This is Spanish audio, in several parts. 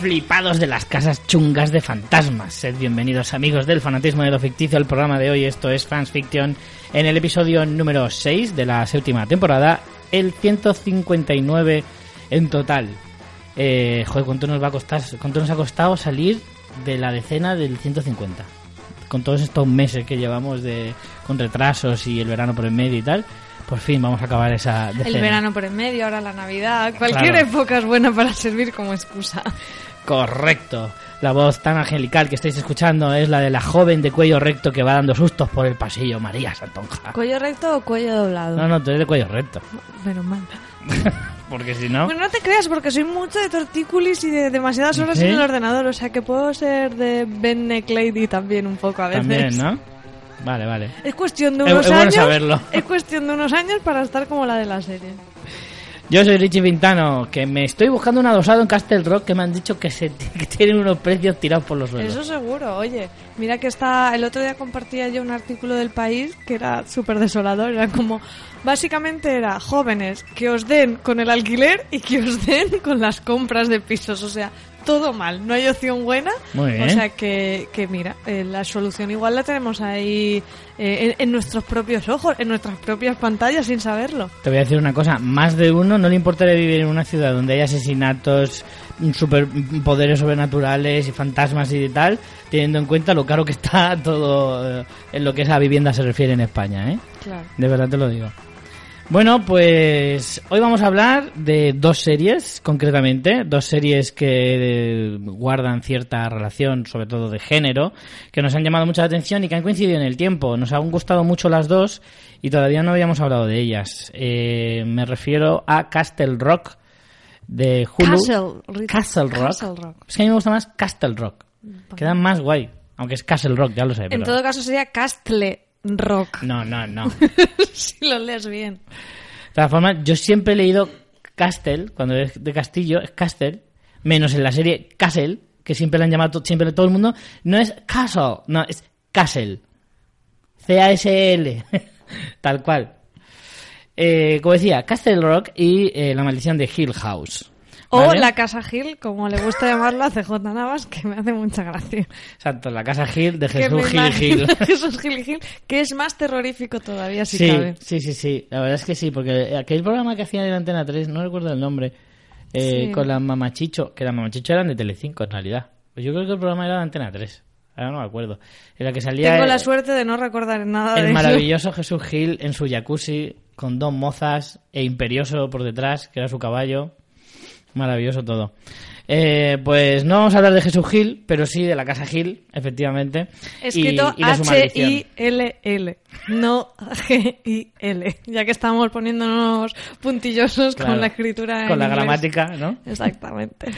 flipados de las casas chungas de fantasmas. Sed bienvenidos, amigos del fanatismo de lo ficticio, al programa de hoy. Esto es Fans Fiction en el episodio número 6 de la séptima temporada, el 159 en total. Eh, joder, ¿cuánto nos va a costar? ¿Cuánto nos ha costado salir de la decena del 150? Con todos estos meses que llevamos de con retrasos y el verano por el medio y tal, por fin vamos a acabar esa decena. El verano por en medio, ahora la Navidad. Cualquier Claro. época es buena para servir como excusa. Correcto. La voz tan angelical que estáis escuchando es la de la joven de cuello recto que va dando sustos por el pasillo, María Santonja. ¿Cuello recto o cuello doblado? No, no, tú eres de cuello recto. Menos mal. Porque si no... Bueno, no te creas, porque soy mucho de tortícolis y de demasiadas horas ¿Sí? en el ordenador. O sea que puedo ser de Ben Lady también un poco a veces. También, ¿no? Vale, vale. Es cuestión de Es- unos es bueno años. saberlo. Es cuestión de unos años para estar como la de la serie. Yo soy Richie Pintano, que me estoy buscando un adosado en Castle Rock que me han dicho que, se, tienen unos precios tirados por los suelos. Eso seguro, oye. Mira que está. El otro día compartía yo un artículo del país que era súper desolador. Era como. Básicamente era jóvenes que os den con el alquiler y que os den con las compras de pisos. O sea, todo mal. No hay opción buena. Muy bien. O sea que, que mira, eh, la solución igual la tenemos ahí eh, en, en nuestros propios ojos, en nuestras propias pantallas sin saberlo. Te voy a decir una cosa, más de uno no le importaría vivir en una ciudad donde hay asesinatos, superpoderes sobrenaturales y fantasmas y tal, teniendo en cuenta lo caro que está todo eh, en lo que es a vivienda se refiere en España, ¿eh? Claro. De verdad te lo digo. Bueno, pues hoy vamos a hablar de dos series, concretamente, dos series que eh, guardan cierta relación, sobre todo de género, que nos han llamado mucha atención y que han coincidido en el tiempo. Nos han gustado mucho las dos y todavía no habíamos hablado de ellas. Eh, me refiero a Castle Rock de Hulu. Castle, Rock. Castle Rock. Es que a mí me gusta más Castle Rock. Queda más guay, aunque es Castle Rock, ya lo sé. En pero- todo caso sería Castle Rock. No, no, no. si lo lees bien. De todas formas, yo siempre he leído Castle, cuando es de castillo, es Castle, menos en la serie Castle, que siempre le han llamado siempre todo el mundo, no es Castle, no, es Castle. C-A-S-L, tal cual. Eh, como decía, Castle Rock y eh, La maldición de Hill House. O ¿Vale? la Casa Gil, como le gusta llamarlo a CJ Navas, que me hace mucha gracia. Exacto, la casa Hill de Jesús Gil Gil. imagino Jesús Gil Gil, que es más terrorífico todavía, si Sí, cabe. sí, sí, sí. La verdad es que sí, porque aquel programa que hacía en Antena 3, no recuerdo el nombre, eh, Sí. con la Mamachicho, que la Mamachicho eran de Telecinco en realidad. Pues yo creo que el programa era de Antena 3. Ahora no me acuerdo. En la que salía Tengo el, la suerte de no recordar nada de el eso. maravilloso Jesús Gil en su jacuzzi con dos mozas e Imperioso por detrás, que era su caballo. Maravilloso todo. Eh, pues no vamos a hablar de Jesús Gil, pero sí de la casa Gil, efectivamente. Escrito. H-I-L-L, no G-I-L. Ya que estamos poniéndonos puntillosos Claro, con la escritura en Con la inglés. gramática, ¿no? Exactamente.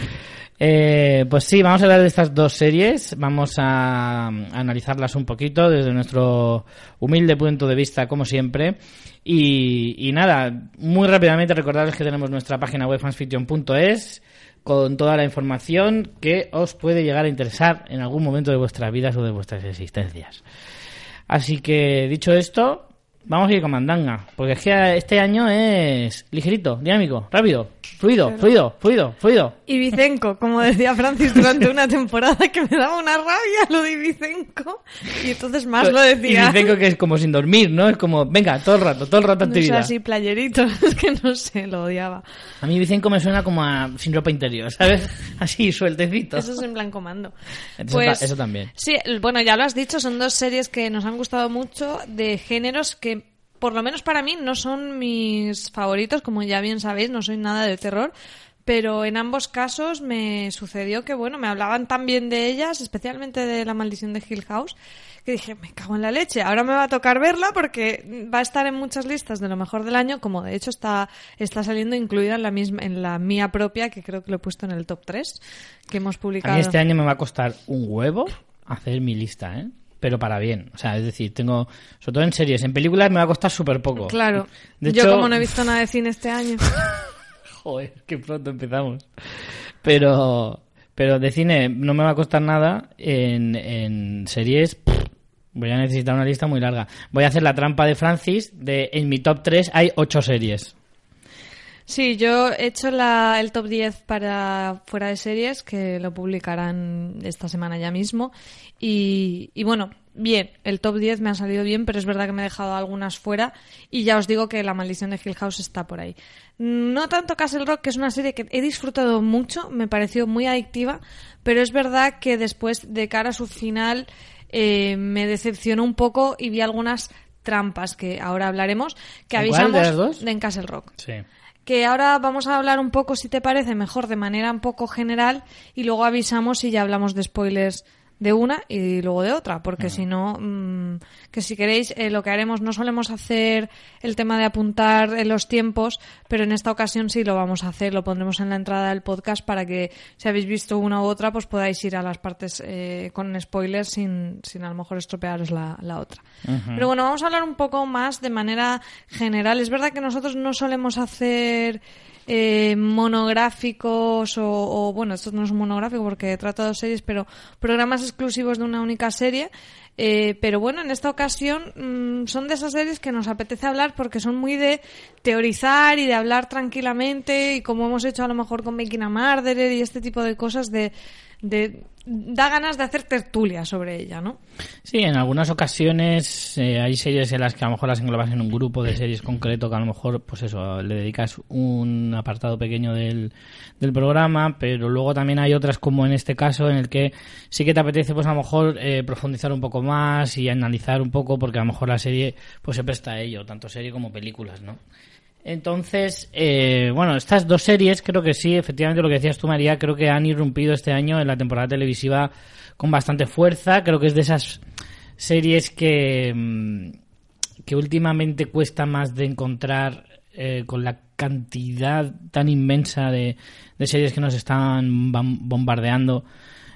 Eh, pues sí, vamos a hablar de estas dos series, vamos a, a analizarlas un poquito desde nuestro humilde punto de vista, como siempre. Y, nada, muy rápidamente recordaros que tenemos nuestra página web fansfiction.es con toda la información que os puede llegar a interesar en algún momento de vuestras vidas o de vuestras existencias. Así que, dicho esto, vamos a ir con mandanga, porque es que este año es ligerito, dinámico, rápido, fluido, fluido, fluido, fluido. Y Vicenco, como decía Francis durante una temporada, que me daba una rabia lo de Vicenco. Y entonces más lo decía. Y dicen que es como sin dormir, ¿no? Es como, venga, todo el rato, todo el rato No sé, actividad. así playeritos, es que no sé, lo odiaba. A mí Vicenco me suena como a sin ropa interior, ¿sabes? Así, sueltecito. Eso es en plan comando. Eso Pues, eso también. Sí, bueno, ya lo has dicho, son dos series que nos han gustado mucho de géneros que, por lo menos para mí, no son mis favoritos, como ya bien sabéis, no soy nada de terror. Pero en ambos casos me sucedió que, bueno, me hablaban tan bien de ellas, especialmente de La Maldición de Hill House, que dije, me cago en la leche, ahora me va a tocar verla porque va a estar en muchas listas de lo mejor del año, como de hecho está, está saliendo incluida en la misma, en la mía propia, que creo que lo he puesto en el top 3, que hemos A publicado. mí este año me va a costar un huevo hacer mi lista, ¿eh? Pero para bien. O sea, es decir, tengo, sobre todo en series, en películas me va a costar súper poco. Claro. De Yo hecho- como no he visto nada de cine este año. Joder, qué pronto empezamos. Pero, pero de cine no me va a costar nada. En, en series pff, voy a necesitar una lista muy larga. Voy a hacer la trampa de Francis. De, en mi top 3 hay 8 series. Sí, yo he hecho la, el top 10 para fuera de series, que lo publicarán esta semana ya mismo. Y, y bueno, bien, el top 10 me ha salido bien, pero es verdad que me he dejado algunas fuera. Y ya os digo que La Maldición de Hill House está por ahí. No tanto Castle Rock, que es una serie que he disfrutado mucho, me pareció muy adictiva, pero es verdad que después, de cara a su final, eh, me decepcionó un poco y vi algunas trampas que ahora hablaremos, que ¿En cuál avisamos de las dos? en Castle Rock Sí. Que ahora vamos a hablar un poco, si te parece, mejor de manera un poco general y luego avisamos y ya hablamos de spoilers de una y luego de otra, porque si no, mm, que si queréis, eh, lo que haremos, no solemos hacer el tema de apuntar los tiempos, pero en esta ocasión sí lo vamos a hacer, lo pondremos en la entrada del podcast para que si habéis visto una u otra, pues podáis ir a las partes eh, con spoilers sin, sin a lo mejor estropearos la, la otra. Pero bueno, vamos a hablar un poco más de manera general. Es verdad que nosotros no solemos hacer eh, monográficos o, bueno, esto no es un monográfico porque trata dos series, pero programas exclusivos de una única serie. Eh, pero bueno, en esta ocasión mm, son de esas series que nos apetece hablar porque son muy de teorizar y de hablar tranquilamente y como hemos hecho a lo mejor con Making a Murderer y este tipo de cosas de, de da ganas de hacer tertulia sobre ella, ¿no? Sí, en algunas ocasiones eh, hay series en las que a lo mejor las englobas en un grupo de series concreto que a lo mejor, pues eso, le dedicas un apartado pequeño del, del programa, pero luego también hay otras como en este caso en el que sí que te apetece pues a lo mejor eh, profundizar un poco más y analizar un poco porque a lo mejor la serie pues se presta a ello, tanto serie como películas, ¿no? Entonces, eh, bueno, estas dos series creo que sí, efectivamente lo que decías tú, María, creo que han irrumpido este año en la temporada televisiva con bastante fuerza. Creo que es de esas series que, mm, que últimamente cuesta más de encontrar eh, con la cantidad tan inmensa de, de series que nos están bombardeando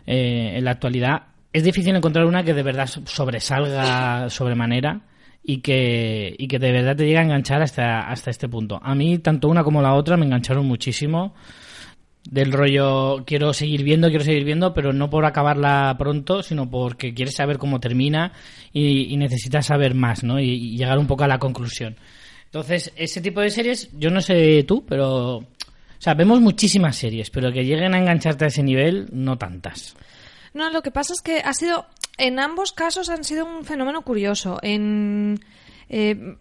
eh, en la actualidad. Es difícil encontrar una que de verdad so- sobresalga sobremanera y que, y que de verdad te llega a enganchar hasta, hasta este punto. A mí, tanto una como la otra, me engancharon muchísimo. Del rollo, quiero seguir viendo, quiero seguir viendo, pero no por acabarla pronto, sino porque quieres saber cómo termina y, y necesitas saber más, ¿no? Y, y llegar un poco a la conclusión. Entonces, ese tipo de series, yo no sé tú, pero. O sea, vemos muchísimas series, pero que lleguen a engancharte a ese nivel, no tantas. No, lo que pasa es que ha sido, en ambos casos han sido un fenómeno curioso. En, eh,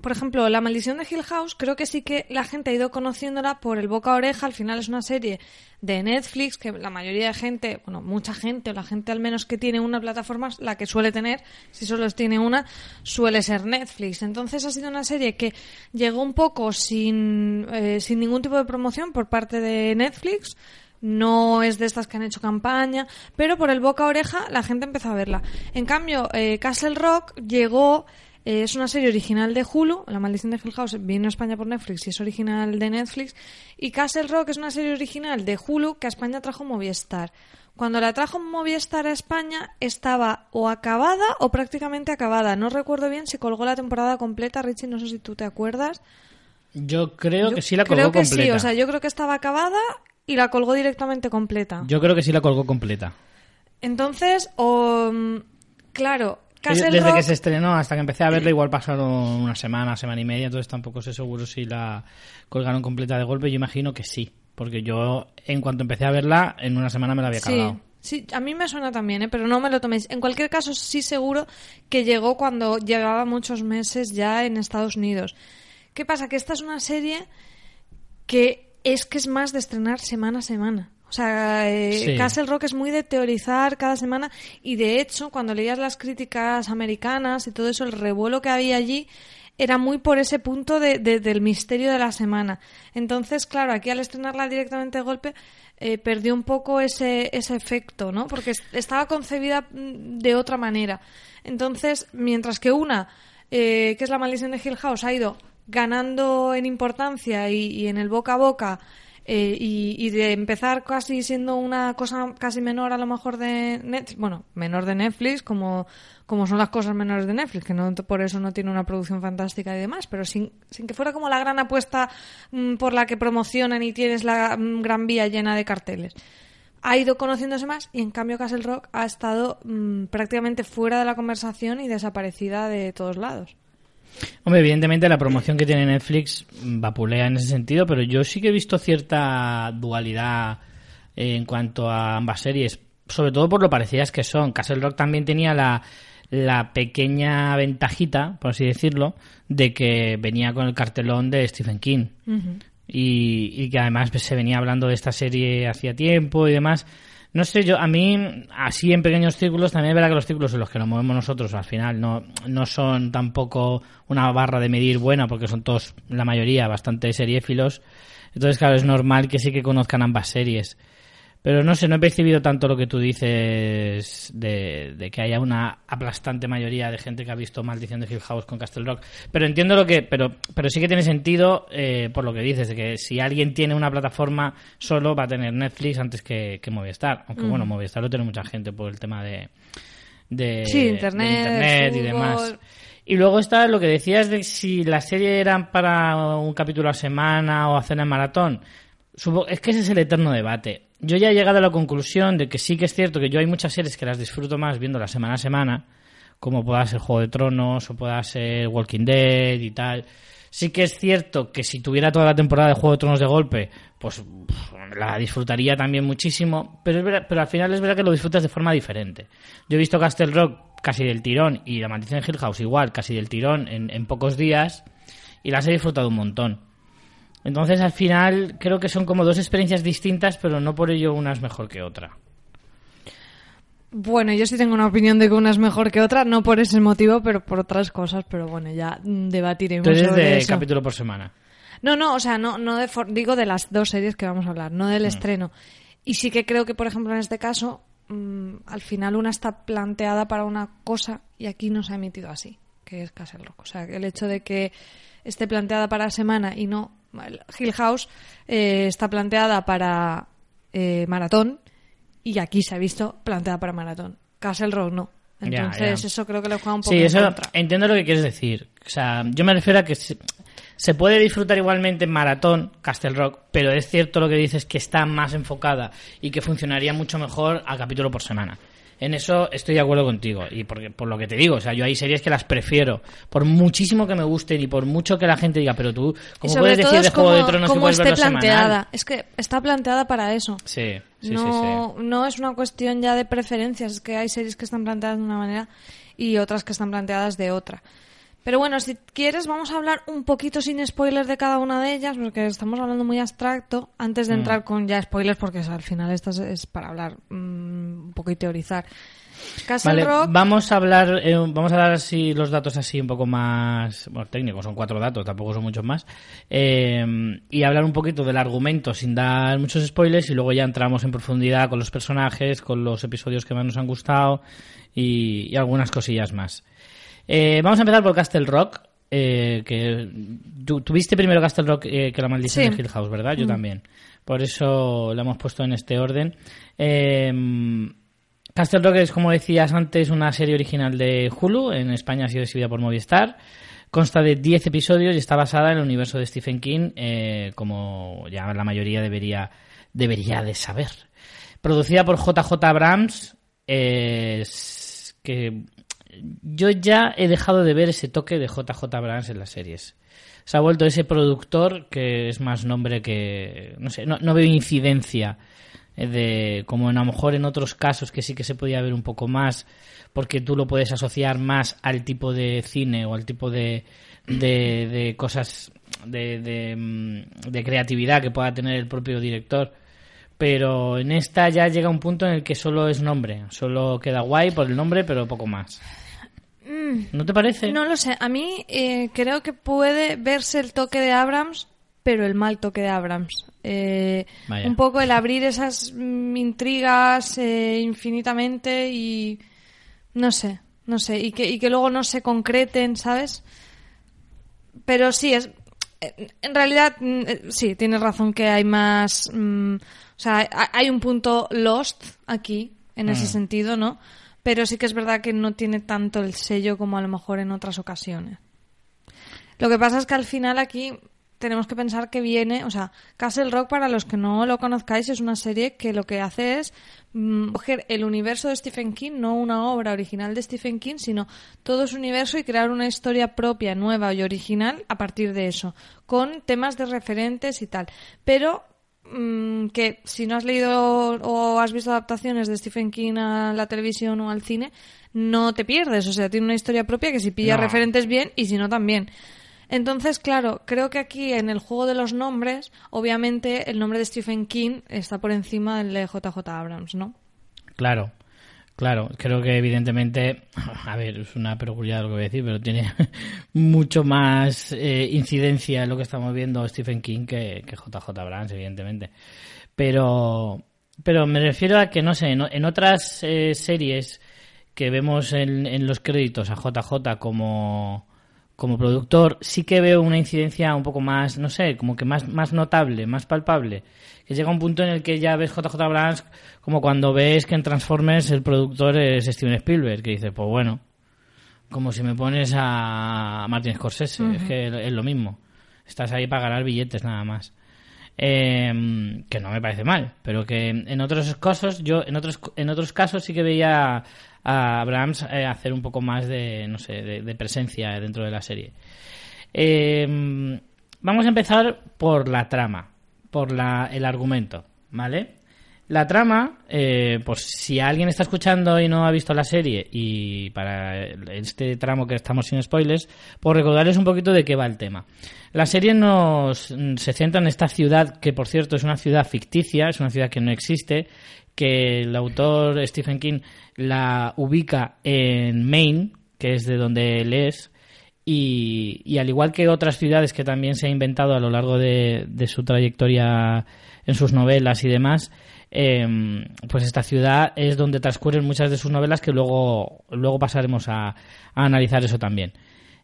por ejemplo, La maldición de Hill House, creo que sí que la gente ha ido conociéndola por el boca a oreja. Al final es una serie de Netflix que la mayoría de gente, bueno, mucha gente, o la gente al menos que tiene una plataforma, la que suele tener, si solo tiene una, suele ser Netflix. Entonces ha sido una serie que llegó un poco sin, eh, sin ningún tipo de promoción por parte de Netflix no es de estas que han hecho campaña, pero por el boca a oreja la gente empezó a verla. En cambio, eh, Castle Rock llegó, eh, es una serie original de Hulu, La maldición de Hill House vino a España por Netflix y es original de Netflix, y Castle Rock es una serie original de Hulu que a España trajo Movistar. Cuando la trajo Movistar a España estaba o acabada o prácticamente acabada. No recuerdo bien si colgó la temporada completa, Richie, no sé si tú te acuerdas. Yo creo Yo que sí la creo colgó que completa. sí, o sea, yo creo que estaba acabada y la colgó directamente completa. Yo creo que sí la colgó completa. Entonces, o, mm, claro, Castle Desde Rock, que se estrenó hasta que empecé a verla, igual pasaron una semana, semana y media, entonces tampoco sé seguro si la colgaron completa de golpe. Yo imagino que sí, porque yo en cuanto empecé a verla, en una semana me la había sí, cargado. sí, a mí me suena también, ¿eh? pero no me lo toméis. En cualquier caso, sí seguro que llegó cuando llevaba muchos meses ya en Estados Unidos. ¿Qué pasa? Que esta es una serie que es que es más de estrenar semana a semana. O sea, eh, Sí. Castle Rock es muy de teorizar cada semana y de hecho, cuando leías las críticas americanas y todo eso, el revuelo que había allí era muy por ese punto de, de- del misterio de la semana. Entonces, claro, aquí al estrenarla directamente de golpe, eh, perdió un poco ese, ese efecto, ¿no? Porque es- estaba concebida mm, de otra manera. Entonces, mientras que una, eh, que es la maldición de Hill House, ha ido ganando en importancia y, en el boca a boca, eh, y, de empezar casi siendo una cosa casi menor a lo mejor de Netflix, bueno, menor de Netflix, como, como son las cosas menores de Netflix, que no por eso no tiene una producción fantástica y demás, pero sin, sin que fuera como la gran apuesta mm, por la que promocionan y tienes la mm, gran vía llena de carteles. Ha ido conociéndose más y en cambio Castle Rock ha estado mm, prácticamente fuera de la conversación y desaparecida de todos lados. Hombre, evidentemente la promoción que tiene Netflix vapulea en ese sentido, pero yo sí que he visto cierta dualidad en cuanto a ambas series, sobre todo por lo parecidas que son. Castle Rock también tenía la, la pequeña ventajita, por así decirlo, de que venía con el cartelón de Stephen King. y, y que además se venía hablando de esta serie hacía tiempo y demás. No sé, yo, a mí, así en pequeños círculos, también es verdad que los círculos en los que nos movemos nosotros al final no, no son tampoco una barra de medir buena, porque son todos, la mayoría, bastante seriéfilos. Entonces, claro, es normal que sí que conozcan ambas series. Pero no sé, no he percibido tanto lo que tú dices de, que haya una aplastante mayoría de gente que ha visto Maldición de Hill House con Castle Rock. Pero entiendo lo que. Pero, pero sí que tiene sentido eh, por lo que dices, de que si alguien tiene una plataforma solo va a tener Netflix antes que, que Movistar. Aunque bueno, Movistar lo tiene mucha gente por el tema de. de sí, internet, y demás. Y luego está lo que decías de si la serie era para un capítulo a semana o hacer en maratón. Es que ese es el eterno debate yo ya he llegado a la conclusión de que sí que es cierto que yo hay muchas series que las disfruto más viendo la semana a semana, como pueda ser Juego de Tronos o pueda ser Walking Dead y tal. Sí que es cierto que si tuviera toda la temporada de Juego de Tronos de golpe, pues la disfrutaría también muchísimo, pero, es pero al final es verdad que lo disfrutas de forma diferente. Yo he visto Castle Rock casi del tirón y La Maldición de Hill House igual, casi del tirón en, en pocos días y las he disfrutado un montón. Entonces, al final, creo que son como dos experiencias distintas, pero no por ello una es mejor que otra. Bueno, yo sí tengo una opinión de que una es mejor que otra, no por ese motivo, pero por otras cosas, pero bueno, ya debatiremos Entonces, sobre de eso. capítulo por semana. No, no, o sea, no, no de digo de las dos series que vamos a hablar, no del estreno. Y sí que creo que, por ejemplo, en este caso, mm, al final una está planteada para una cosa y aquí no se ha emitido así, que es Castle Rock. O sea, el hecho de que esté planteada para semana y no Hill House eh, está planteada para eh, maratón y aquí se ha visto planteada para maratón. Castle Rock no. Entonces ya. eso creo que le juega un poco Sí, en eso contra. entiendo lo que quieres decir. O sea, yo me refiero a que se, se puede disfrutar igualmente en maratón Castle Rock, pero es cierto lo que dices que está más enfocada y que funcionaría mucho mejor a capítulo por semana. En eso estoy de acuerdo contigo y porque, por lo que te digo, o sea, yo hay series que las prefiero, por muchísimo que me gusten y por mucho que la gente diga, pero tú, ¿cómo puedes decir de Juego como, de Tronos que como esté verlo planteada. semanal? Es que está planteada para eso. Sí, sí, no, sí, sí. no es una cuestión ya de preferencias, es que hay series que están planteadas de una manera y otras que están planteadas de otra. Pero bueno, si quieres vamos a hablar un poquito sin spoilers de cada una de ellas, porque estamos hablando muy abstracto, antes Mm. de entrar con ya spoilers, porque al final esto es, para hablar mm, un poco y teorizar. Castle Vale, Rock, vamos a hablar, eh, vamos a dar así los datos así un poco más bueno, técnicos, son cuatro datos, tampoco son muchos más, eh, y hablar un poquito del argumento sin dar muchos spoilers y luego ya entramos en profundidad con los personajes, con los episodios que más nos han gustado y, y algunas cosillas más. Eh, vamos a empezar por Castle Rock, eh, que tú tuviste primero Castle Rock eh, que la maldición Sí. de Hill House, ¿verdad? Yo también. Por eso lo hemos puesto en este orden. Eh, Castle Rock es, como decías antes, una serie original de Hulu. En España ha sido exhibida por Movistar. Consta de 10 episodios y está basada en el universo de Stephen King, como ya la mayoría debería, debería de saber. Producida por JJ Abrams, que yo ya he dejado de ver ese toque de JJ Abrams en las series. Se ha vuelto ese productor que es más nombre que... No sé, no, veo incidencia eh, de como a lo mejor en otros casos que sí que se podía ver un poco más porque tú lo puedes asociar más al tipo de cine o al tipo de, de, de cosas de, de, mm, de creatividad que pueda tener el propio director pero en esta ya llega un punto en el que solo es nombre solo queda guay por el nombre pero poco más ¿no te parece? Mm. no lo sé, a mí eh, creo que puede verse el toque de Abrams, pero el mal toque de Abrams. Eh, un poco el abrir esas mm, intrigas eh, infinitamente y no sé, no sé, y que, y que luego no se concreten, ¿sabes? Pero sí, es, eh, en realidad mm, sí, tienes razón que hay más, mm, o sea, ha- hay un punto lost aquí, en ese Mm. sentido, ¿no? Pero sí que es verdad que no tiene tanto el sello como a lo mejor en otras ocasiones. Lo que pasa es que al final aquí tenemos que pensar que viene, o sea, Castle Rock, para los que no lo conozcáis, es una serie que lo que hace es mm, coger el universo de Stephen King, no una obra original de Stephen King, sino todo su universo y crear una historia propia, nueva y original a partir de eso, con temas de referentes y tal. Pero mm, que si no has leído o has visto adaptaciones de Stephen King a la televisión o al cine, no te pierdes. O sea, tiene una historia propia que si pilla No. referentes bien y si no también. Entonces, claro, creo que aquí en el juego de los nombres, obviamente el nombre de Stephen King está por encima del de JJ Abrams, ¿no? Claro, claro. Creo que evidentemente, a ver, es una perogrullada lo que voy a decir, pero tiene mucho más eh, incidencia en lo que estamos viendo Stephen King que, que JJ Abrams, evidentemente. Pero, pero me refiero a que, no sé, en, en otras eh, series que vemos en, en los créditos a JJ como, como productor, sí que veo una incidencia un poco más, no sé, como que más, más notable, más palpable. Que llega un punto en el que ya ves JJ Abrams como cuando ves que en Transformers el productor es Steven Spielberg, que dice, pues bueno, como si me pones a Martin Scorsese, es que es lo mismo. Estás ahí para ganar billetes nada más. Eh, que no me parece mal, pero que en otros casos, yo en otros en otros casos sí que veía a Abrams eh, hacer un poco más de, no sé, de, presencia dentro de la serie. Eh, vamos a empezar por la trama, por la, el argumento, ¿vale? La trama, eh, pues si alguien está escuchando y no ha visto la serie y para este tramo que estamos sin spoilers, pues recordarles un poquito de qué va el tema. La serie nos se centra en esta ciudad que, por cierto, es una ciudad ficticia, es una ciudad que no existe, que el autor Stephen King la ubica en Maine, que es de donde él es, y, y al igual que otras ciudades que también se ha inventado a lo largo de, de su trayectoria en sus novelas y demás, eh, pues esta ciudad es donde transcurren muchas de sus novelas que luego, luego pasaremos a, analizar eso también.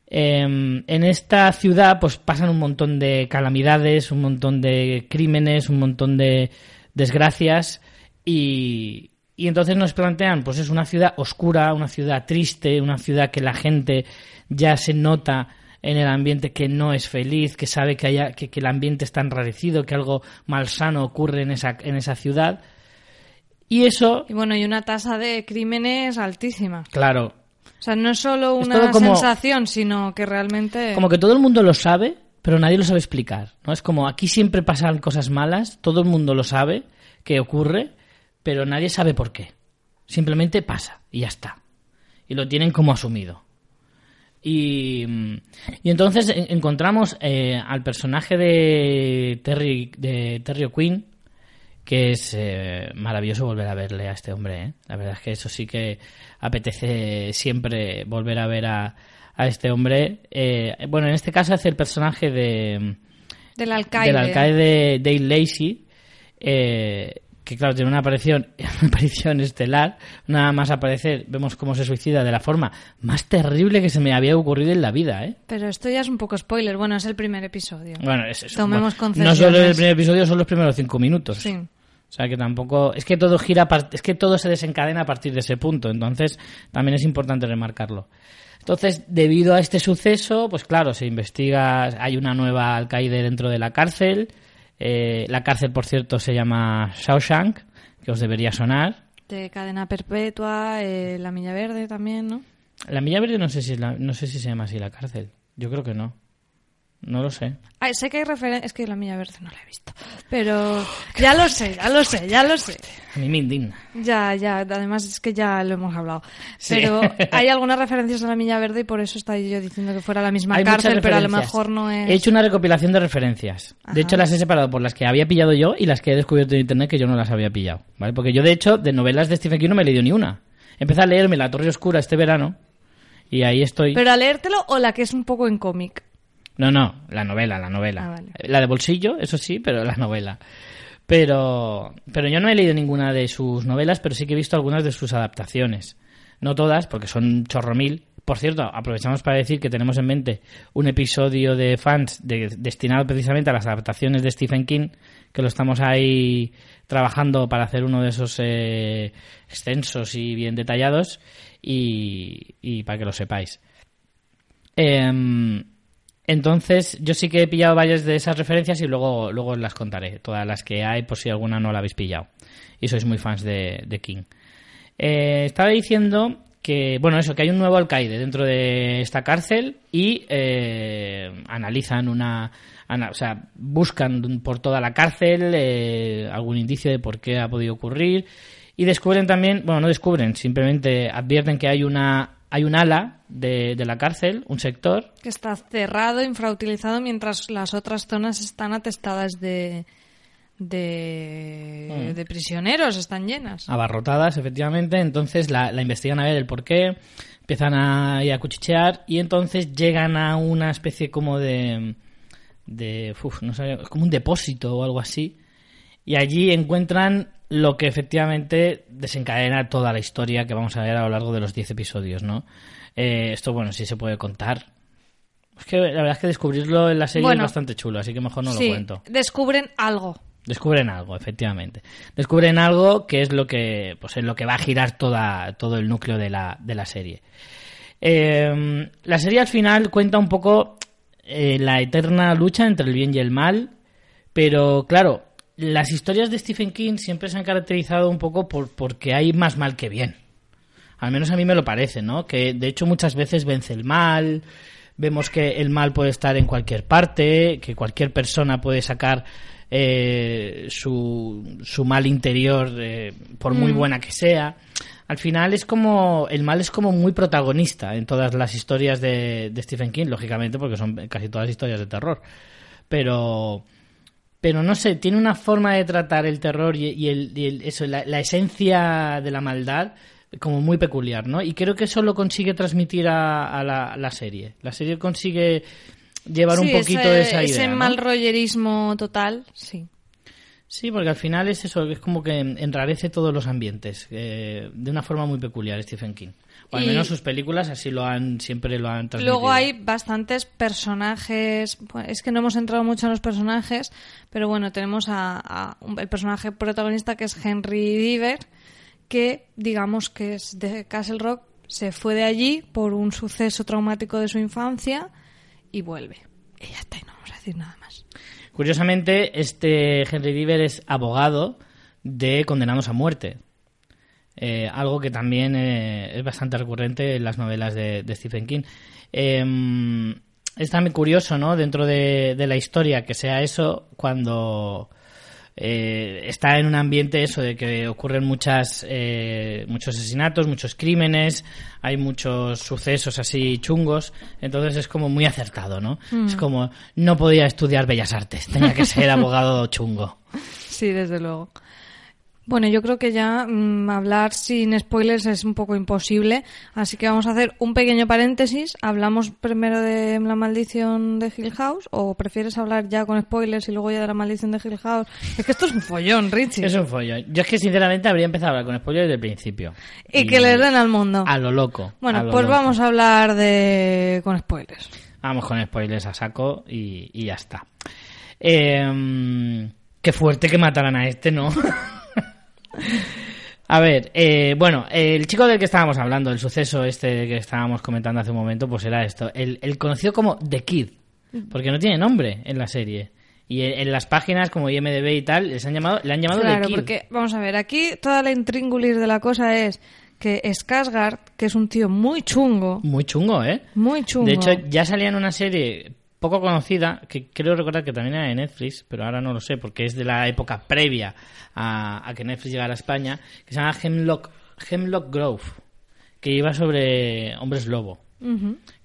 Eh, en esta ciudad pues pasan un montón de calamidades, un montón de crímenes, un montón de desgracias y, y entonces nos plantean pues es una ciudad oscura, una ciudad triste, una ciudad que la gente ya se nota en el ambiente que no es feliz, que sabe que, haya, que, que el ambiente está enrarecido, que algo malsano ocurre en esa, en esa ciudad. Y eso, Y bueno, y una tasa de crímenes altísima. claro, O sea, no es solo una como- sensación, sino que realmente... como que todo el mundo lo sabe, pero nadie lo sabe explicar. ¿no? Es como aquí siempre pasan cosas malas, todo el mundo lo sabe que ocurre, pero nadie sabe por qué. Simplemente pasa y ya está. Y lo tienen como asumido. Y, y entonces en- encontramos eh, al personaje de Terry, de Terry O'Quinn, que es eh, maravilloso volver a verle a este hombre. ¿eh? La verdad es que eso sí que apetece siempre volver a ver a, a este hombre. Eh, bueno, en este caso hace el personaje de, Del alcaide. del alcaide Dale Lacey, eh, que claro, tiene una aparición, una aparición estelar, nada más aparecer, vemos cómo se suicida de la forma más terrible que se me había ocurrido en la vida, ¿eh? Pero esto ya es un poco spoiler. Bueno, es el primer episodio. Bueno, es eso. Tomemos Bueno, no solo el primer episodio, son los primeros cinco minutos. Sí. O sea que tampoco. Es que todo gira. Es que todo se desencadena a partir de ese punto. Entonces, también es importante remarcarlo. Entonces, debido a este suceso, pues claro, se investiga. Hay una nueva alcaide dentro de la cárcel. Eh, la cárcel, por cierto, se llama Shawshank, que os debería sonar. De cadena perpetua, eh, la milla verde también, ¿no? La Milla Verde no sé si es la- no sé si se llama así la cárcel. Yo creo que no. No lo sé. Ah, sé que hay referencia... Es que la milla verde no la he visto. Pero ya lo sé, ya lo sé, ya lo sé. A mí me indigna. Ya, ya. Además es que ya lo hemos hablado. Sí. Pero hay algunas referencias a la milla verde y por eso estaba yo diciendo que fuera la misma Hay cárcel, pero a lo referencias. mejor no es... He hecho una recopilación de referencias. Ajá. De hecho, las he separado por las que había pillado yo y las que he descubierto en internet que yo no las había pillado. ¿vale? Porque yo, de hecho, de novelas de Stephen King no me he leído ni una. Empecé a leerme La Torre Oscura este verano y ahí estoy. Pero a leértelo o la que es un poco en cómic. No, no, la novela, la novela. Ah, vale. La de bolsillo, eso sí, pero la novela. Pero, pero yo no he leído ninguna de sus novelas, pero sí que he visto algunas de sus adaptaciones. No todas, porque son chorro mil. Por cierto, aprovechamos para decir que tenemos en mente un episodio de fans de- destinado precisamente a las adaptaciones de Stephen King, que lo estamos ahí trabajando para hacer uno de esos eh, extensos y bien detallados, y, y para que lo sepáis. Em, Entonces, yo sí que he pillado varias de esas referencias y luego, luego las contaré, todas las que hay, por si alguna no la habéis pillado. Y sois muy fans de, de King. Eh, estaba diciendo que, bueno, eso, que hay un nuevo alcaide dentro de esta cárcel y eh, analizan una. o sea, buscan por toda la cárcel eh, algún indicio de por qué ha podido ocurrir. Y descubren también, bueno, no descubren, simplemente advierten que hay una hay un ala de, de la cárcel, un sector, Que está cerrado, infrautilizado, mientras las otras zonas están atestadas de, de, Mm. de prisioneros, están llenas. abarrotadas, efectivamente. Entonces la, la investigan a ver el por qué, empiezan a, a cuchichear y entonces llegan a una especie como de. de uf, no sé, como un depósito o algo así. Y allí encuentran lo que efectivamente desencadena toda la historia que vamos a ver a lo largo de los 10 episodios, ¿no? Eh, esto, bueno, sí se puede contar. Es que la verdad es que descubrirlo en la serie Bueno, es bastante chulo, así que mejor no sí, lo cuento. descubren algo. Descubren algo, efectivamente. Descubren algo que es lo que, pues, en lo que va a girar toda, todo el núcleo de la, de la serie. Eh, la serie al final cuenta un poco eh, la eterna lucha entre el bien y el mal, pero claro, las historias de Stephen King siempre se han caracterizado un poco por porque hay más mal que bien. Al menos a mí me lo parece, ¿no? Que de hecho muchas veces vence el mal, vemos que el mal puede estar en cualquier parte, que cualquier persona puede sacar eh, su, su mal interior eh, por muy buena que sea. Al final es como, el mal es como muy protagonista en todas las historias de, de Stephen King, lógicamente porque son casi todas historias de terror. Pero, pero no sé, tiene una forma de tratar el terror y, y el, y el- eso, la, la esencia de la maldad como muy peculiar, ¿no? Y creo que eso lo consigue transmitir a, a la, serie. La serie consigue llevar un poquito ese, de esa idea. Ese ¿no? mal rollerismo total, sí. Sí, porque al final es eso, es como que enrarece todos los ambientes eh, de una forma muy peculiar Stephen King. O al menos sus películas así lo han, siempre lo han transmitido. Luego hay bastantes personajes. Es que no hemos entrado mucho en los personajes, pero bueno, tenemos a, a un- el personaje protagonista que es Henry Diver, que digamos que es de Castle Rock, se fue de allí por un suceso traumático de su infancia y vuelve. Y ya está, y no vamos a decir nada más. Curiosamente, este Henry Diver es abogado de condenados a muerte. Eh, algo que también eh, es bastante recurrente en las novelas de, de Stephen King. Eh, es también curioso, ¿no? Dentro de, de la historia que sea eso cuando eh, está en un ambiente eso de que ocurren muchas eh, muchos asesinatos, muchos crímenes, hay muchos sucesos así chungos, entonces es como muy acertado, ¿no? Es como no podía estudiar bellas artes, tenía que ser abogado chungo. Sí, desde luego. Bueno, yo creo que ya mm, hablar sin spoilers es un poco imposible, así que vamos a hacer un pequeño paréntesis. ¿Hablamos primero de la maldición de Hill House o prefieres hablar ya con spoilers y luego ya de la maldición de Hill House? Es que esto es un follón, Richie. Es un follón. Yo es que sinceramente habría empezado a hablar con spoilers desde el principio. Y, que le den al mundo. a lo loco. Bueno, lo pues loco. vamos a hablar de con spoilers. Vamos con spoilers a saco y, y ya está. Eh, qué fuerte que mataran a este, ¿no? a ver, eh, bueno, el chico del que estábamos hablando, el suceso este que estábamos comentando hace un momento, pues era esto. El, el conocido como The Kid, porque no tiene nombre en la serie. Y en, en las páginas como IMDB y tal, les han llamado, le han llamado Claro, The Kid. porque vamos a ver, aquí toda la intríngulis de la cosa es que Skarsgård, que es un tío muy chungo, Muy chungo, ¿eh? muy chungo. De hecho, ya salía en una serie poco conocida, que creo recordar que también era de Netflix, pero ahora no lo sé, porque es de la época previa a, a que Netflix llegara a España, que se llama Hemlock, Hemlock Grove, que iba sobre hombres lobo.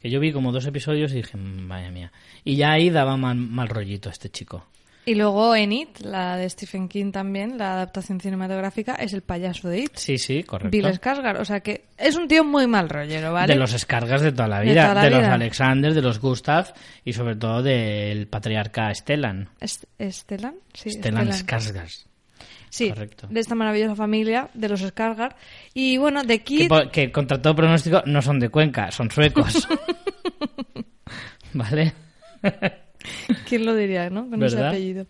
Que yo vi como dos episodios y dije, "Mm, vaya mía. Y ya ahí daba mal, mal rollito este chico. Y luego en It, la de Stephen King también, la adaptación cinematográfica, es el payaso de It. Sí, sí, correcto. Bill Skarsgård, o sea que es un tío muy mal rollero, ¿vale? De los escargas de toda la vida, de, toda la los vida. Alexander, de los Gustav y sobre todo del patriarca Stellan. Est- ¿Estelan? Sí, Stellan Stellan. Skarsgård. Sí, correcto. de esta maravillosa familia, de los Skarsgård. Y bueno, de Kid... que contra todo pronóstico no son de Cuenca, son suecos. ¿Vale? ¿Quién lo diría, no? Con ese apellido.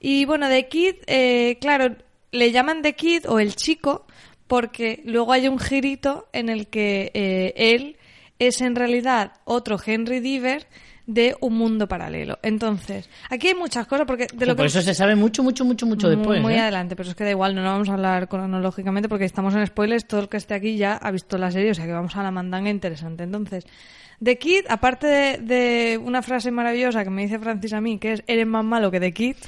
Y bueno, de Kid, eh, claro, le llaman de Kid o el chico porque luego hay un girito en el que eh, él es en realidad otro Henry Diver de un mundo paralelo. Entonces, aquí hay muchas cosas porque de lo Por que eso se sabe mucho, mucho, mucho, mucho después. muy ¿eh? adelante, pero es que da igual, no lo vamos a hablar cronológicamente porque estamos en spoilers, todo el que esté aquí ya ha visto la serie, o sea que vamos a la mandanga interesante. Entonces, The Kid, aparte de, de una frase maravillosa que me dice Francis a mí, que es eres más malo que The Kid,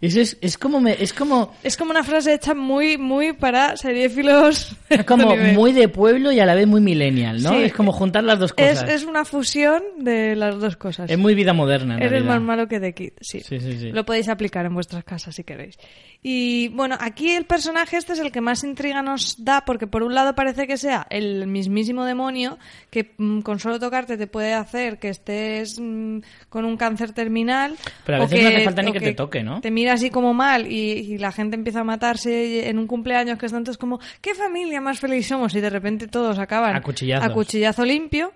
Eso es, es como me- es como es como una frase hecha muy, muy para seriéfilos. es como muy de pueblo y a la vez muy millennial, ¿no? Sí. es como juntar las dos es, cosas. es una fusión de las dos cosas. Es muy vida moderna, en Eres realidad. más malo que The Kid, sí. Sí, sí, sí. Lo podéis aplicar en vuestras casas si queréis. Y bueno, aquí el personaje este es el que más intriga nos da porque por un lado parece que sea el mismísimo demonio que mm, con solo tocarte te puede hacer que estés mm, con un cáncer terminal. Pero a o veces no hace falta ni que te toque, ¿no? Te mira así como mal y, y la gente empieza a matarse en un cumpleaños que es tanto es como ¿qué familia más feliz somos? Y de repente todos acaban A cuchillazo limpio.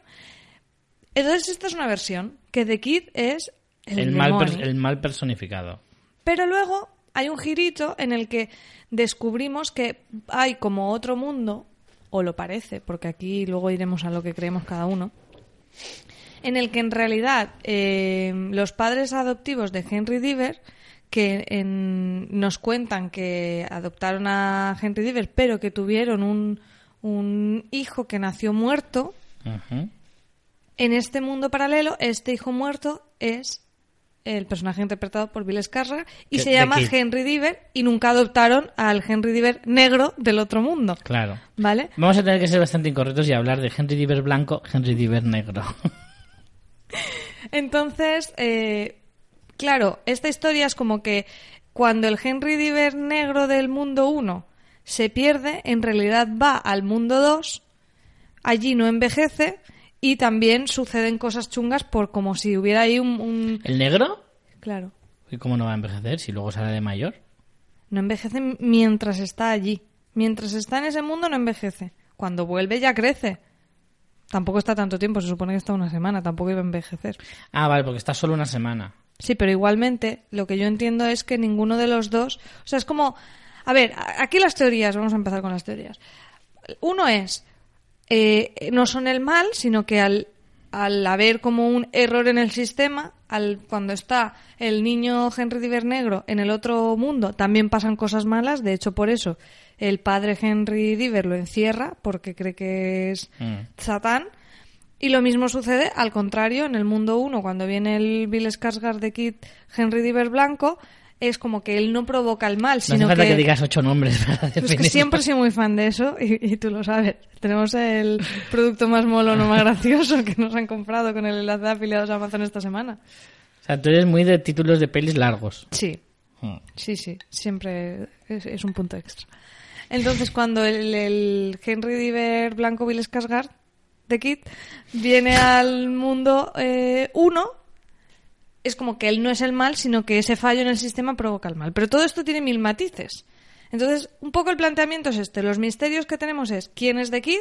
Entonces esta es una versión que The Kid es el, el, mal el mal personificado. Pero luego hay un girito en el que descubrimos que hay como otro mundo, o lo parece, porque aquí luego iremos a lo que creemos cada uno, en el que en realidad eh, los padres adoptivos de Henry Diver, que en- nos cuentan que adoptaron a Henry Diver, pero que tuvieron un, un hijo que nació muerto, en este mundo paralelo, este hijo muerto es el personaje interpretado por Bill Skarsgård y se llama. Henry Diver y nunca adoptaron al Henry Diver negro del otro mundo, Claro. ¿vale? Vamos a tener que ser bastante incorrectos y hablar de Henry Diver blanco, Henry Diver negro. Entonces, eh, claro, esta historia es como que cuando el Henry Diver negro del mundo 1 se pierde, en realidad va al mundo 2, allí no envejece y también suceden cosas chungas por como si hubiera ahí un... un- ¿El negro? Claro. ¿Y cómo no va a envejecer si luego sale de mayor? No envejece mientras está allí. Mientras está en ese mundo no envejece. Cuando vuelve ya crece. Tampoco está tanto tiempo, se supone que está una semana, tampoco iba a envejecer. Ah, vale, porque está solo una semana. Sí, pero igualmente lo que yo entiendo es que ninguno de los dos... O sea, es como... A ver, aquí las teorías, vamos a empezar con las teorías. Uno es, eh, no son el mal, sino que al, al haber como un error en el sistema, al, cuando está el niño Henry Diver negro en el otro mundo, también pasan cosas malas. De hecho, por eso el padre Henry Diver lo encierra, porque cree que es Mm. Satán. Y lo mismo sucede al contrario en el mundo 1, cuando viene el Bill Skarsgård de Kid Henry Diver blanco, es como que él no provoca el mal, No hace sino falta que... que, digas ocho nombres para Pues que siempre he sido muy fan de eso y, y tú lo sabes. Tenemos el producto más molono, más gracioso que nos han comprado con el enlace de afiliados a Amazon esta semana. O sea, tú eres muy de títulos de pelis largos. Sí, Mm. sí, sí, siempre es, es un punto extra. Entonces, cuando el, el Henry Diver Blanco Bill Skarsgård de Kid viene al mundo 1, es como que él no es el mal, sino que ese fallo en el sistema provoca el mal. Pero todo esto tiene mil matices. Entonces, un poco el planteamiento es este. Los misterios que tenemos es quién es de Kid,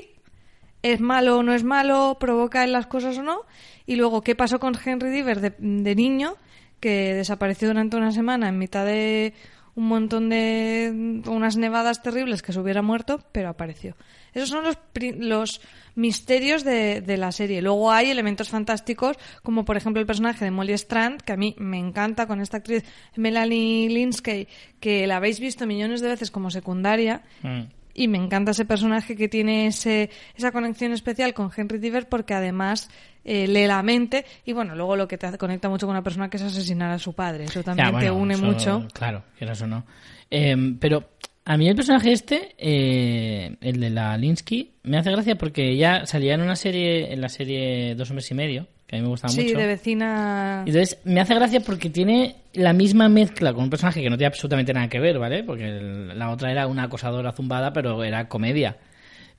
es malo o no es malo, provoca en las cosas o no, y luego qué pasó con Henry Diver de, de niño, que desapareció durante una semana en mitad de un montón de unas nevadas terribles que se hubiera muerto, pero apareció. Esos son los, los misterios de, de la serie. Luego hay elementos fantásticos, como por ejemplo el personaje de Molly Strand, que a mí me encanta con esta actriz Melanie Linsky, que la habéis visto millones de veces como secundaria, Mm. y me encanta ese personaje que tiene ese, esa conexión especial con Henry Diver porque además eh, lee la mente y bueno, luego lo que te conecta mucho con una persona que es asesinar a su padre. Eso también Ya, te une eso, mucho. Claro, quieras o no. Eh, pero a mí el personaje este, eh, el de la Linsky, me hace gracia porque ya salía en una serie, en la serie Dos hombres y medio, que a mí me gustaba Sí, mucho. de vecina. Entonces, me hace gracia porque tiene la misma mezcla con un personaje que no tiene absolutamente nada que ver, ¿vale? Porque el- la otra era una acosadora zumbada, pero era comedia.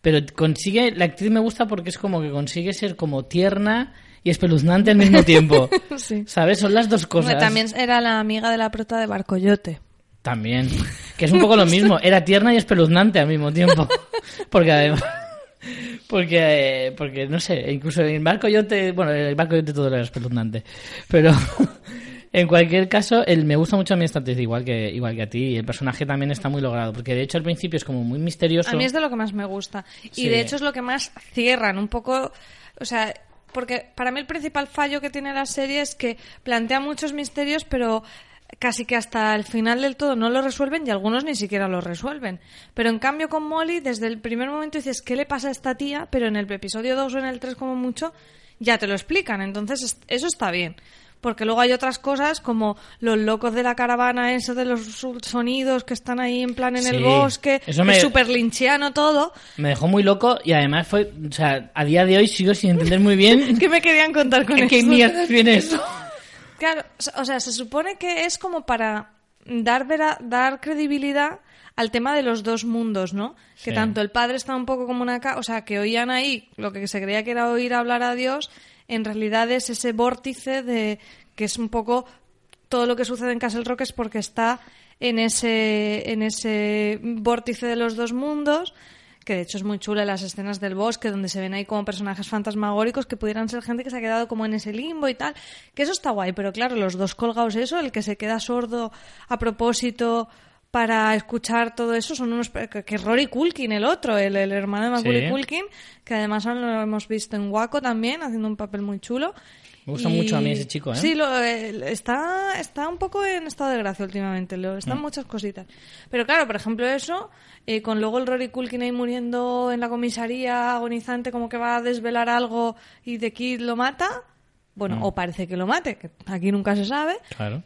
Pero consigue, la actriz me gusta porque es como que consigue ser como tierna y espeluznante al mismo tiempo. Sí. ¿Sabes? Son las dos cosas. También era la amiga de la prota de Barcoyote. También. Que es un poco lo mismo. Era tierna y espeluznante al mismo tiempo. Porque además. Porque, eh, porque no sé, incluso en Barco Yote, bueno, en el Barco Yote todo era espeluznante. Pero en cualquier caso, el, me gusta mucho a mí esta actriz, igual que, igual que a ti. Y el personaje también está muy logrado. Porque de hecho al principio es como muy misterioso. A mí es de lo que más me gusta. Y Sí. de hecho es lo que más cierran un poco. O sea, porque para mí el principal fallo que tiene la serie es que plantea muchos misterios, pero casi que hasta el final del todo no lo resuelven y algunos ni siquiera lo resuelven. Pero en cambio con Molly, desde el primer momento dices, ¿qué le pasa a esta tía? Pero en el episodio 2 o en el 3 como mucho, ya te lo explican. Entonces es- eso está bien. Porque luego hay otras cosas como los locos de la caravana, eso de los sonidos que están ahí en plan en el bosque, eso me- es súper linchiano todo. Me dejó muy loco y además fue, o sea, a día de hoy sigo sin entender muy bien ¿Qué me querían contar con ¿Qué, qué esto? mierdas viene eso. Claro, o sea, se supone que es como para dar, vera- dar credibilidad al tema de los dos mundos, ¿no? Que tanto el padre está un poco como una... ca- O sea, que oían ahí lo que se creía que era oír hablar a Dios, en realidad es ese vórtice de que es un poco todo lo que sucede en Castle Rock es porque está en ese, en ese vórtice de los dos mundos, que de hecho es muy chula las escenas del bosque donde se ven ahí como personajes fantasmagóricos que pudieran ser gente que se ha quedado como en ese limbo y tal, que eso está guay, pero claro, los dos colgados eso, el que se queda sordo a propósito para escuchar todo eso son unos que Rory Culkin el otro el, el hermano de Macaulay Sí. Culkin que además lo hemos visto en Waco también haciendo un papel muy chulo Me gusta mucho a mí ese chico, ¿eh? Sí, lo- eh, está, está un poco en estado de gracia últimamente. Lo, están Mm. muchas cositas. Pero claro, por ejemplo, eso, eh, con luego el Rory Culkin ahí muriendo en la comisaría, agonizante, como que va a desvelar algo y The Kid lo mata. Bueno, Mm. o parece que lo mate, que aquí nunca se sabe. Claro.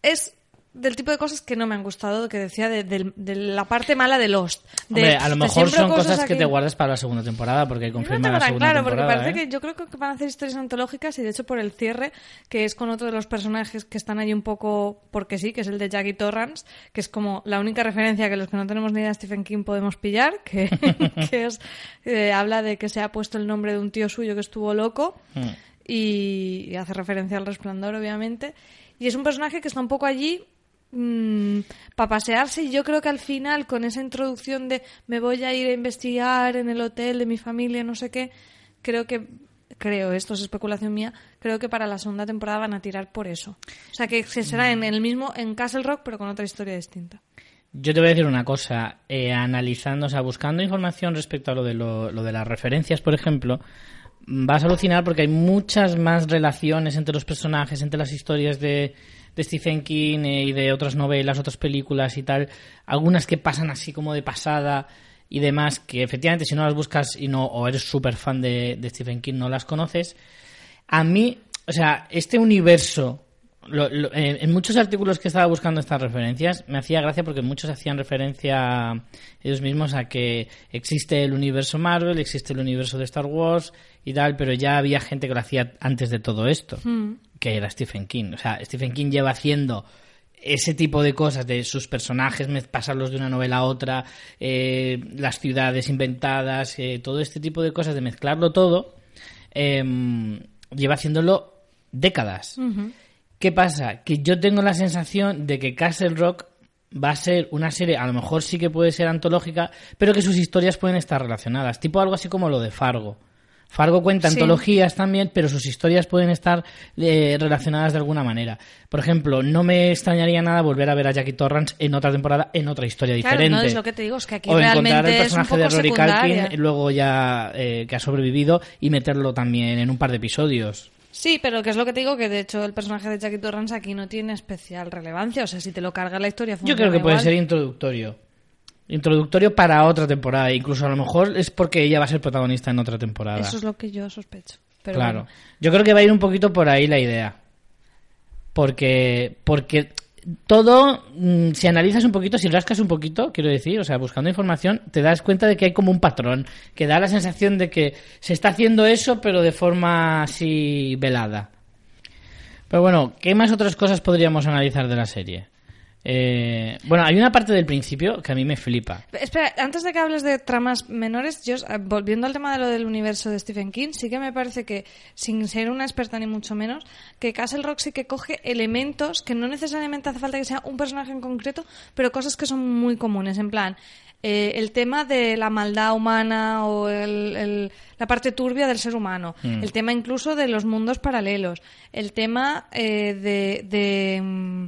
Es del tipo de cosas que no me han gustado, que decía de, del- de la parte mala de Lost. De, Hombre, a lo de mejor son cosas que aquí. te guardas para la segunda temporada porque No confirma tengo la segunda claro, porque temporada. parece ¿eh? que yo creo que van a hacer historias antológicas y de hecho por el cierre, que es con otro de los personajes que están ahí un poco porque sí, que es el de Jackie Torrance, que es como la única referencia que los que no tenemos ni idea de Stephen King podemos pillar, que, que es eh, habla de que se ha puesto el nombre de un tío suyo que estuvo loco Mm. y, y hace referencia al resplandor, obviamente. Y es un personaje que está un poco allí para pasearse y yo creo que al final con esa introducción de me voy a ir a investigar en el hotel de mi familia, no sé qué, creo que creo, esto es especulación mía, creo que para la segunda temporada van a tirar por eso. O sea que se será en el mismo en Castle Rock pero con otra historia distinta. Yo te voy a decir una cosa, eh, analizando, o sea, buscando información respecto a lo de, lo, lo de las referencias, por ejemplo, vas a alucinar porque hay muchas más relaciones entre los personajes, entre las historias de, de Stephen King eh, y de otras novelas, otras películas y tal, algunas que pasan así como de pasada y demás, que efectivamente si no las buscas y no, o eres súper fan de, de Stephen King, no las conoces. A mí, o sea, este universo lo- lo- en, en muchos artículos que estaba buscando estas referencias me hacía gracia porque muchos hacían referencia ellos mismos a que existe el universo Marvel, existe el universo de Star Wars y tal, pero ya había gente que lo hacía antes de todo esto, que era Stephen King. O sea, Stephen King lleva haciendo ese tipo de cosas de sus personajes, pasarlos de una novela a otra, eh, las ciudades inventadas, eh, todo este tipo de cosas, de mezclarlo todo, em, lleva haciéndolo décadas. ¿Qué pasa? Que yo tengo la sensación de que Castle Rock va a ser una serie, a lo mejor sí que puede ser antológica, pero que sus historias pueden estar relacionadas. Tipo algo así como lo de Fargo. Fargo cuenta Sí. antologías también, pero sus historias pueden estar eh, relacionadas de alguna manera. Por ejemplo, no me extrañaría nada volver a ver a Jackie Torrance en otra temporada, en otra historia Claro, diferente. no es lo que te digo, es que aquí o encontrar el personaje de Rory secundaria. Culkin, luego ya eh, que ha sobrevivido, y meterlo también en un par de episodios. Sí, pero que es lo que te digo, que de hecho el personaje de Jackie Torrance aquí no tiene especial relevancia. O sea, si te lo carga la historia, Yo creo que puede ser introductorio. Introductorio para otra temporada. Incluso a lo mejor es porque ella va a ser protagonista en otra temporada. Eso es lo que yo sospecho. Pero claro. bueno. Yo creo que va a ir un poquito por ahí la idea. Porque, porque todo, mm, si analizas un poquito, si rascas un poquito, quiero decir, o sea, buscando información, te das cuenta de que hay como un patrón, que da la sensación de que se está haciendo eso, pero de forma así velada. Pero bueno, ¿qué más otras cosas podríamos analizar de la serie? Eh, bueno, hay una parte del principio que a mí me flipa. Espera, antes de que hables de tramas menores, yo, eh, volviendo al tema de lo del universo de Stephen King, sí que me parece que, sin ser una experta ni mucho menos, que Castle Rock sí que coge elementos que no necesariamente hace falta que sea un personaje en concreto, pero cosas que son muy comunes. En plan, eh, el tema de la maldad humana o el- el- la parte turbia del ser humano, Mm. el tema incluso de los mundos paralelos, el tema eh, de... de mm,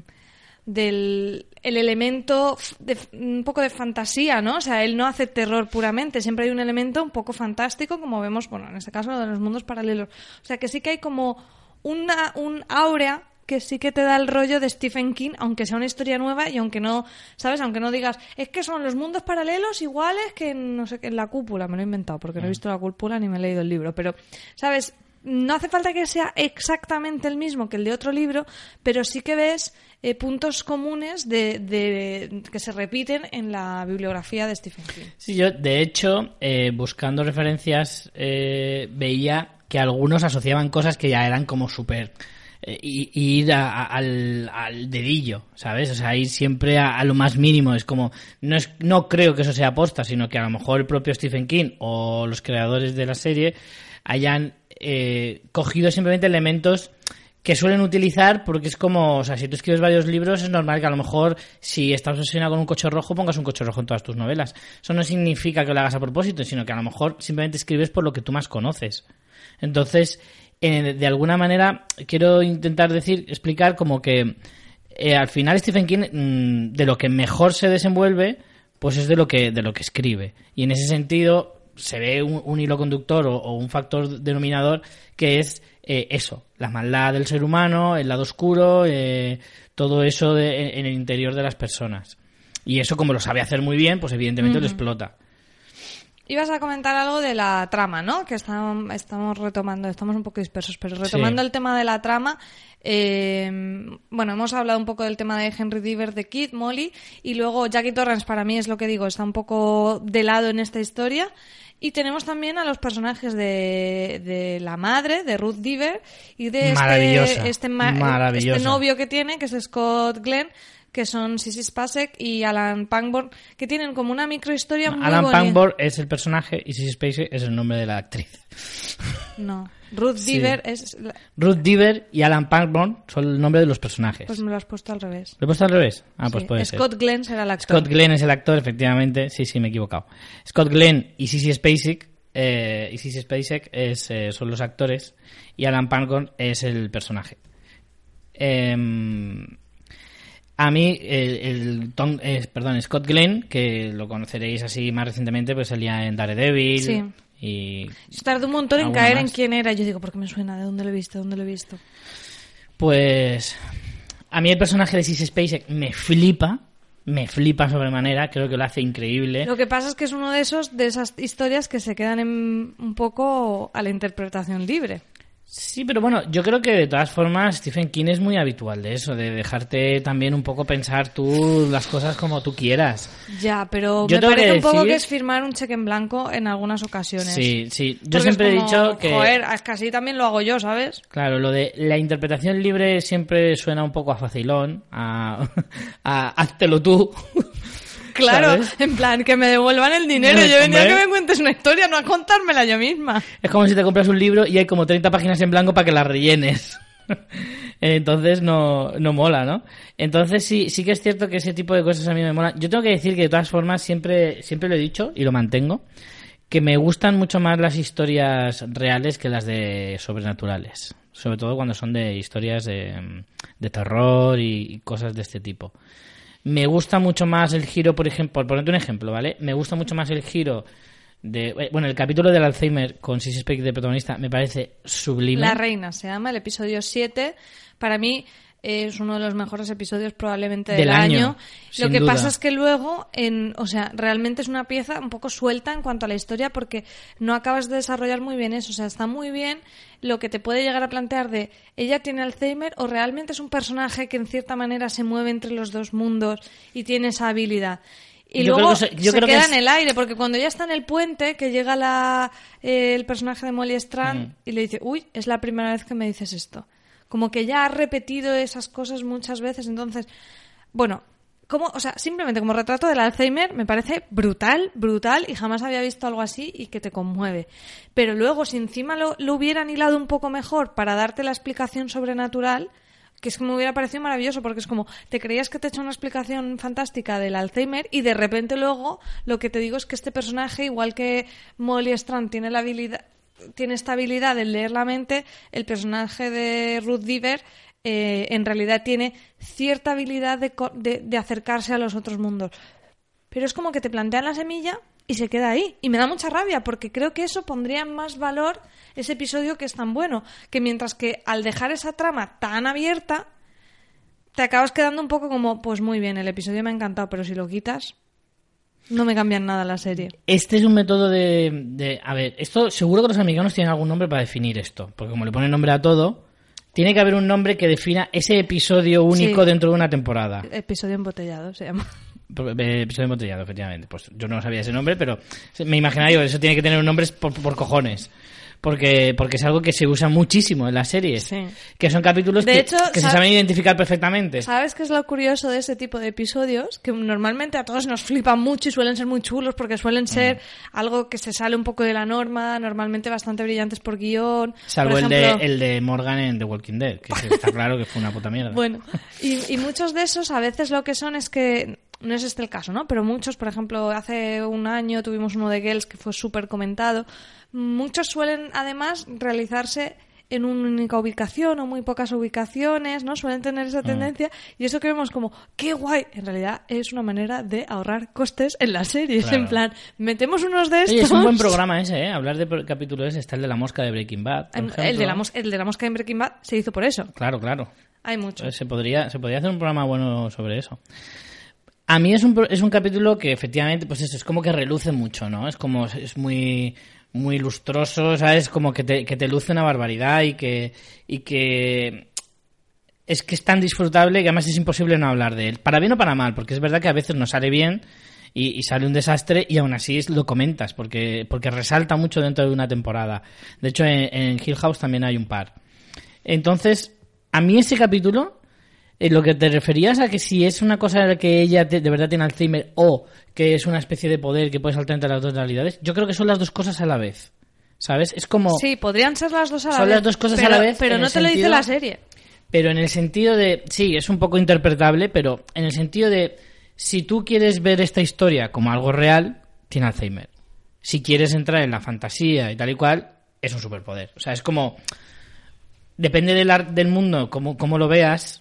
del el elemento de, un poco de fantasía, ¿no? O sea, él no hace terror puramente, siempre hay un elemento un poco fantástico, como vemos, bueno, en este caso lo de los mundos paralelos. O sea, que sí que hay como una un áurea que sí que te da el rollo de Stephen King, aunque sea una historia nueva y aunque no, ¿sabes? Aunque no digas, es que son los mundos paralelos iguales que en, no sé, que en la cúpula, me lo he inventado porque no he mm. visto la cúpula ni me he leído el libro, pero, ¿sabes? No hace falta que sea exactamente el mismo que el de otro libro, pero sí que ves eh, puntos comunes de, que se repiten en la bibliografía de Stephen King. Sí, yo, de hecho, eh, buscando referencias, eh, veía que algunos asociaban cosas que ya eran como súper eh, y, ir al, dedillo, ¿sabes? O sea, ir siempre a, lo más mínimo. Es como, no, es, no creo que eso sea aposta, sino que a lo mejor el propio Stephen King o los creadores de la serie hayan eh, cogido simplemente elementos que suelen utilizar porque es como, o sea, si tú escribes varios libros es normal que a lo mejor si estás obsesionado con un coche rojo pongas un coche rojo en todas tus novelas. Eso no significa que lo hagas a propósito, sino que a lo mejor simplemente escribes por lo que tú más conoces. Entonces, de alguna manera quiero intentar decir, explicar como que eh, al final Stephen King mm, de lo que mejor se desenvuelve, pues es de lo que, de lo que escribe. Y en ese sentido se ve un, hilo conductor o, un factor denominador que es eh, eso, la maldad del ser humano, el lado oscuro, eh, todo eso en, el interior de las personas. Y eso como lo sabe hacer muy bien, pues evidentemente lo explota. Ibas a comentar algo de la trama, ¿no? Que estamos, estamos retomando, estamos un poco dispersos, pero retomando el tema de la trama, eh, bueno, hemos hablado un poco del tema de Henry Diver, de Kid, Molly, y luego Jackie Torrance, para mí es lo que digo, está un poco de lado en esta historia. Y tenemos también a los personajes de, de la madre, de Ruth Diver, y de este, este, este novio que tiene, que es Scott Glenn, que son Sissy Spacek y Alan Pangborn, que tienen como una microhistoria muy Alan Pangborn es el personaje y Sissy Spacek es el nombre de la actriz. No. Ruth Diver es... Ruth Diver y Alan Pangborn son el nombre de los personajes. Pues me lo has puesto al revés. ¿Lo he puesto al revés? Ah, pues puede Scott Glenn será el actor. Scott Glenn es el actor, efectivamente. Sí, sí, me he equivocado. Scott Glenn y Sissy Spacek, eh, y Sissy Spacek es, eh, son los actores y Alan Pangborn es el personaje. Eh, a mí, el, Tom, eh, perdón, Scott Glenn, que lo conoceréis así más recientemente, pues salía en Daredevil. Sí. Y tardó un montón en caer en quién era. Yo digo, ¿por qué me suena? ¿De dónde lo he visto? ¿Dónde lo he visto? Pues a mí el personaje de Sissy Spacek me flipa, me flipa sobremanera, creo que lo hace increíble. Lo que pasa es que es uno de esos de esas historias que se quedan en, un poco a la interpretación libre. Sí, pero bueno, yo creo que de todas formas Stephen King es muy habitual de eso, de dejarte también un poco pensar tú las cosas como tú quieras. Ya, pero me parece un poco que es firmar un cheque en blanco en algunas ocasiones. Sí, sí. Yo siempre he dicho que... Joder, es que así también lo hago yo, ¿sabes? Claro, lo de la interpretación libre siempre suena un poco a facilón, a, a háztelo tú. Claro, en plan, que me devuelvan el dinero. Yo venía a que me cuentes una historia, no a contármela yo misma. Es como si te compras un libro y hay como 30 páginas en blanco para que las rellenes. Entonces no, no mola, ¿no? Entonces sí, sí que es cierto que ese tipo de cosas a mí me mola. Yo tengo que decir que de todas formas siempre, siempre lo he dicho y lo mantengo, que me gustan mucho más las historias reales que las de sobrenaturales. Sobre todo cuando son de historias de, de terror y cosas de este tipo. Me gusta mucho más el giro, por ejemplo, por ponerte un ejemplo, ¿vale? Me gusta mucho más el giro de. Eh, bueno, el capítulo del Alzheimer con Sissy Spacek de protagonista me parece sublime. La Reina se llama, el episodio 7. Para mí, es uno de los mejores episodios probablemente del, año. Lo que pasa es que luego, en, o sea, realmente es una pieza un poco suelta en cuanto a la historia porque no acabas de desarrollar muy bien eso. O sea, está muy bien lo que te puede llegar a plantear de ella tiene Alzheimer o realmente es un personaje que en cierta manera se mueve entre los dos mundos y tiene esa habilidad. Y luego se, queda en el aire, porque cuando ya está en el puente, que llega la, eh, el personaje de Molly Strand y le dice, uy, es la primera vez que me dices esto como que ya ha repetido esas cosas muchas veces, entonces, bueno, como, o sea, simplemente como retrato del Alzheimer me parece brutal, brutal y jamás había visto algo así y que te conmueve. Pero luego, si encima lo, lo hubieran hilado un poco mejor para darte la explicación sobrenatural, que es que me hubiera parecido maravilloso porque es como te creías que te he hecho una explicación fantástica del Alzheimer y de repente luego lo que te digo es que este personaje igual que Molly Strand tiene la habilidad tiene esta habilidad de leer la mente, el personaje de Ruth Diver eh, en realidad tiene cierta habilidad de, de- de acercarse a los otros mundos. Pero es como que te plantean la semilla y se queda ahí. Y me da mucha rabia porque creo que eso pondría más valor ese episodio que es tan bueno. Que mientras que al dejar esa trama tan abierta, te acabas quedando un poco como, pues muy bien, el episodio me ha encantado, pero si lo quitas, no me cambian nada la serie. Este es un método de, de- A ver, esto seguro que los americanos tienen algún nombre para definir esto. Porque como le ponen nombre a todo, tiene que haber un nombre que defina ese episodio único Sí. dentro de una temporada. Episodio embotellado se llama. Eh, Episodio embotellado, efectivamente. Pues yo no sabía ese nombre, pero me imaginaba yo, eso tiene que tener un nombre por, por cojones. Porque, porque es algo que se usa muchísimo en las series. Sí. Que son capítulos De que, hecho, que se ¿sabes- saben identificar perfectamente. ¿Sabes qué es lo curioso de ese tipo de episodios? Que normalmente a todos nos flipan mucho y suelen ser muy chulos porque suelen ser Mm. algo que se sale un poco de la norma, normalmente bastante brillantes por guion. Salvo por el, de, el de Morgan en The Walking Dead, que está claro que fue una puta mierda. Bueno, y, y muchos de esos a veces lo que son es que, no es este el caso, ¿no? Pero muchos, por ejemplo, hace un año tuvimos uno de Girls que fue súper comentado. Muchos suelen además realizarse en una única ubicación o muy pocas ubicaciones, ¿no? Suelen tener Mm. esa tendencia y eso que vemos como, qué guay. En realidad es una manera de ahorrar costes en las series. Claro. En plan, metemos unos de estos. Oye, es un buen programa ese, ¿eh? Hablar de capítulos ese. Está el de la mosca de Breaking Bad. por El de, la mos- el de la mosca en Breaking Bad se hizo por eso. Claro, claro. Hay muchos. Eh, Se podría, se podría hacer un programa bueno sobre eso. A mí es un, es un capítulo que efectivamente, pues eso, es como que reluce mucho, ¿no? Es como, es muy, muy lustroso, ¿sabes? Como que te, que te luce una barbaridad y que, y que es que es tan disfrutable que además es imposible no hablar de él. Para bien o para mal, porque es verdad que a veces no sale bien y, sale un desastre y aún así lo comentas, porque, porque resalta mucho dentro de una temporada. De hecho, en, en Hill House también hay un par. Entonces, a mí ese capítulo, en lo que te referías a que si es una cosa que ella te- de verdad tiene Alzheimer o que es una especie de poder que puede saltar entre las dos realidades, yo creo que son las dos cosas a la vez. ¿Sabes? Es como... Sí, podrían ser las dos a la Son vez. las dos cosas a la vez Pero no te lo dice sentido- la serie. Pero en el sentido de, sí, es un poco interpretable, pero en el sentido de, si tú quieres ver esta historia como algo real, tiene Alzheimer. Si quieres entrar en la fantasía y tal y cual, es un superpoder. O sea, es como, depende del, del mundo, como, como lo veas,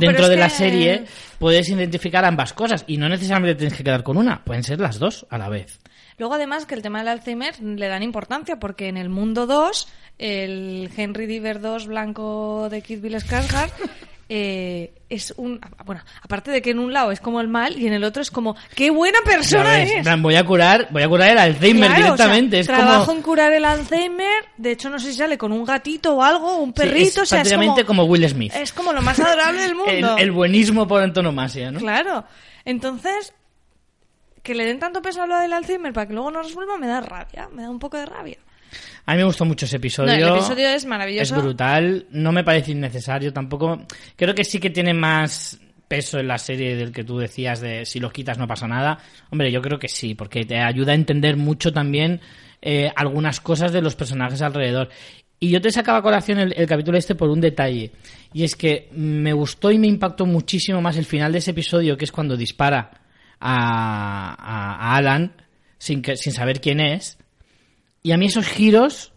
dentro de la serie, puedes identificar ambas cosas y no necesariamente tienes que quedar con una, pueden ser las dos a la vez. Luego, además, que el tema del Alzheimer le dan importancia porque en el mundo 2, el Henry Diver 2 blanco de Kid Bill Skarsgård eh, es un. Bueno, aparte de que en un lado es como el mal y en el otro es como, ¡qué buena persona ves, es! voy a curar, voy a curar el Alzheimer Claro, directamente. o sea, es trabajo como, en curar el Alzheimer. De hecho, no sé si sale con un gatito o algo, un Sí, perrito. es o sea, es prácticamente como, como Will Smith. es como lo más adorable del el, mundo. el buenismo por antonomasia, ¿no? Claro. Entonces, que le den tanto peso a lo del Alzheimer para que luego no resuelva me da rabia, me da un poco de rabia. A mí me gustó mucho ese episodio. No, el episodio es maravilloso. Es brutal. No me parece innecesario tampoco. Creo que sí que tiene más peso en la serie del que tú decías de si los quitas no pasa nada. Hombre, yo creo que sí, porque te ayuda a entender mucho también eh, algunas cosas de los personajes alrededor. Y yo te sacaba a colación el, el capítulo este por un detalle. Y es que me gustó y me impactó muchísimo más el final de ese episodio, que es cuando dispara a, a- a Alan sin, que, sin saber quién es. Y a mí esos giros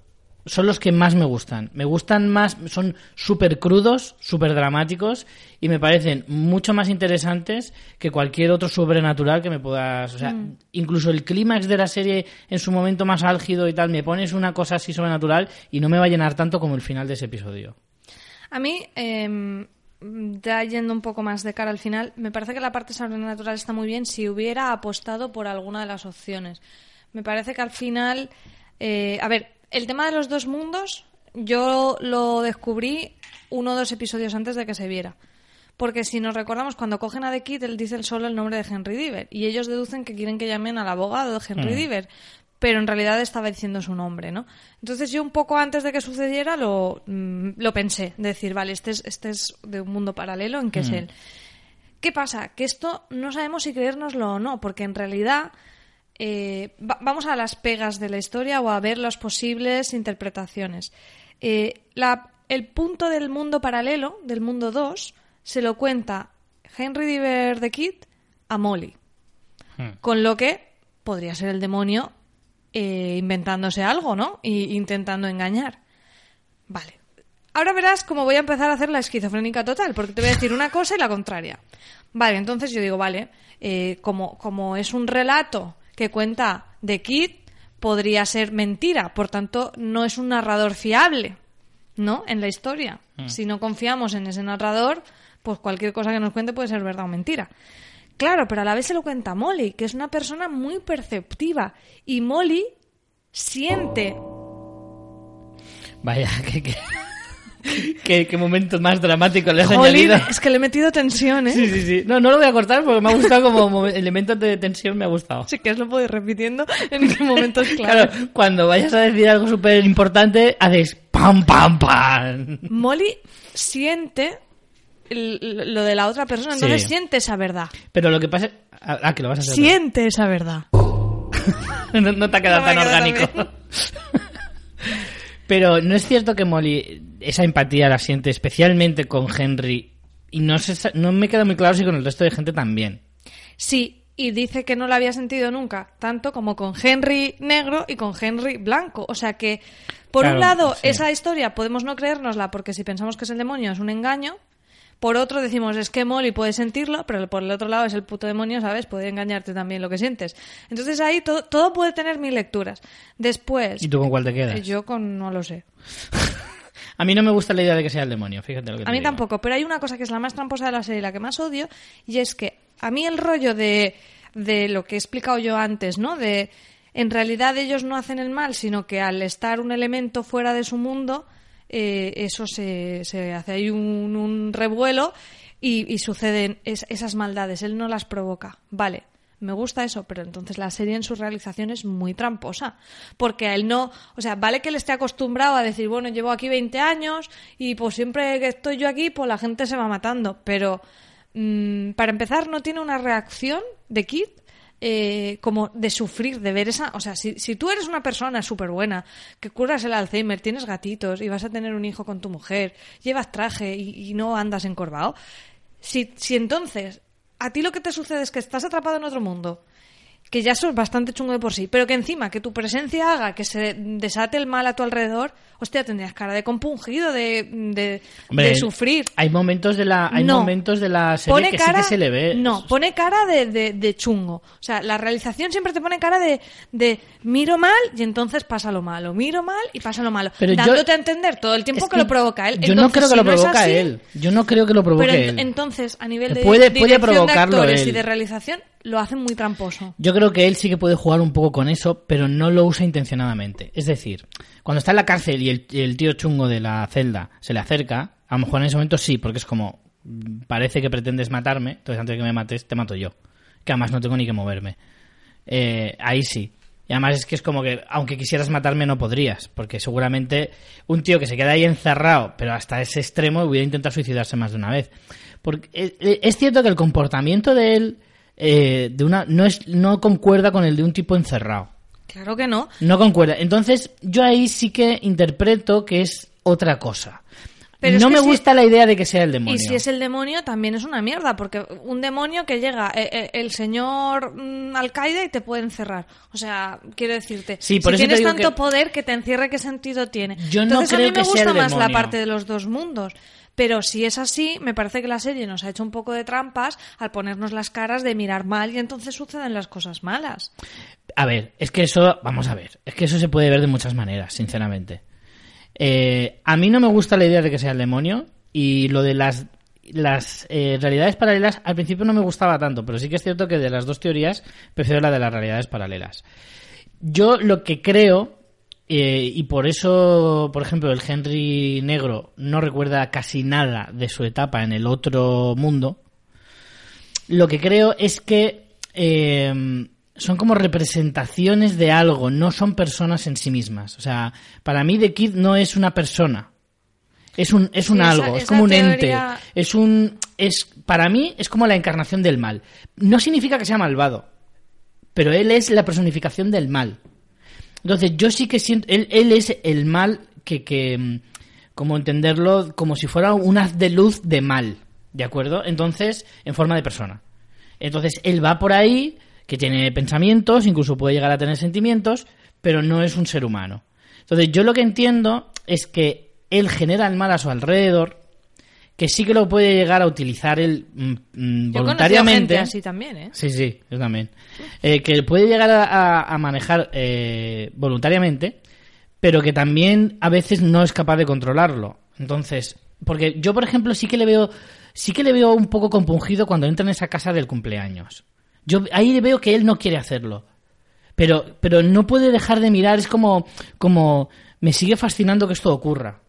son los que más me gustan. Me gustan más, son súper crudos, súper dramáticos y me parecen mucho más interesantes que cualquier otro sobrenatural que me puedas... O sea, incluso el clímax de la serie en su momento más álgido y tal, me pones una cosa así sobrenatural y no me va a llenar tanto como el final de ese episodio. A mí, eh, ya yendo un poco más de cara al final, me parece que la parte sobrenatural está muy bien si hubiera apostado por alguna de las opciones. Me parece que al final, eh, a ver, el tema de los dos mundos, yo lo descubrí uno o dos episodios antes de que se viera. Porque si nos recordamos, cuando cogen a The Kid, él dice solo el nombre de Henry Diver. Y ellos deducen que quieren que llamen al abogado de Henry Mm. Diver. Pero en realidad estaba diciendo su nombre, ¿no? Entonces yo un poco antes de que sucediera lo, mm, lo pensé. De decir, vale, este es, este es de un mundo paralelo en que es Mm. él. ¿Qué pasa? Que esto no sabemos si creérnoslo o no, porque en realidad eh, va- vamos a las pegas de la historia o a ver las posibles interpretaciones. Eh, la- el punto del mundo paralelo, del mundo 2, se lo cuenta Henry Diver the Kid a Molly. Hmm. Con lo que podría ser el demonio eh, inventándose algo, ¿no? Y intentando engañar. Vale. ahora verás cómo voy a empezar a hacer la esquizofrénica total, porque te voy a decir una cosa y la contraria. Vale, entonces yo digo, vale, eh, como, como es un relato que cuenta de Kid, podría ser mentira, por tanto, no es un narrador fiable, ¿no? En la historia. Mm. Si no confiamos en ese narrador, pues cualquier cosa que nos cuente puede ser verdad o mentira. Claro, pero a la vez se lo cuenta Molly, que es una persona muy perceptiva. Y Molly siente. Vaya, qué, qué- qué momento más dramático le has Jolín, añadido. es que le he metido tensión, ¿eh? Sí, sí, sí. No, no lo voy a cortar porque me ha gustado como elemento de tensión, me ha gustado. Así que os lo puedo ir repitiendo en qué momentos clave. Claro, cuando vayas a decir algo súper importante, haces pam, pam, pam. Molly siente el- lo de la otra persona, entonces Sí. siente esa verdad. Pero lo que pasa... Ah, que lo vas a hacer. Siente esa verdad. no, no te ha quedado No tan orgánico. Pero no es cierto que Molly esa empatía la siente especialmente con Henry y no, se no me queda muy claro si con el resto de gente también. Sí, y dice que no la había sentido nunca, tanto como con Henry negro y con Henry blanco. O sea que, por Claro, un lado, sí. esa historia podemos no creérnosla porque si pensamos que es el demonio es un engaño. Por otro decimos, es que Molly puede sentirlo, pero por el otro lado es el puto demonio, ¿sabes? Puede engañarte también lo que sientes. Entonces ahí todo, todo puede tener mil lecturas. Después, ¿Y tú con cuál te quedas? yo con no lo sé. A mí no me gusta la idea de que sea el demonio, fíjate lo que te A mí digo. tampoco, pero hay una cosa que es la más tramposa de la serie y la que más odio, y es que a mí el rollo de, de lo que he explicado yo antes, ¿no? De en realidad ellos no hacen el mal, sino que al estar un elemento fuera de su mundo, eh, eso se, se hace ahí un, un revuelo y, y suceden es- esas maldades. Él no las provoca. Vale. Me gusta eso, pero entonces la serie en su realización es muy tramposa. Porque a él no. O sea, vale que él esté acostumbrado a decir, bueno, llevo aquí 20 años y pues siempre que estoy yo aquí, pues la gente se va matando. Pero mm, para empezar, no tiene una reacción de Kid eh, como de sufrir, de ver esa... O sea, si, si tú eres una persona súper buena, que curas el Alzheimer, tienes gatitos y vas a tener un hijo con tu mujer, llevas traje y, y no andas encorvado, si, si entonces a ti lo que te sucede es que estás atrapado en otro mundo, que ya eso es bastante chungo de por sí, pero que encima que tu presencia haga que se desate el mal a tu alrededor, hostia, tendrías cara de compungido, de, de, Hombre, de sufrir. Hay momentos de la, hay No. momentos de la serie Pone que cara, sí que se le ve. No, pone cara de, de- de chungo. O sea, la realización siempre te pone cara de, de miro mal y entonces pasa lo malo. Miro mal y pasa lo malo. Pero yo- dándote a entender todo el tiempo que, lo provoca él. Yo no creo que si lo no provoca así, él. Yo no creo que lo provoque Pero él. entonces, a nivel de Puede- puede dirección provocarlo de actores y de realización, lo hacen muy tramposo. Yo creo que él sí que puede jugar un poco con eso, pero no lo usa intencionadamente. Es decir, cuando está en la cárcel y el, el tío chungo de la celda se le acerca, a lo mejor en ese momento sí, porque es como, mm, parece que pretendes matarme, entonces antes de que me mates, te mato yo. Que además no tengo ni que moverme. Eh, ahí sí. Y además es que es como que, aunque quisieras matarme, no podrías. Porque seguramente un tío que se queda ahí encerrado, pero hasta ese extremo, hubiera intentado suicidarse más de una vez. Porque eh, eh, es cierto que el comportamiento de él eh, de una, no, es, no concuerda con el de un tipo encerrado. Claro que no. No concuerda. Entonces, yo ahí sí que interpreto que es otra cosa. Pero no me si- gusta la idea de que sea el demonio. Y si es el demonio, también es una mierda, porque un demonio que llega eh, eh, el señor mm, alcaide y te puede encerrar. O sea, quiero decirte, Sí, por si eso tienes tanto que- poder que te encierre, ¿qué sentido tiene? Yo no Entonces a creo mí me que sea gusta el más la parte de los dos mundos. Pero si es así, me parece que la serie nos ha hecho un poco de trampas al ponernos las caras de mirar mal y entonces suceden las cosas malas. A ver, es que eso, vamos a ver, es que eso se puede ver de muchas maneras, sinceramente. Eh, a mí no me gusta la idea de que sea el demonio y lo de las, las eh, realidades paralelas al principio no me gustaba tanto, pero sí que es cierto que de las dos teorías prefiero la de las realidades paralelas. Yo lo que creo, eh, y por eso, por ejemplo, el Henry negro no recuerda casi nada de su etapa en el otro mundo, lo que creo es que eh, son como representaciones de algo, no son personas en sí mismas. O sea, para mí The Kid no es una persona. Es un, es un Sí, esa- algo, es como un teoría- ente. Es un. Es, para mí es como la encarnación del mal. No significa que sea malvado. Pero él es la personificación del mal. Entonces, yo sí que siento. Él, es el mal que, que. mm, Como entenderlo, como si fuera un haz de luz de mal. ¿De acuerdo? Entonces, en forma de persona. Entonces, él va por ahí, que tiene pensamientos, incluso puede llegar a tener sentimientos, pero no es un ser humano. Entonces, yo lo que entiendo es que él genera el mal a su alrededor, que sí que lo puede llegar a utilizar él mm, mm, Yo voluntariamente. gente así también, ¿eh? Sí, sí, yo también. Eh, que puede llegar a, a- a manejar eh, voluntariamente, pero que también a veces no es capaz de controlarlo. Entonces, porque yo, por ejemplo, sí que le veo, sí que le veo un poco compungido cuando entra en esa casa del cumpleaños. Yo ahí le veo que él no quiere hacerlo. Pero, pero no puede dejar de mirar, es como, como, me sigue fascinando que esto ocurra.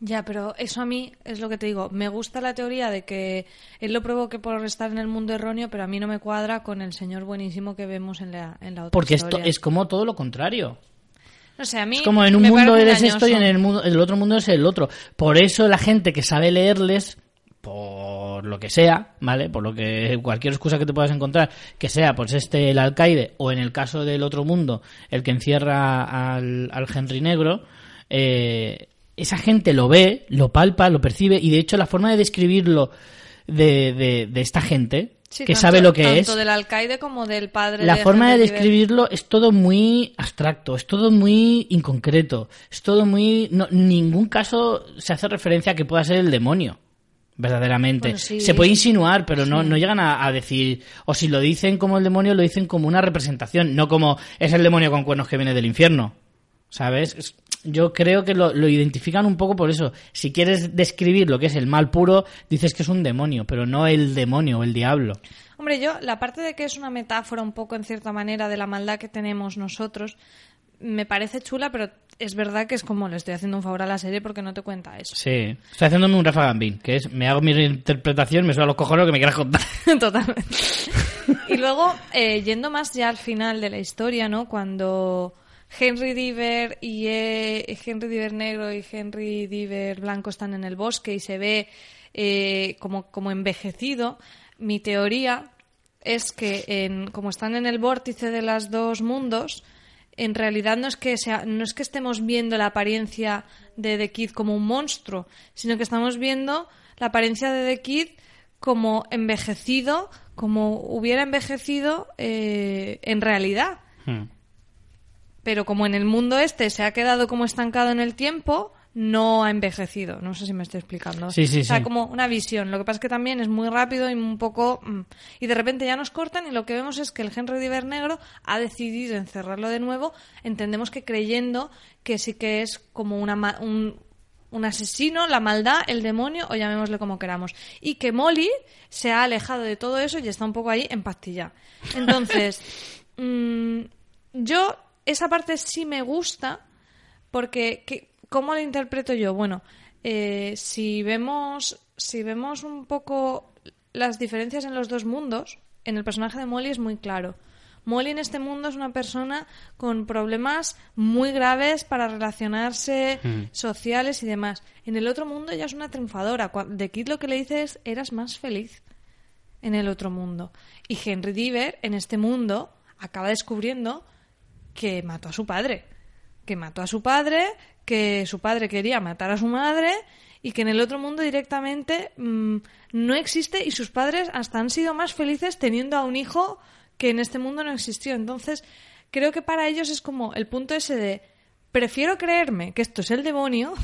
Ya, pero eso a mí es lo que te digo. Me gusta la teoría de que él lo provoque por estar en el mundo erróneo, pero a mí no me cuadra con el señor buenísimo que vemos en la, en la otra Porque esto es como todo lo contrario. No sé, a mí Es como en un mundo eres esto y en el, mundo, el otro mundo es el otro. Por eso la gente que sabe leerles, por lo que sea, ¿vale? Por lo que cualquier excusa que te puedas encontrar, que sea pues este el alcaide o en el caso del otro mundo el que encierra al, al Henry Negro, eh, esa gente lo ve, lo palpa, lo percibe y de hecho la forma de describirlo de, de, de esta gente Sí, que tanto- sabe lo que tanto es del alcaide como del padre la de forma de River. describirlo es todo muy abstracto, es todo muy inconcreto, es todo muy... No, ningún caso se hace referencia a que pueda ser el demonio, verdaderamente. Bueno, sí. Se puede insinuar, pero no, no llegan a, a decir... O si lo dicen como el demonio, lo dicen como una representación, no como es el demonio con cuernos que viene del infierno. ¿Sabes? Es- Yo creo que lo, lo identifican un poco por eso. Si quieres describir lo que es el mal puro, dices que es un demonio, pero no el demonio o el diablo. Hombre, yo, la parte de que es una metáfora un poco, en cierta manera, de la maldad que tenemos nosotros, me parece chula, pero es verdad que es como le estoy haciendo un favor a la serie porque no te cuenta eso. Sí, estoy haciéndome un Rafa Gambín, que es me hago mi interpretación, me suena a los cojones lo que me quieras contar. Totalmente. Y luego, eh, yendo más ya al final de la historia, ¿no? Cuando Henry Diver y eh, Henry Diver negro y Henry Diver blanco están en el bosque y se ve eh, como, como envejecido, mi teoría es que en, como están en el vórtice de los dos mundos, en realidad no es que sea, no es que estemos viendo la apariencia de The Kid como un monstruo, sino que estamos viendo la apariencia de The Kid como envejecido, como hubiera envejecido eh, en realidad. Hmm. Pero como en el mundo este se ha quedado como estancado en el tiempo, no ha envejecido. No sé si me estoy explicando. Sí, sí, o sea, sí. como una visión. Lo que pasa es que también es muy rápido y un poco... mm, Y de repente ya nos cortan y lo que vemos es que el Henry Diver negro ha decidido encerrarlo de nuevo. Entendemos que creyendo que sí que es como una, ma- un, un asesino, la maldad, el demonio o llamémosle como queramos. Y que Molly se ha alejado de todo eso y está un poco ahí en pastilla. Entonces, mm, yo esa parte sí me gusta porque ¿qué- ¿cómo lo interpreto yo? Bueno, eh, si vemos si vemos un poco las diferencias en los dos mundos, en el personaje de Molly es muy claro. Molly en este mundo es una persona con problemas muy graves para relacionarse, sociales y demás. En el otro mundo ella es una triunfadora. De Kid lo que le dice es, eras más feliz en el otro mundo. Y Henry Diver en este mundo acaba descubriendo que mató a su padre. Que mató a su padre, que su padre quería matar a su madre y que en el otro mundo directamente mm, no existe y sus padres hasta han sido más felices teniendo a un hijo que en este mundo no existió. Entonces, creo que para ellos es como el punto ese de prefiero creerme que esto es el demonio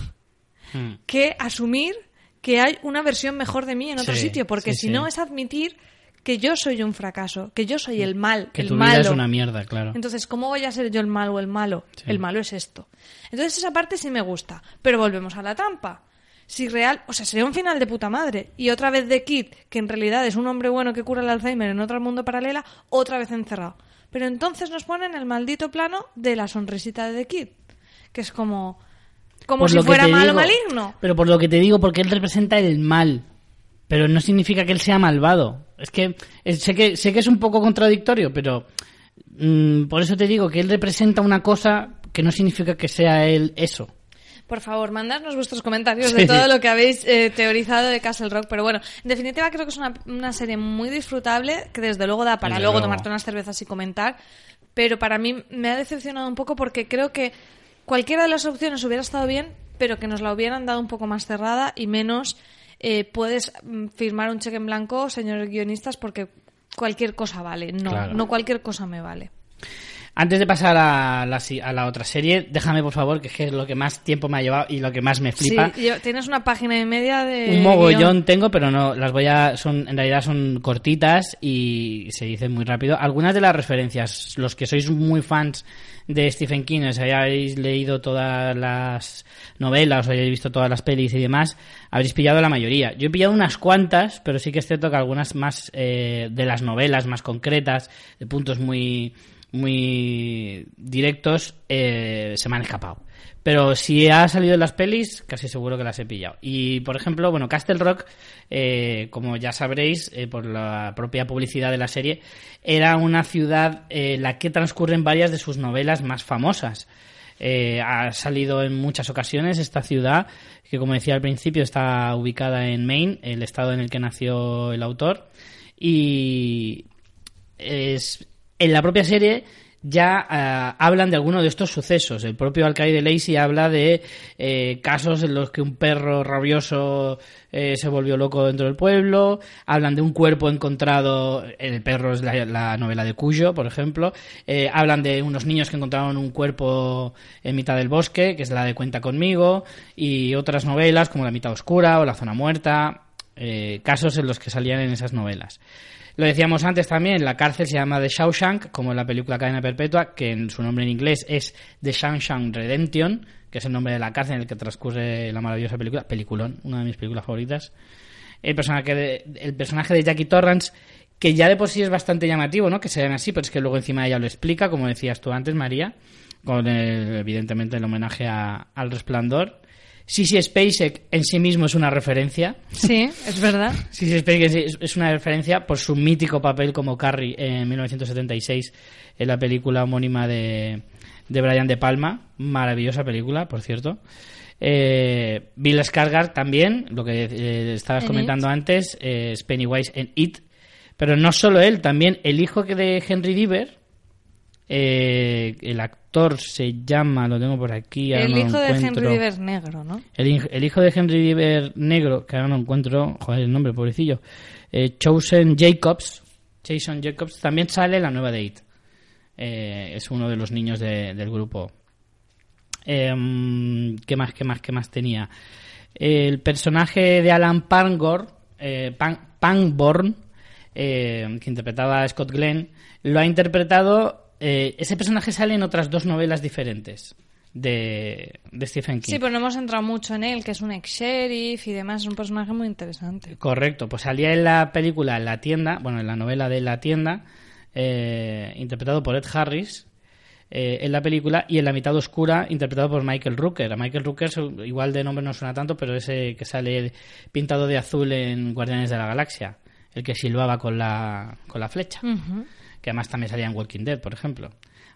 Hmm. que asumir que hay una versión mejor de mí en otro Sí, sitio, porque sí, si sí. no es admitir que yo soy un fracaso, que yo soy el mal, Que el tu malo. vida es una mierda, claro. Entonces, ¿cómo voy a ser yo el malo o el malo? Sí. El malo es esto. Entonces, esa parte sí me gusta. Pero volvemos a la trampa. Si real, o sea, sería un final de puta madre. Y otra vez de Kid, que en realidad es un hombre bueno que cura el Alzheimer en otro mundo paralela, otra vez encerrado. Pero entonces nos ponen el maldito plano de la sonrisita de The Kid. Que es como. Como Por si fuera malo digo- maligno. Pero por lo que te digo, porque él representa el mal. Pero no significa que él sea malvado. Es que sé que, sé que es un poco contradictorio, pero mm, por eso te digo que él representa una cosa que no significa que sea él eso. Por favor, mandadnos vuestros comentarios Sí. de todo lo que habéis eh, teorizado de Castle Rock. Pero bueno, en definitiva creo que es una, una serie muy disfrutable, que desde luego da para Desde luego luego. tomarte unas cervezas y comentar. Pero para mí me ha decepcionado un poco porque creo que cualquiera de las opciones hubiera estado bien, pero que nos la hubieran dado un poco más cerrada y menos eh, puedes mm, firmar un cheque en blanco, señores guionistas, porque cualquier cosa vale. No, Claro. no cualquier cosa me vale. Antes de pasar a la, a la otra serie, déjame por favor, que es que es lo que más tiempo me ha llevado y lo que más me flipa. Sí, yo- tienes una página y media de. Un mogollón guion. tengo, pero no, las voy a, son, en realidad son cortitas y se dicen muy rápido. Algunas de las referencias, los que sois muy fans de Stephen King, os hayáis leído todas las novelas, os hayáis visto todas las pelis y demás, habréis pillado la mayoría. Yo he pillado unas cuantas, pero sí que es cierto que algunas más eh, de las novelas más concretas, de puntos muy, muy directos, eh, se me han escapado. Pero si ha salido en las pelis, casi seguro que las he pillado. Y, por ejemplo, bueno, Castle Rock, eh, como ya sabréis, eh, por la propia publicidad de la serie, era una ciudad en la que transcurren varias de sus novelas más famosas. Ha salido en muchas ocasiones esta ciudad, que como decía al principio está ubicada en Maine, el estado en el que nació el autor. Y es, en la propia serie ya ah, hablan de alguno de estos sucesos. El propio alcaide Lacey habla de eh, casos en los que un perro rabioso eh, se volvió loco dentro del pueblo. Hablan de un cuerpo encontrado. El perro es la, la novela de Cuyo, por ejemplo. Eh, hablan de unos niños que encontraron un cuerpo en mitad del bosque, que es la de Cuenta conmigo. Y otras novelas como La mitad oscura o La zona muerta. eh, casos en los que salían en esas novelas. Lo decíamos antes también, la cárcel se llama The Shawshank, como en la película Cadena Perpetua, que en su nombre en inglés es The Shawshank Redemption, que es el nombre de la cárcel en el que transcurre la maravillosa película, peliculón, una de mis películas favoritas. El personaje de, el personaje de Jackie Torrance, que ya de por sí es bastante llamativo, ¿no? Que se llame así, pero es que luego encima ella lo explica, como decías tú antes, María, con el- evidentemente el homenaje al resplandor. Sissy Spacek en sí mismo es una referencia. Sí, es verdad. Sí, sí, que es- una referencia por su mítico papel como Carrie en 1976 en la película homónima de, de Brian De Palma. Maravillosa película, por cierto. Eh, Bill Skarsgård también, lo que eh, estabas En comentando antes, eh, es Pennywise en It. Pero no solo él, también el hijo que de Henry Diver, eh, el actor se llama, lo tengo por aquí. El no hijo de Henry. Diver negro, ¿no? El, hij- el hijo de Henry Diver negro, que ahora no encuentro, joder, el nombre, pobrecillo, eh, Chosen Jacobs, Jason Jacobs, también sale en la nueva It. Eh, es uno de los niños de- del grupo. Em, ¿Qué más, qué más, qué más tenía? El personaje de Alan Pangor, Pan- Pangborn, que interpretaba a Scott Glenn, lo ha interpretado. Eh, ese personaje sale en otras dos novelas diferentes de, de Stephen King. Sí, pero no hemos entrado mucho en él, que es un ex-sheriff y demás. Es un personaje muy interesante. Correcto, pues salía en la película La tienda, bueno, en la novela de La tienda, eh, interpretado por Ed Harris, eh, en la película, y en La mitad oscura, interpretado por Michael Rooker. A Michael Rooker, igual de nombre no suena tanto, pero ese que sale pintado de azul en Guardianes de la Galaxia, el que silbaba con la, con la flecha. Que además también salía en Walking Dead, por ejemplo.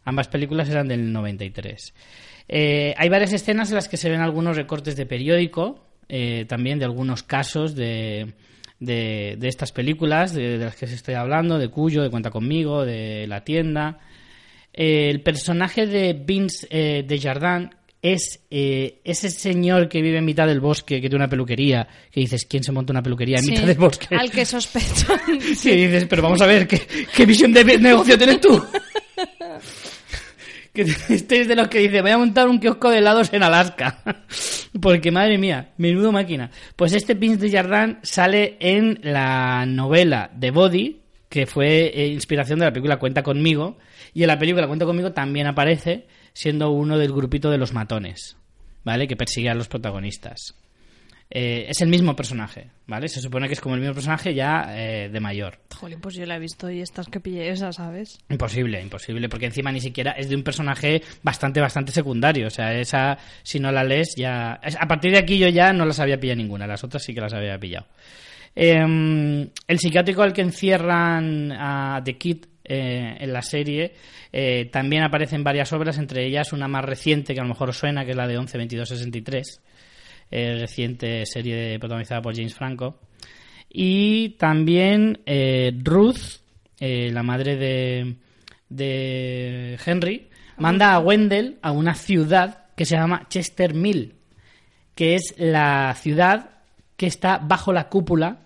Ambas películas eran del 93. Eh, hay varias escenas en las que se ven algunos recortes de periódico, eh, también de algunos casos de, de, de estas películas de, de las que os estoy hablando, de Cuyo, de Cuenta conmigo, de La tienda. Eh, el personaje de Vince eh, Desjardins es eh, ese señor que vive en mitad del bosque, que tiene una peluquería, que dices, ¿quién se monta una peluquería en Sí, mitad del bosque? Al que sospecho. Sí, dices, pero vamos a ver, ¿qué, qué visión de negocio tienes tú? que este es de los que dice, voy a montar un kiosco de helados en Alaska. Porque, madre mía, menudo máquina. Pues este Vince de Jardin sale en la novela The Body, que fue eh, inspiración de la película Cuenta conmigo, y en la película Cuenta conmigo también aparece siendo uno del grupito de los matones, ¿vale? Que persigue a los protagonistas. Eh, es el mismo personaje, ¿vale? Se supone que es como el mismo personaje ya eh, de mayor. Jolín, pues yo la he visto y estas que pillé esa, ¿sabes? Imposible, imposible, porque encima ni siquiera es de un personaje bastante, bastante secundario. O sea, esa, si no la lees, ya. A partir de aquí yo ya no las había pillado ninguna, las otras sí que las había pillado. Eh, el psiquiátrico al que encierran a The Kid eh, en la serie eh, también aparece en varias obras, entre ellas una más reciente que a lo mejor os suena, que es la de 11 22 63, eh, reciente serie protagonizada por James Franco. Y también eh, Ruth, eh, la madre de, de Henry, manda a Wendell a una ciudad que se llama Chester Mill, que es la ciudad que está bajo la cúpula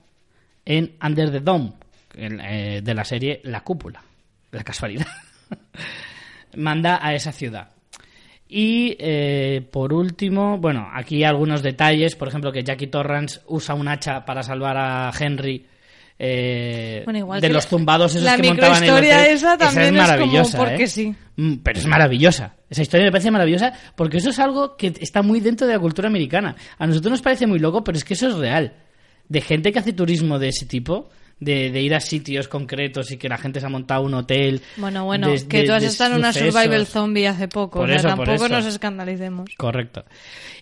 en Under the Dome, eh, de la serie La Cúpula. La casualidad. manda a esa ciudad. Y eh, por último, bueno, aquí algunos detalles, por ejemplo, que Jackie Torrance usa un hacha para salvar a Henry eh, Bueno, igual de los tumbados esos la que montaban en el hotel. esa también es es como maravillosa, porque ¿eh? sí. Mm, Pero es maravillosa. Esa historia me parece maravillosa porque eso es algo que está muy dentro de la cultura americana. A nosotros nos parece muy loco, pero es que eso es real. De gente que hace turismo de ese tipo, de, de ir a sitios concretos y que la gente se ha montado un hotel. Bueno, bueno, de- que tú has estado en una survival zombie hace poco. Por o sea, eso, por tampoco eso. nos escandalicemos. Correcto.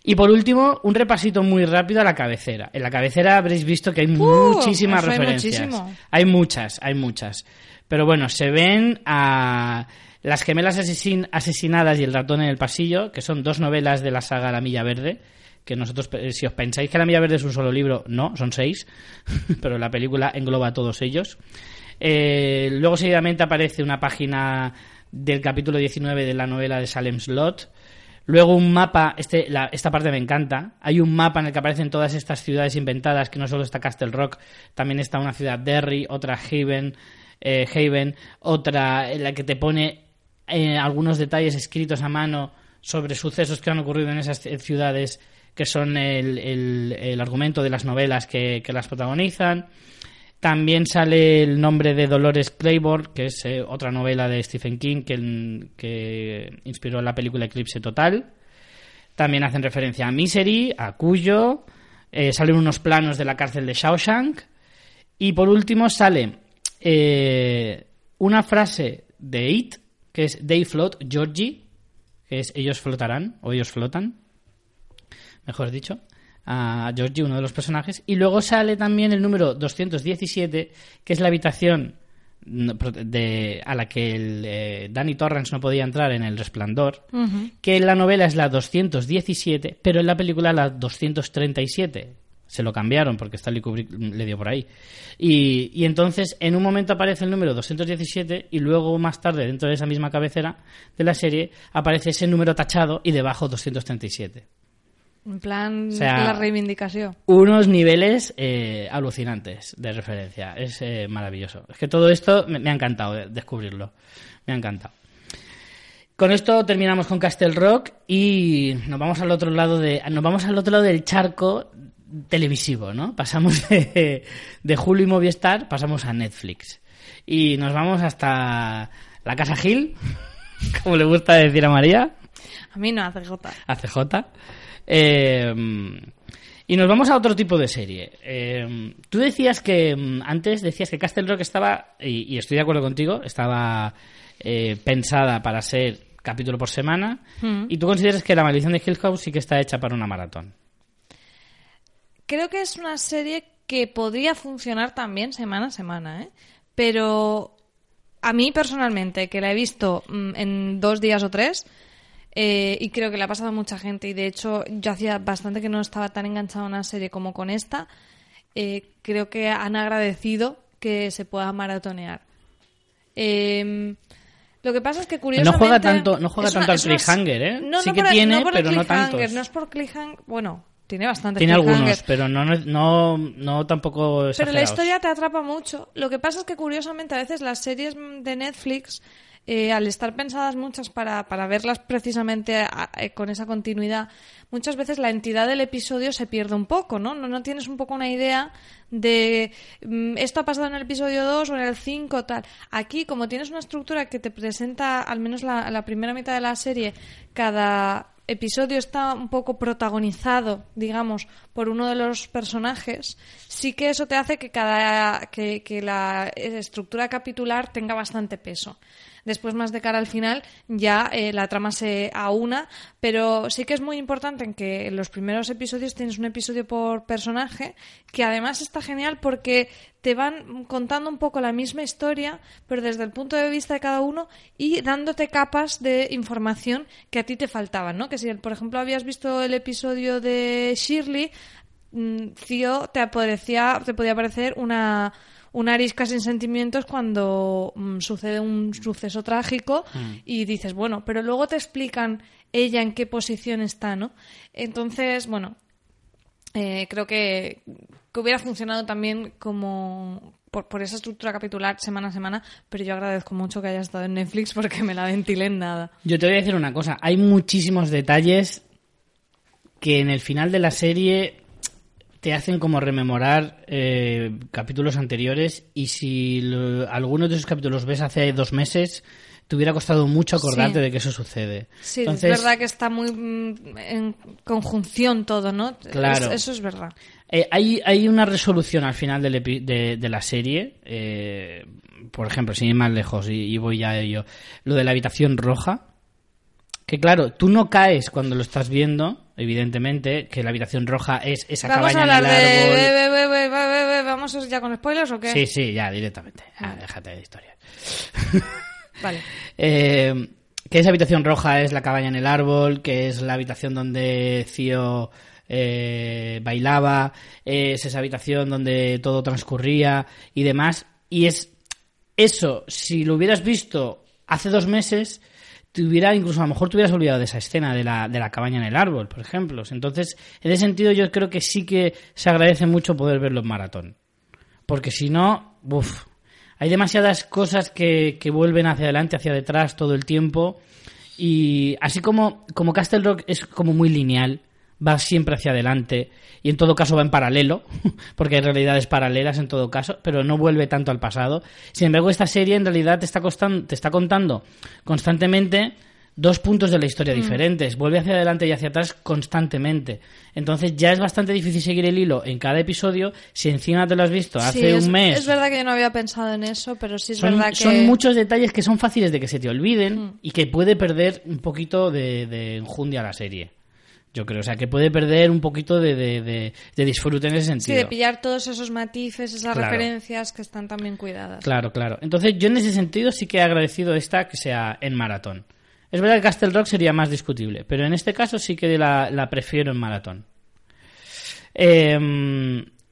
Y por último, un repasito muy rápido a la cabecera. En la cabecera habréis visto que hay ¡Uh! muchísimas hay referencias. muchísimo. Hay muchas, hay muchas. Pero bueno, se ven a Las gemelas asesin- asesinadas y el ratón en el pasillo, que son dos novelas de la saga La Milla Verde. Que nosotros, si os pensáis que La Milla Verde es un solo libro, no, son seis. pero la película engloba a todos ellos. Eh, luego seguidamente aparece una página del capítulo 19 de la novela de Salem Slot. Luego un mapa, este, la- esta parte me encanta. Hay un mapa en el que aparecen todas estas ciudades inventadas, que no solo está Castle Rock, también está una ciudad Derry, otra Haven, eh, Haven, otra en la que te pone eh, algunos detalles escritos a mano sobre sucesos que han ocurrido en esas ciudades, que son el, el- el argumento de las novelas que, que las protagonizan. También sale el nombre de Dolores Claiborne, que es eh, otra novela de Stephen King que, que inspiró la película Eclipse Total. También hacen referencia a Misery, a Cuyo. eh, salen unos planos de la cárcel de Shawshank. Y por último sale eh, una frase de It, que es They Float Georgie, que es ellos flotarán, o ellos flotan, mejor dicho, a Georgie, uno de los personajes. Y luego sale también el número 217, que es la habitación pro- de, a la que el, eh, Danny Torrance no podía entrar en El Resplandor, que en la novela es la 217, pero en la película la 237. Se lo cambiaron porque Stanley Kubrick le dio por ahí. Y, y entonces en un momento aparece el número 217 y luego más tarde dentro de esa misma cabecera de la serie aparece ese número tachado y debajo 237 En plan, O sea, la reivindicación. unos niveles eh, alucinantes de referencia. Es eh, maravilloso. Es que todo esto me, me ha encantado de- descubrirlo. Me ha encantado. Con esto terminamos con Castle Rock y nos vamos al otro lado de nos vamos al otro lado del charco televisivo, ¿no? Pasamos de, de Hulu y Movistar, pasamos a Netflix y nos vamos hasta la Casa Gil, como le gusta decir a María. A mí no hace gota. a CJ. Eh, y nos vamos a otro tipo de serie. Eh, tú decías que mm, antes decías que Castle Rock estaba, y, y estoy de acuerdo contigo, estaba eh, pensada para ser capítulo por semana. Mm. Y tú consideras que La Maldición de Hill House sí que está hecha para una maratón. Creo que es una serie que podría funcionar también semana a semana, ¿eh? Pero a mí personalmente, que la he visto mm, en dos días o tres, eh, y creo que le ha pasado a mucha gente, y de hecho yo hacía bastante que no estaba tan enganchada a una serie como con esta, eh, creo que han agradecido que se pueda maratonear. Eh, lo que pasa es que curiosamente... juega tanto- no juega tanto al cliffhanger, ¿eh? No, Sí no que por tiene, no pero no tantos. No es por cliffhanger... Bueno, tiene bastante Tiene algunos, pero no, no, no tampoco Pero la exagerados. historia te atrapa mucho. Lo que pasa es que curiosamente a veces las series de Netflix, eh, al estar pensadas muchas para, para verlas precisamente eh, con esa continuidad, muchas veces la entidad del episodio se pierde un poco, ¿no? No, no tienes un poco una idea de mm, esto ha pasado en el episodio 2 o en el 5 tal. Aquí, como tienes una estructura que te presenta al menos la, la primera mitad de la serie, cada episodio está un poco protagonizado, digamos, por uno de los personajes, sí que eso te hace que cada que, que la estructura capitular tenga bastante peso. Después, más de cara al final, ya eh, la trama se aúna, pero sí que es muy importante en que en los primeros episodios tienes un episodio por personaje, que además está genial porque te van contando un poco la misma historia, pero desde el punto de vista de cada uno y dándote capas de información que a ti te faltaban, ¿no? Que si, por ejemplo, habías visto el episodio de Shirley, mm, Theo te parecía, te podía parecer una una arisca sin sentimientos cuando mm, sucede un suceso trágico y dices, bueno, pero luego te explican ella en qué posición está, ¿no? Entonces, bueno, eh, creo que, que hubiera funcionado también como por, por esa estructura capitular semana a semana, pero yo agradezco mucho que haya estado en Netflix porque me la ventilé en nada. Yo te voy a decir una cosa, hay muchísimos detalles que en el final de la serie te hacen como rememorar eh, capítulos anteriores y si lo- algunos de esos capítulos ves hace dos meses, te hubiera costado mucho acordarte Sí. de que eso sucede. Sí, Entonces, es verdad que está muy mm, en conjunción todo, ¿no? Claro. Es- eso es verdad. Eh, hay, hay una resolución al final del epi- de, de la serie. eh, por ejemplo, sin ir más lejos, y, y voy ya a ello. Lo de la habitación roja. Que claro, tú no caes cuando lo estás viendo, evidentemente, que la habitación roja es esa Vamos cabaña en el de... árbol. ve- ¿Vamos ya con spoilers o qué? Sí, sí, ya, directamente. Ya, déjate de historias. Vale. Eh, que esa habitación roja es la cabaña en el árbol, que es la habitación donde Cío eh, bailaba, es esa habitación donde todo transcurría y demás. Y es eso, si lo hubieras visto hace dos meses, te hubiera, incluso a lo mejor te hubieras olvidado de esa escena de la, de la cabaña en el árbol, por ejemplo. Entonces, en ese sentido, yo creo que sí que se agradece mucho poder verlo en maratón. Porque si no, uff, hay demasiadas cosas que, que vuelven hacia adelante, hacia detrás todo el tiempo. Y así como, como Castle Rock es como muy lineal, va siempre hacia adelante y en todo caso va en paralelo, porque hay realidades paralelas en todo caso, pero no vuelve tanto al pasado. Sin embargo, esta serie en realidad te está, costan- te está contando constantemente dos puntos de la historia diferentes, vuelve hacia adelante y hacia atrás constantemente. Entonces ya es bastante difícil seguir el hilo en cada episodio si encima te lo has visto hace Sí, es, un mes. Es verdad que yo no había pensado en eso, pero sí es Son, verdad que... son muchos detalles que son fáciles de que se te olviden y que puede perder un poquito de, de enjundia la serie. Yo creo, o sea, que puede perder un poquito de, de, de- de disfrute en ese Sí, sentido. de pillar todos esos matices, esas Claro. referencias que están también cuidadas. Claro, claro. Entonces, yo en ese sentido sí que he agradecido esta que sea en maratón. Es verdad que Castle Rock sería más discutible, pero en este caso sí que la, la prefiero en maratón. Eh,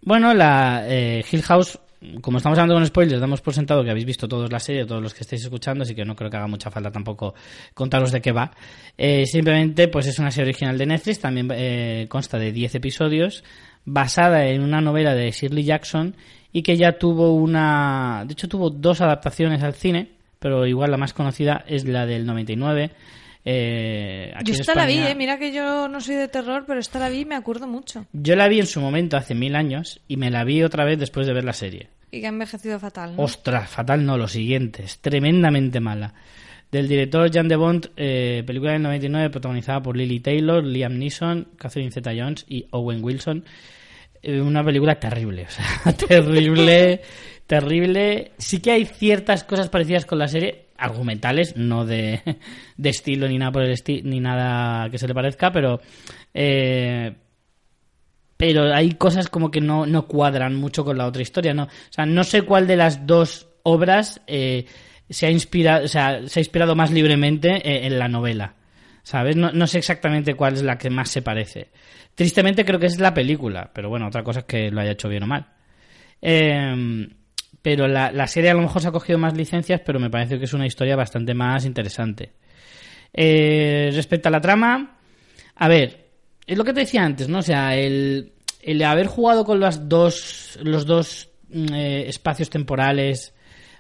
bueno, la eh, Hill House, como estamos hablando con spoilers, damos por sentado que habéis visto todos la serie, todos los que estáis escuchando, así que no creo que haga mucha falta tampoco contaros de qué va. Eh, simplemente, pues es una serie original de Netflix, también eh, consta de 10 episodios, basada en una novela de Shirley Jackson y que ya tuvo una... De hecho, tuvo dos adaptaciones al cine, pero igual la más conocida es la del 99. Eh, aquí Yo esta la vi, eh. mira que yo no soy de terror, pero esta la vi y me acuerdo mucho. Yo la vi en su momento, hace mil años, y me la vi otra vez después de ver la serie. Y que ha envejecido fatal, ¿no? Ostras, fatal no, lo siguiente, es tremendamente mala. Del director Jan de Bont, eh, película del 99 protagonizada por Lily Taylor, Liam Neeson, Catherine Zeta-Jones y Owen Wilson. Eh, una película terrible, o sea, terrible, terrible. Sí que hay ciertas cosas parecidas con la serie, argumentales, no de, estilo ni nada por el esti- ni nada que se le parezca, pero eh, pero hay cosas como que no, no cuadran mucho con la otra historia, ¿no? O sea, no sé cuál de las dos obras eh, se ha inspirado, o sea, se ha inspirado más libremente eh, en la novela. ¿Sabes? No, no sé exactamente cuál es la que más se parece. Tristemente creo que es la película, pero bueno, otra cosa es que lo haya hecho bien o mal. Eh, pero la, la serie a lo mejor se ha cogido más licencias, pero me parece que es una historia bastante más interesante. Eh, respecto a la trama, a ver, es lo que te decía antes, ¿no? O sea, el, el haber jugado con las dos, los dos mm, eh, espacios temporales,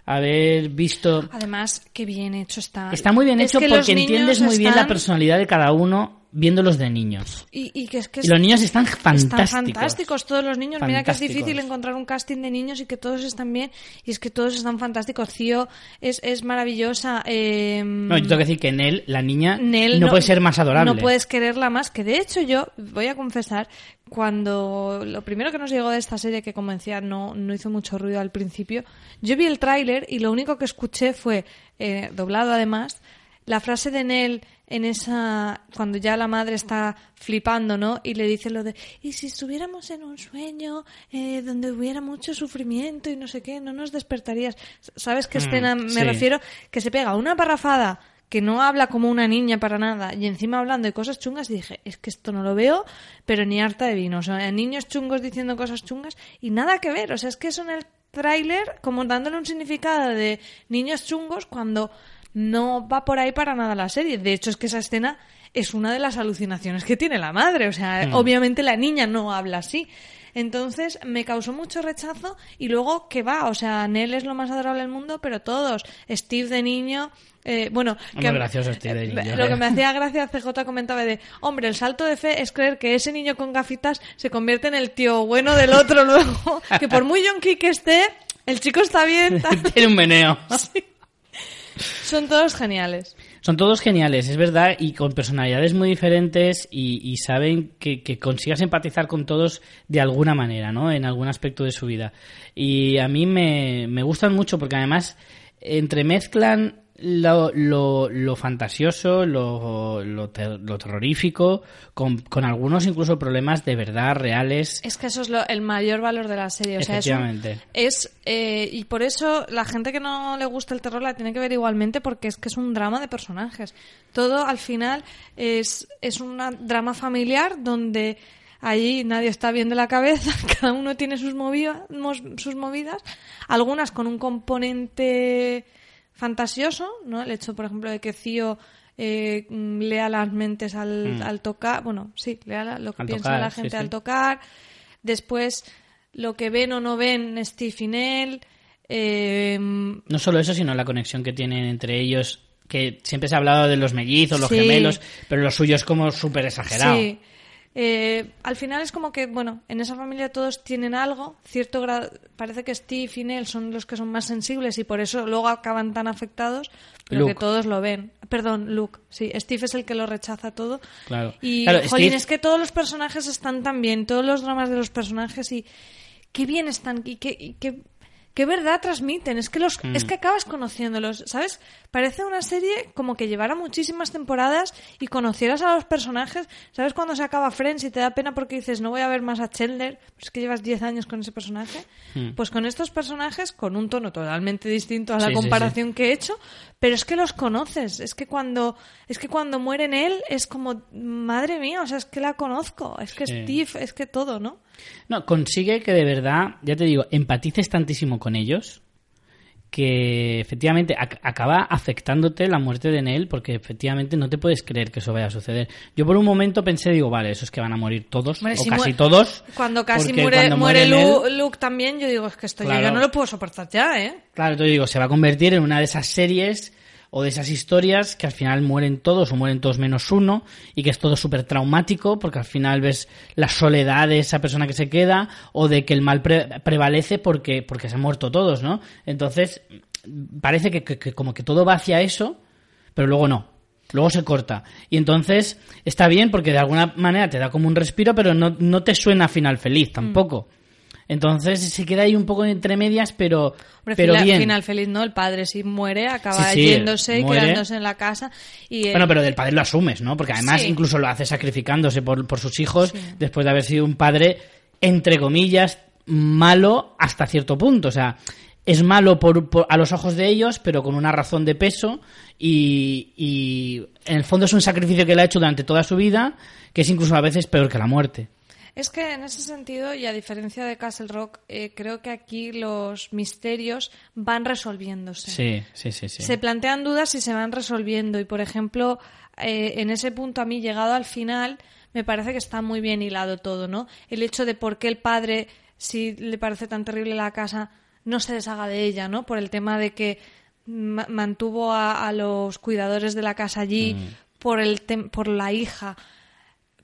haber visto... Además, qué bien hecho está. Está muy bien Es hecho porque entiendes muy bien la personalidad de cada uno viéndolos de niños. Y, y que es que Y los niños están Están fantásticos. fantásticos todos los niños. Mira que es Fantásticos. difícil encontrar un casting de niños y que todos están bien. Y es que todos están fantásticos. Cío es, es maravillosa. eh, No, yo tengo que decir que en él, la niña, Nell no, puede ser más adorable. No puedes quererla más. Que de hecho yo, voy a confesar, cuando lo primero que nos llegó de esta serie, que como decía, no, no hizo mucho ruido al principio, yo vi el tráiler y lo único que escuché fue, eh, doblado además, la frase de Nell en esa cuando ya la madre está flipando, ¿no? Y le dice lo de y si estuviéramos en un sueño eh, donde hubiera mucho sufrimiento y no sé qué, no nos despertarías. ¿Sabes qué Mm, escena me sí. refiero? Que se pega una parrafada que no habla como una niña para nada y encima hablando de cosas chungas y dije, es que esto no lo veo, pero ni harta de vino. O sea, niños chungos diciendo cosas chungas y nada que ver. O sea, es que eso en el tráiler como dándole un significado de niños chungos cuando no va por ahí para nada la serie. De hecho, es que esa escena es una de las alucinaciones que tiene la madre. O sea, Mm. obviamente la niña no habla así. Entonces me causó mucho rechazo y luego que va, o sea, Nell es lo más adorable del mundo, pero todos, Steve de niño, eh, bueno, Muy que, gracioso Steve de niño, lo eh. que me hacía gracia CJ comentaba de, hombre, el salto de fe es creer que ese niño con gafitas se convierte en el tío bueno del otro luego, que por muy yonki que esté, el chico está bien. Tiene un meneo. son todos geniales. Son todos geniales, es verdad, y con personalidades muy diferentes y, saben que, que consigas empatizar con todos de alguna manera, ¿no? En algún aspecto de su vida. Y a mí me, me gustan mucho porque además entremezclan lo, lo, lo fantasioso, lo, lo, ter- lo terrorífico, con, con algunos incluso problemas de verdad reales. Es que eso es lo- el mayor valor de la serie. O sea, es, un- Efectivamente. es eh, y por eso la gente que no le gusta el terror la tiene que ver igualmente porque es que es un drama de personajes. Todo al final es, es un drama familiar donde allí nadie está bien de la cabeza, cada uno tiene sus, movidas sus movidas, algunas con un componente fantasioso, ¿no? El hecho, por ejemplo, de que Cío eh, lea las mentes al, Mm. al tocar, bueno, sí, lea la- lo que Al piensa tocar, la gente sí. al tocar. Después, lo que ven o no ven Steve y Nell. Eh, No solo eso, sino la conexión que tienen entre ellos, que siempre se ha hablado de los mellizos, los Sí. gemelos, pero lo suyo es como súper exagerado. Sí. Eh, al final es como que, bueno, en esa familia todos tienen algo, cierto grado, parece que Steve y Nell son los que son más sensibles y por eso luego acaban tan afectados, pero Luke. que todos lo ven. Perdón, Luke, sí, Steve es el que lo rechaza todo. Claro. Y, Claro, jolín, Steve- es que todos los personajes están tan bien, todos los dramas de los personajes y qué bien están y qué, y qué, qué verdad transmiten. Es que, los, Mm. es que acabas conociéndolos, ¿sabes? Parece una serie como que llevara muchísimas temporadas y conocieras a los personajes. ¿Sabes cuando se acaba Friends y te da pena porque dices no voy a ver más a Chandler? Pues es que llevas 10 años con ese personaje. Mm. Pues con estos personajes, con un tono totalmente distinto a la Sí, sí, comparación que he hecho, pero es que los conoces. Es que cuando, es que cuando muere en él es como, madre mía, o sea, es que la conozco. Es que. Steve, es que todo, ¿no? No, consigue que de verdad, ya te digo, empatices tantísimo con ellos que efectivamente ac- acaba afectándote la muerte de Nell porque efectivamente no te puedes creer que eso vaya a suceder. Yo por un momento pensé, digo, vale, eso es que van a morir todos o si casi todos. Cuando casi muere, cuando muere Nell- Lu- Luke también, yo digo, es que esto yo Claro. ya no lo puedo soportar ya, ¿eh? Claro, te digo, se va a convertir en una de esas series o de esas historias que al final mueren todos o mueren todos menos uno y que es todo súper traumático porque al final ves la soledad de esa persona que se queda o de que el mal pre- prevalece porque, porque se han muerto todos, ¿no? Entonces, parece que, como que todo va hacia eso, pero luego no. Luego se corta. Y entonces está bien porque de alguna manera te da como un respiro, pero no, no te suena final feliz tampoco. Entonces se queda ahí un poco entre medias, pero, Hombre, pero final, bien. final feliz, ¿no? El padre si muere, acaba Sí, sí, yéndose y muere. quedándose en la casa. Y él- Bueno, pero del padre lo asumes, ¿no? Porque además Sí. incluso lo hace sacrificándose por, por sus hijos después de haber sido un padre, entre comillas, malo hasta cierto punto. O sea, es malo por, por- a los ojos de ellos, pero con una razón de peso y, y en el fondo es un sacrificio que él ha hecho durante toda su vida, que es incluso a veces peor que la muerte. Es que en ese sentido, y a diferencia de Castle Rock, eh, creo que aquí los misterios van resolviéndose. Sí, sí, sí, sí. Se plantean dudas y se van resolviendo. Y, por ejemplo, eh, en ese punto a mí, llegado al final, me parece que está muy bien hilado todo, ¿no? El hecho de por qué el padre, si le parece tan terrible la casa, no se deshaga de ella, ¿no? Por el tema de que ma- mantuvo a, a los cuidadores de la casa allí por, el tem- por la hija.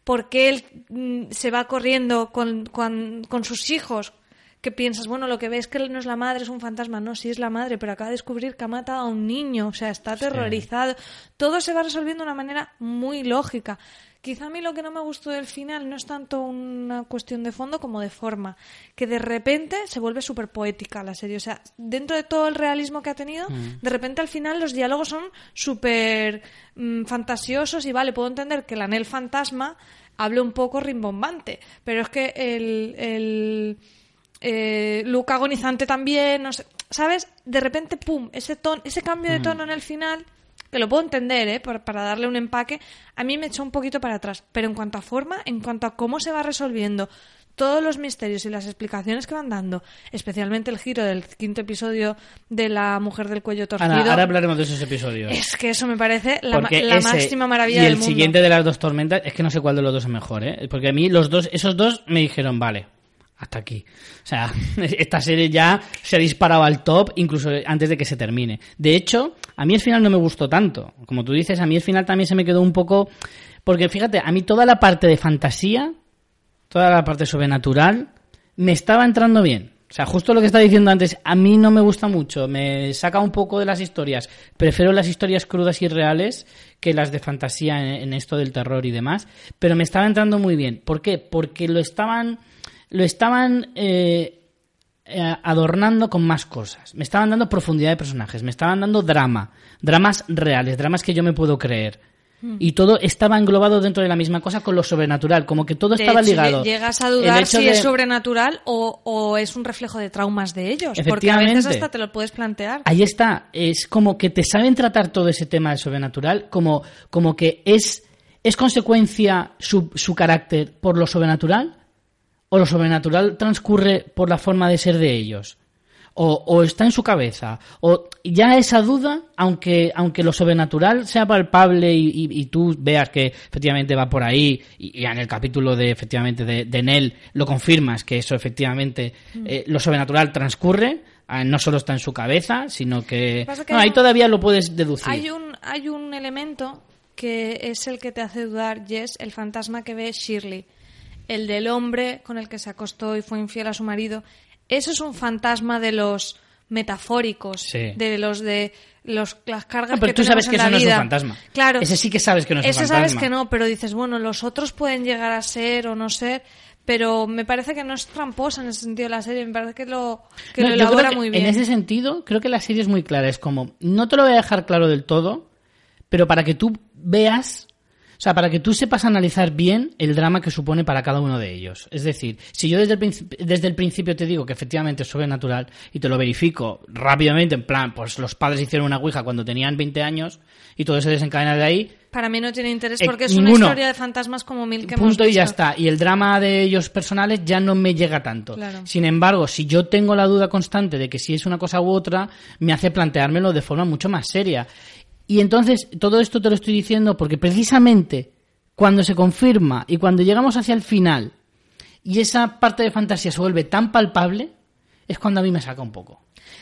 ¿Por qué él mm, se va corriendo con, con- con sus hijos? Que piensas, bueno, lo que ves que él no es la madre, es un fantasma. No, sí es la madre, pero acaba de descubrir que ha matado a un niño. O sea, está aterrorizado. Todo se va resolviendo de una manera muy lógica. Quizá a mí lo que no me gustó del final no es tanto una cuestión de fondo como de forma. Que de repente se vuelve súper poética la serie. O sea, dentro de todo el realismo que ha tenido, de repente al final los diálogos son súper mm, fantasiosos y vale, puedo entender que el anel fantasma hable un poco rimbombante. Pero es que el, el eh, Luke agonizante también, no sé, ¿sabes? De repente, pum, ese, ton, ese cambio de tono en el final, que lo puedo entender, ¿eh? Por- para darle un empaque, a mí me echó un poquito para atrás. Pero en cuanto a forma, en cuanto a cómo se va resolviendo todos los misterios y las explicaciones que van dando, especialmente el giro del quinto episodio de la mujer del cuello torcido. Ahora, ahora hablaremos de esos episodios. Es que eso me parece la, ma- la ese máxima maravilla y del el mundo. siguiente de las dos tormentas, es que no sé cuál de los dos es mejor, ¿eh? Porque a mí los dos, esos dos me dijeron, vale, hasta aquí. O sea, esta serie ya se ha disparado al top incluso antes de que se termine. De hecho, a mí el final no me gustó tanto. Como tú dices, a mí el final también se me quedó un poco... Porque fíjate, a mí toda la parte de fantasía, toda la parte sobrenatural, me estaba entrando bien. O sea, justo lo que estaba diciendo antes, a mí no me gusta mucho, me saca un poco de las historias. Prefiero las historias crudas y reales que las de fantasía en, en esto del terror y demás, pero me estaba entrando muy bien. ¿Por qué? Porque lo estaban, lo estaban eh, eh, adornando con más cosas. Me estaban dando profundidad de personajes, me estaban dando drama, dramas reales, dramas que yo me puedo creer. Hmm. Y todo estaba englobado dentro de la misma cosa con lo sobrenatural, como que todo De estaba hecho, ligado. lle- llegas a dudar si de- es sobrenatural o, o es un reflejo de traumas de ellos. Porque a veces hasta te lo puedes plantear. Ahí está, es como que te saben tratar todo ese tema de sobrenatural como, como que es, es consecuencia su, su carácter por lo sobrenatural o lo sobrenatural transcurre por la forma de ser de ellos. O, o está en su cabeza. O ya esa duda, aunque, aunque lo sobrenatural sea palpable y, y- y tú veas que efectivamente va por ahí, y, y en el capítulo de efectivamente de, de Nell lo confirmas que eso efectivamente eh, lo sobrenatural transcurre, ah, no solo está en su cabeza, sino que, no, ahí un- todavía lo puedes deducir. Hay un, hay un elemento que es el que te hace dudar, Jess, el fantasma que ve Shirley. El del hombre con el que se acostó y fue infiel a su marido. Eso es un fantasma de los metafóricos, Sí. de los de los, las cargas pero que tú sabes que en eso no es un fantasma. Claro. Ese sí que sabes que no es un Ese fantasma. sabes que no, pero dices, bueno, los otros pueden llegar a ser o no ser, pero me parece que no es tramposa en ese sentido la serie, me parece que lo, que No, lo elabora que muy bien. En ese sentido, creo que la serie es muy clara. Es como, no te lo voy a dejar claro del todo, pero para que tú veas, o sea, para que tú sepas analizar bien el drama que supone para cada uno de ellos. Es decir, si yo desde el, desde el principio te digo que efectivamente es sobrenatural y te lo verifico rápidamente, en plan, pues los padres hicieron una ouija cuando tenían 20 años y todo se desencadena de ahí, Para mí no tiene interés Eh, porque es ninguno. una historia de fantasmas como mil que hemos punto y ya visto. está. Y el drama de ellos personales ya no me llega tanto. Claro. Sin embargo, si yo tengo la duda constante de que si es una cosa u otra, me hace planteármelo de forma mucho más seria. Y entonces, todo esto te lo estoy diciendo porque precisamente cuando se confirma y cuando llegamos hacia el final y esa parte de fantasía se vuelve tan palpable, es cuando a mí me saca un poco.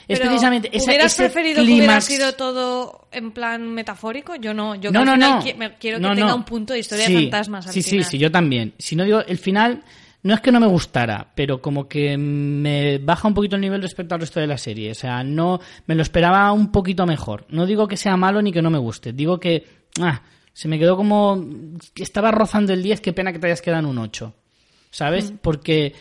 Es Pero, precisamente esa, ¿Hubieras ese preferido que hubiera sido todo en plan metafórico? Yo no. Yo no, no, no. qui- quiero No, que tenga un punto de historia Sí, de fantasmas al Sí, sí, sí, yo también. Si no digo, el final no es que no me gustara, pero como que me baja un poquito el nivel respecto al resto de la serie. O sea, no me lo esperaba un poquito mejor. No digo que sea malo ni que no me guste. Digo que ah, se me quedó como estaba rozando el 10, qué pena que te hayas quedado en un 8. ¿Sabes? Mm. Porque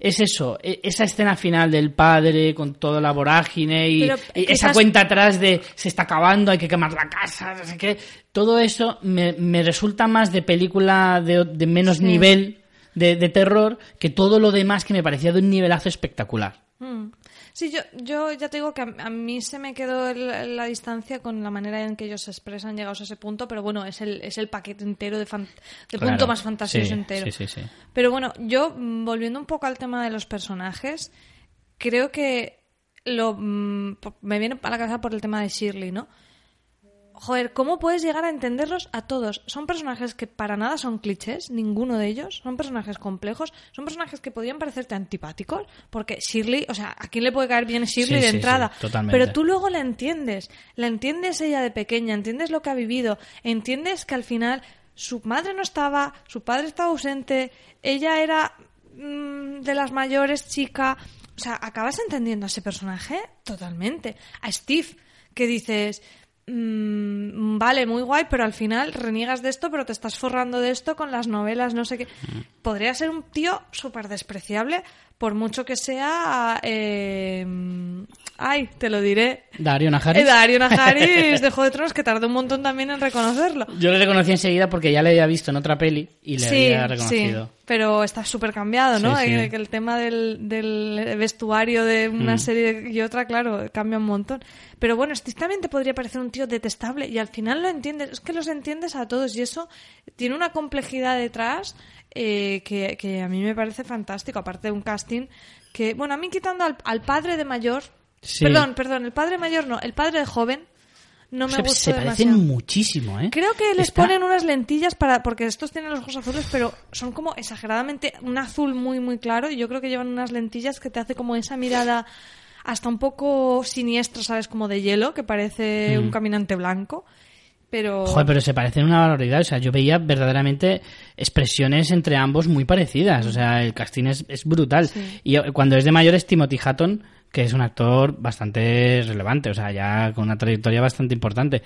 es eso, e- esa escena final del padre con toda la vorágine y, y esa cuenta atrás de se está acabando, hay que quemar la casa, no sé qué. Todo eso me, me resulta más de película de, de menos Sí. nivel de, de terror que todo lo demás que me parecía de un nivelazo espectacular. Mm. Sí, yo, yo ya te digo que a, a mí se me quedó el- la distancia con la manera en que ellos se expresan llegados a ese punto, pero bueno, es el, es el paquete entero de, fan- de punto más fantasioso Sí, entero. Sí, sí, sí. Pero bueno, yo, mm, volviendo un poco al tema de los personajes, creo que lo mm, me viene a la cabeza por el tema de Shirley, ¿no? Joder, ¿cómo puedes llegar a entenderlos a todos? Son personajes que para nada son clichés, ninguno de ellos. Son personajes complejos, son personajes que podrían parecerte antipáticos, porque Shirley, o sea, ¿a quién le puede caer bien Shirley Sí, de sí, entrada? sí. Pero tú luego la entiendes, la entiendes ella de pequeña, entiendes lo que ha vivido, entiendes que al final su madre no estaba, su padre estaba ausente, ella era mm, de las mayores, chica. O sea, acabas entendiendo a ese personaje totalmente. A Steve, que dices, mm, vale, muy guay, pero al final reniegas de esto, pero te estás forrando de esto con las novelas, no sé qué. Podría ser un tío súper despreciable, por mucho que sea. eh, ay, te lo diré. Dario Najaris. Eh, Dario Najaris de Juego de Tronos, que tardó un montón también en reconocerlo. Yo le reconocí enseguida porque ya le había visto en otra peli y le había reconocido. pero está súper cambiado, ¿no? Sí, sí. Eh, Que el tema del, del vestuario de una Mm. serie y otra, claro, cambia un montón. Pero bueno, también te podría parecer un tío detestable y al final lo entiendes, es que los entiendes a todos y eso tiene una complejidad detrás eh, que, que a mí me parece fantástico, aparte de un casting que, bueno, a mí quitando al, al padre de mayor, Sí. perdón, perdón, el padre mayor no, el padre de joven, no me se, gustó se parecen demasiado. muchísimo, ¿eh? Creo que les Está- ponen unas lentillas para porque estos tienen los ojos azules, pero son como exageradamente un azul muy muy claro y yo creo que llevan unas lentillas que te hace como esa mirada hasta un poco siniestra, sabes, como de hielo, que parece Mm. un caminante blanco. Pero Joder, pero se parecen una barbaridad. O sea, yo veía verdaderamente expresiones entre ambos muy parecidas. O sea, el casting es, es brutal. Sí. Y cuando es de mayor es Timothy Hatton, que es un actor bastante relevante. O sea, ya con una trayectoria bastante importante.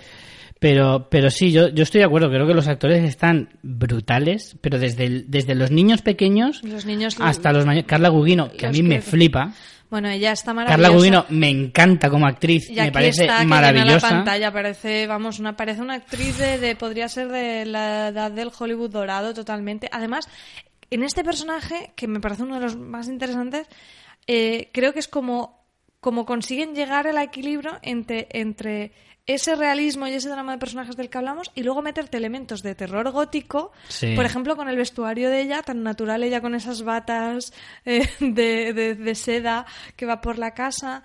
Pero, pero sí, yo, yo estoy de acuerdo. Creo que los actores están brutales, pero desde, el- desde los niños pequeños los niños hasta los mayores. Carla Gugino, que a mí me que- flipa. Bueno, ella está maravillosa. Carla Gugino me encanta como actriz, Y me aquí parece está, que maravillosa. la pantalla, parece, vamos, una, parece una actriz de, de- podría ser de la edad del Hollywood dorado totalmente. Además, en este personaje, que me parece uno de los más interesantes, eh, creo que es como, como consiguen llegar al equilibrio entre, entre ese realismo y ese drama de personajes del que hablamos y luego meterte elementos de terror gótico, Sí. por ejemplo, con el vestuario de ella, tan natural ella con esas batas eh, de, de- de seda que va por la casa.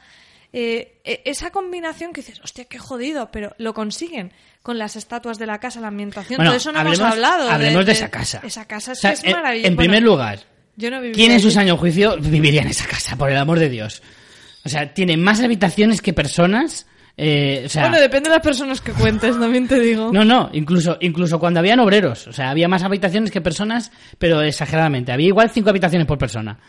Eh, e- esa combinación que dices, hostia, qué jodido, pero lo consiguen con las estatuas de la casa, la ambientación, Bueno, todo eso no hablemos- hemos hablado. hablemos de esa casa. Esa casa es, O sea, que es maravillosa. En Bueno, primer lugar, yo no viviría ¿quién en sus allí. años juicio viviría en esa casa? Por el amor de Dios. O sea, tiene más habitaciones que personas. eh, o sea, Bueno, depende de las personas que cuentes, también te digo. no, no, incluso, incluso cuando habían obreros. O sea, había más habitaciones que personas, pero exageradamente. Había igual cinco habitaciones por persona.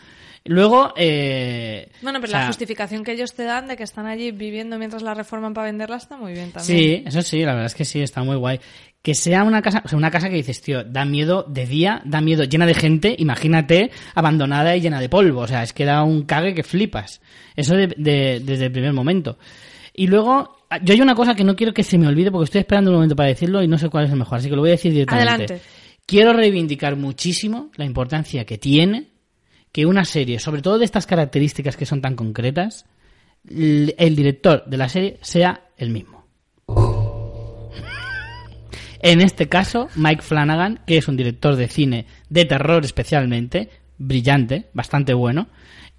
Luego, eh, Bueno, pero o sea, la justificación que ellos te dan de que están allí viviendo mientras la reforman para venderla está muy bien también. Sí, eso sí, la verdad es que sí, está muy guay. Que sea una casa, o sea, una casa que dices, tío, da miedo de día, da miedo llena de gente, imagínate, abandonada y llena de polvo. O sea, es que da un cague que flipas. Eso de- de- desde el primer momento. Y luego, yo hay una cosa que no quiero que se me olvide porque estoy esperando un momento para decirlo y no sé cuál es el mejor, así que lo voy a decir directamente. Adelante. Quiero reivindicar muchísimo la importancia que tiene que una serie, sobre todo de estas características que son tan concretas, el director de la serie sea el mismo. En este caso, Mike Flanagan, que es un director de cine de terror especialmente, brillante, bastante bueno,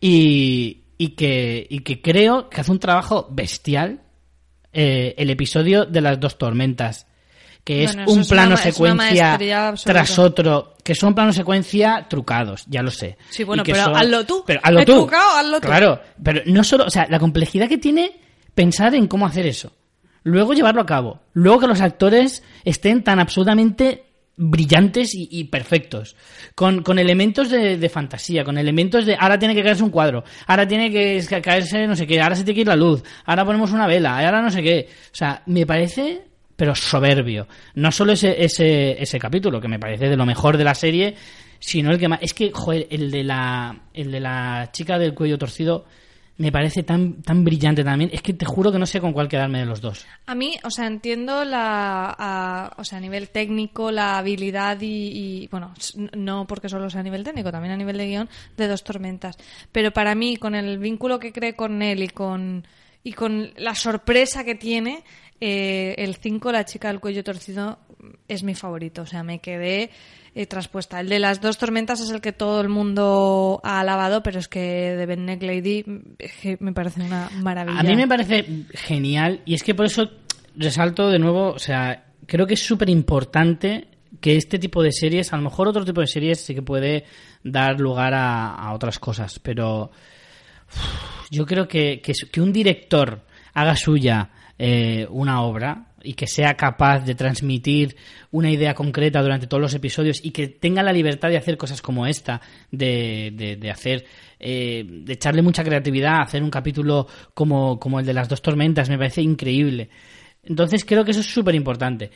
y, y que, y que creo que hace un trabajo bestial eh, el episodio de las dos tormentas, que es Bueno, un plano ma- es una secuencia tras otro, que son planos secuencia trucados, ya lo sé. Sí, bueno, pero hazlo tú. Pero hazlo tú. equivocado, hazlo tú. Claro, pero no solo, o sea, la complejidad que tiene pensar en cómo hacer eso. Luego llevarlo a cabo. Luego que los actores estén tan absolutamente brillantes y, y perfectos. Con, con elementos de, de fantasía, con elementos de ahora tiene que caerse un cuadro, ahora tiene que ca- caerse no sé qué, ahora se tiene que ir la luz, ahora ponemos una vela, ahora no sé qué. O sea, me parece pero soberbio. No solo ese, ese, ese capítulo, que me parece de lo mejor de la serie, sino el que más... Es que, joder, el de la, el de la chica del cuello torcido me parece tan, tan brillante también. Es que te juro que no sé con cuál quedarme de los dos. A mí, o sea, entiendo la, a- o sea, a nivel técnico, la habilidad y, bueno, no porque solo sea a nivel técnico, también a nivel de guion de Dos Tormentas. Pero para mí, con el vínculo que cree con él y con, y con la sorpresa que tiene, eh, el 5, la chica del cuello torcido, es mi favorito. O sea, me quedé eh, traspuesta. El de las dos tormentas es el que todo el mundo ha alabado, pero es que de Ben Neck Lady me parece una maravilla. A mí me parece genial y es que por eso resalto de nuevo, o sea, creo que es súper importante que este tipo de series, a lo mejor otro tipo de series sí que puede dar lugar a, otras cosas, pero yo creo que, que, que un director haga suya eh, una obra y que sea capaz de transmitir una idea concreta durante todos los episodios y que tenga la libertad de hacer cosas como esta, de, de, de hacer, eh, de echarle mucha creatividad, hacer un capítulo como, como el de las dos tormentas, me parece increíble. Entonces creo que eso es súper importante.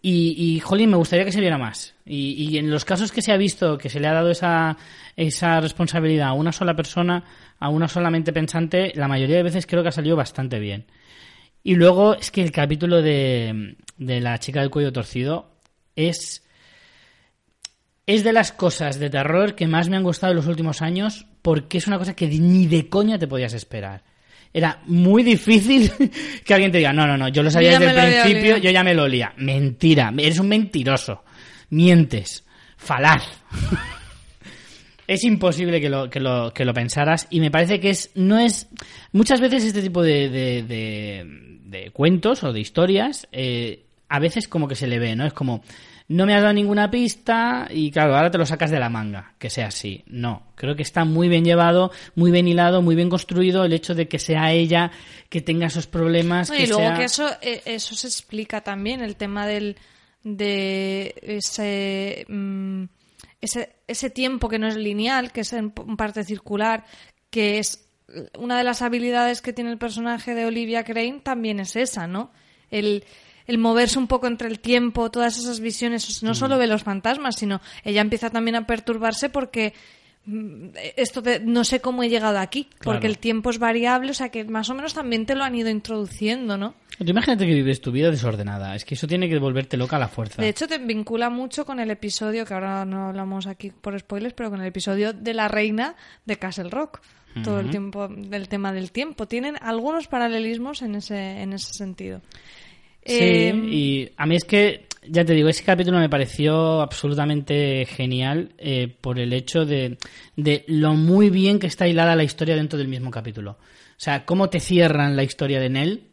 Y, y, jolín, me gustaría que se viera más. Y, y en los casos que se ha visto que se le ha dado esa, esa responsabilidad a una sola persona, a una solamente pensante, la mayoría de veces creo que ha salido bastante bien. Y luego es que el capítulo de, de la chica del cuello torcido es. Es de las cosas de terror que más me han gustado en los últimos años porque es una cosa que ni de coña te podías esperar. Era muy difícil que alguien te diga, no, no, no, yo lo sabía Yo desde el principio, olido". yo ya me lo olía. Mentira, eres un mentiroso. Mientes. falaz. es imposible que lo, que, lo, que lo pensaras y me parece que es no es muchas veces este tipo de, de, de, de cuentos o de historias eh, a veces como que se le ve, ¿no? Es como no me has dado ninguna pista y claro, ahora te lo sacas de la manga, que sea así. No, creo que está muy bien llevado, muy bien hilado, muy bien construido el hecho de que sea ella que tenga esos problemas. y luego que eso, eh, eso se explica también, el tema del de ese, mm, ese, ese tiempo que no es lineal, que es en parte circular, que es una de las habilidades que tiene el personaje de Olivia Crane también es esa, ¿no? El, el moverse un poco entre el tiempo, todas esas visiones, no solo ve los fantasmas, sino ella empieza también a perturbarse porque mm, esto de, no sé cómo he llegado aquí, porque el tiempo es variable, o sea que más o menos también te lo han ido introduciendo, ¿no? imagínate que vives tu vida desordenada, es que eso tiene que volverte loca a la fuerza. De hecho, te vincula mucho con el episodio, que ahora no hablamos aquí por spoilers, pero con el episodio de la reina de Castle Rock. Todo el tiempo del tema del tiempo. Tienen algunos paralelismos en ese, en ese sentido. Sí, em, y a mí es que, ya te digo, ese capítulo me pareció absolutamente genial eh, por el hecho de, de lo muy bien que está hilada la historia dentro del mismo capítulo. O sea, cómo te cierran la historia de Nell,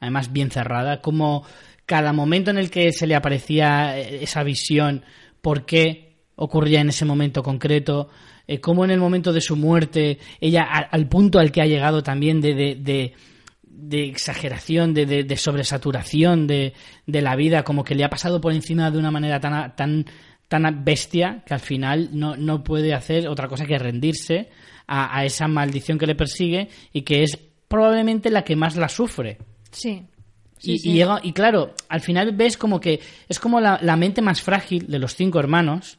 además bien cerrada, cómo cada momento en el que se le aparecía eh, esa visión, por qué ocurría en ese momento concreto, eh, cómo en el momento de su muerte, ella al, punto al que ha llegado también de, de de exageración, de, de, sobresaturación de, de, la vida, como que le ha pasado por encima de una manera tan, tan, tan bestia que al final no, no puede hacer otra cosa que rendirse a, esa maldición que le persigue y que es probablemente la que más la sufre. Sí. y, y, y, claro, al final ves como que es como la, la, mente más frágil de los cinco hermanos.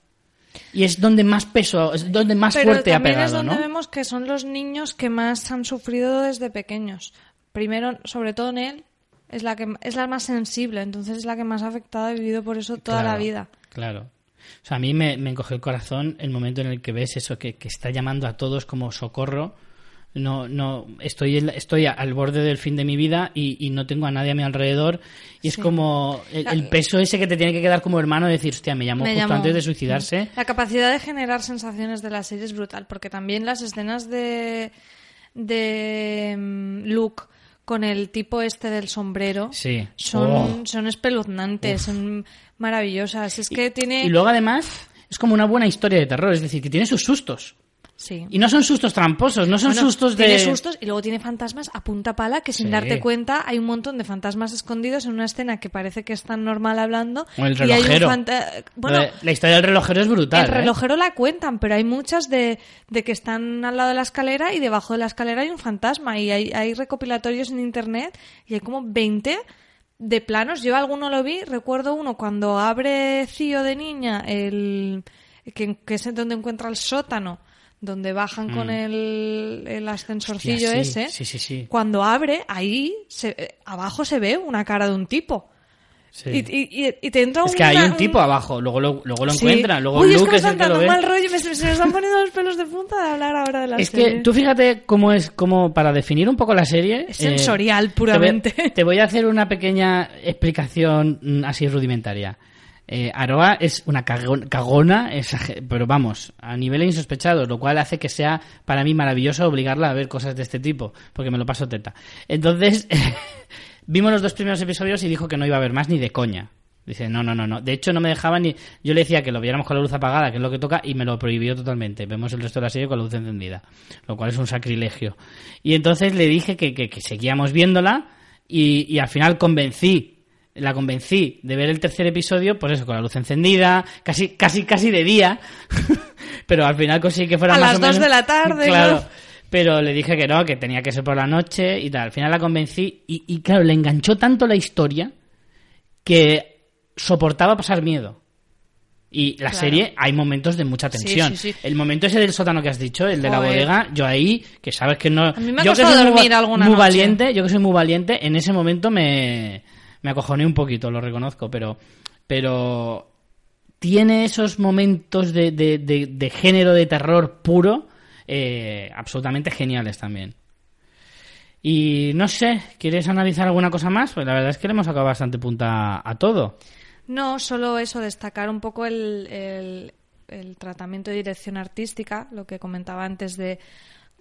Y es donde más peso, es donde más fuerte ha pegado, es donde ¿no? vemos que son los niños que más han sufrido desde pequeños primero, sobre todo en él, es la que es la más sensible, entonces es la que más afectada ha vivido por eso toda la vida. Claro. O sea, a mí me, me encogió el corazón el momento en el que ves eso, que, que está llamando a todos como socorro. No, no, estoy, estoy al borde del fin de mi vida y, y no tengo a nadie a mi alrededor. Y es como el, peso ese que te tiene que quedar como hermano de decir, hostia, me llamó justo antes de suicidarse. La capacidad de generar sensaciones de la serie es brutal, porque también las escenas de, de mm, Luke con el tipo este del sombrero sí. son, Oh. son espeluznantes, son maravillosas. Es que tiene... Y luego además es como una buena historia de terror, es decir, que tiene sus sustos. Sí. Y no son sustos tramposos, no son Bueno, sustos de... Tiene sustos y luego tiene fantasmas a punta pala que sin Sí. darte cuenta hay un montón de fantasmas escondidos en una escena que parece que es tan normal hablando. O el y hay un relojero. Bueno, La- la historia del relojero es brutal. el ¿eh? relojero la cuentan, pero hay muchas de, de que están al lado de la escalera y debajo de la escalera hay un fantasma. Y hay, hay recopilatorios en internet y hay como 20 de planos. Yo alguno lo vi, recuerdo uno cuando abre Cío de niña, el que, que es donde encuentra el sótano, donde bajan con el, el ascensorcillo Mm. Hostia, sí, ese. sí, sí, sí. Cuando abre, ahí se- eh, abajo se ve una cara de un tipo. Sí. Y, y- y- te entra Es que hay un tipo abajo, luego lo, luego lo Sí. encuentra, luego Uy, es Luke que me es el que lo dando ve. mal rollo, me, se me están poniendo los pelos de punta de hablar ahora de la Es serie. que tú fíjate cómo es, como para definir un poco la serie. Es eh, sensorial, te voy- puramente. Te voy, a hacer una pequeña explicación mm, así rudimentaria. Eh, Aroa es una cago- cagona, pero vamos, a nivel insospechado, lo cual hace que sea para mí maravilloso obligarla a ver cosas de este tipo, porque me lo paso teta. Entonces, vimos los dos primeros episodios y dijo que no iba a haber más ni de coña. Dice, no, no, no, no. De hecho, no me dejaba ni. Yo le decía que lo viéramos con la luz apagada, que es lo que toca, y me lo prohibió totalmente. Vemos el resto de la serie con la luz encendida, lo cual es un sacrilegio. Y entonces le dije que, que, que seguíamos viéndola, y, y al final convencí la convencí de ver el tercer episodio, pues eso, con la luz encendida, casi, casi, casi de día, pero al final conseguí que fuera A más las o dos menos- de la tarde, Claro. ¿no? Pero le dije que no, que tenía que ser por la noche y tal. Al final la convencí y, y claro, le enganchó tanto la historia que soportaba pasar miedo. Y la Claro. serie hay momentos de mucha tensión. sí, sí. El momento ese del sótano que has dicho, el de la bodega, yo ahí, que sabes que no... A mí me ha yo que soy muy, dormir alguna muy noche. valiente, yo que soy muy valiente, en ese momento me, me acojoné un poquito, lo reconozco, pero, pero tiene esos momentos de, de- de- género de terror puro eh, absolutamente geniales también. Y no sé, ¿quieres analizar alguna cosa más? Pues la verdad es que le hemos sacado bastante punta a todo. No, solo eso, destacar un poco el- el tratamiento de dirección artística, lo que comentaba antes de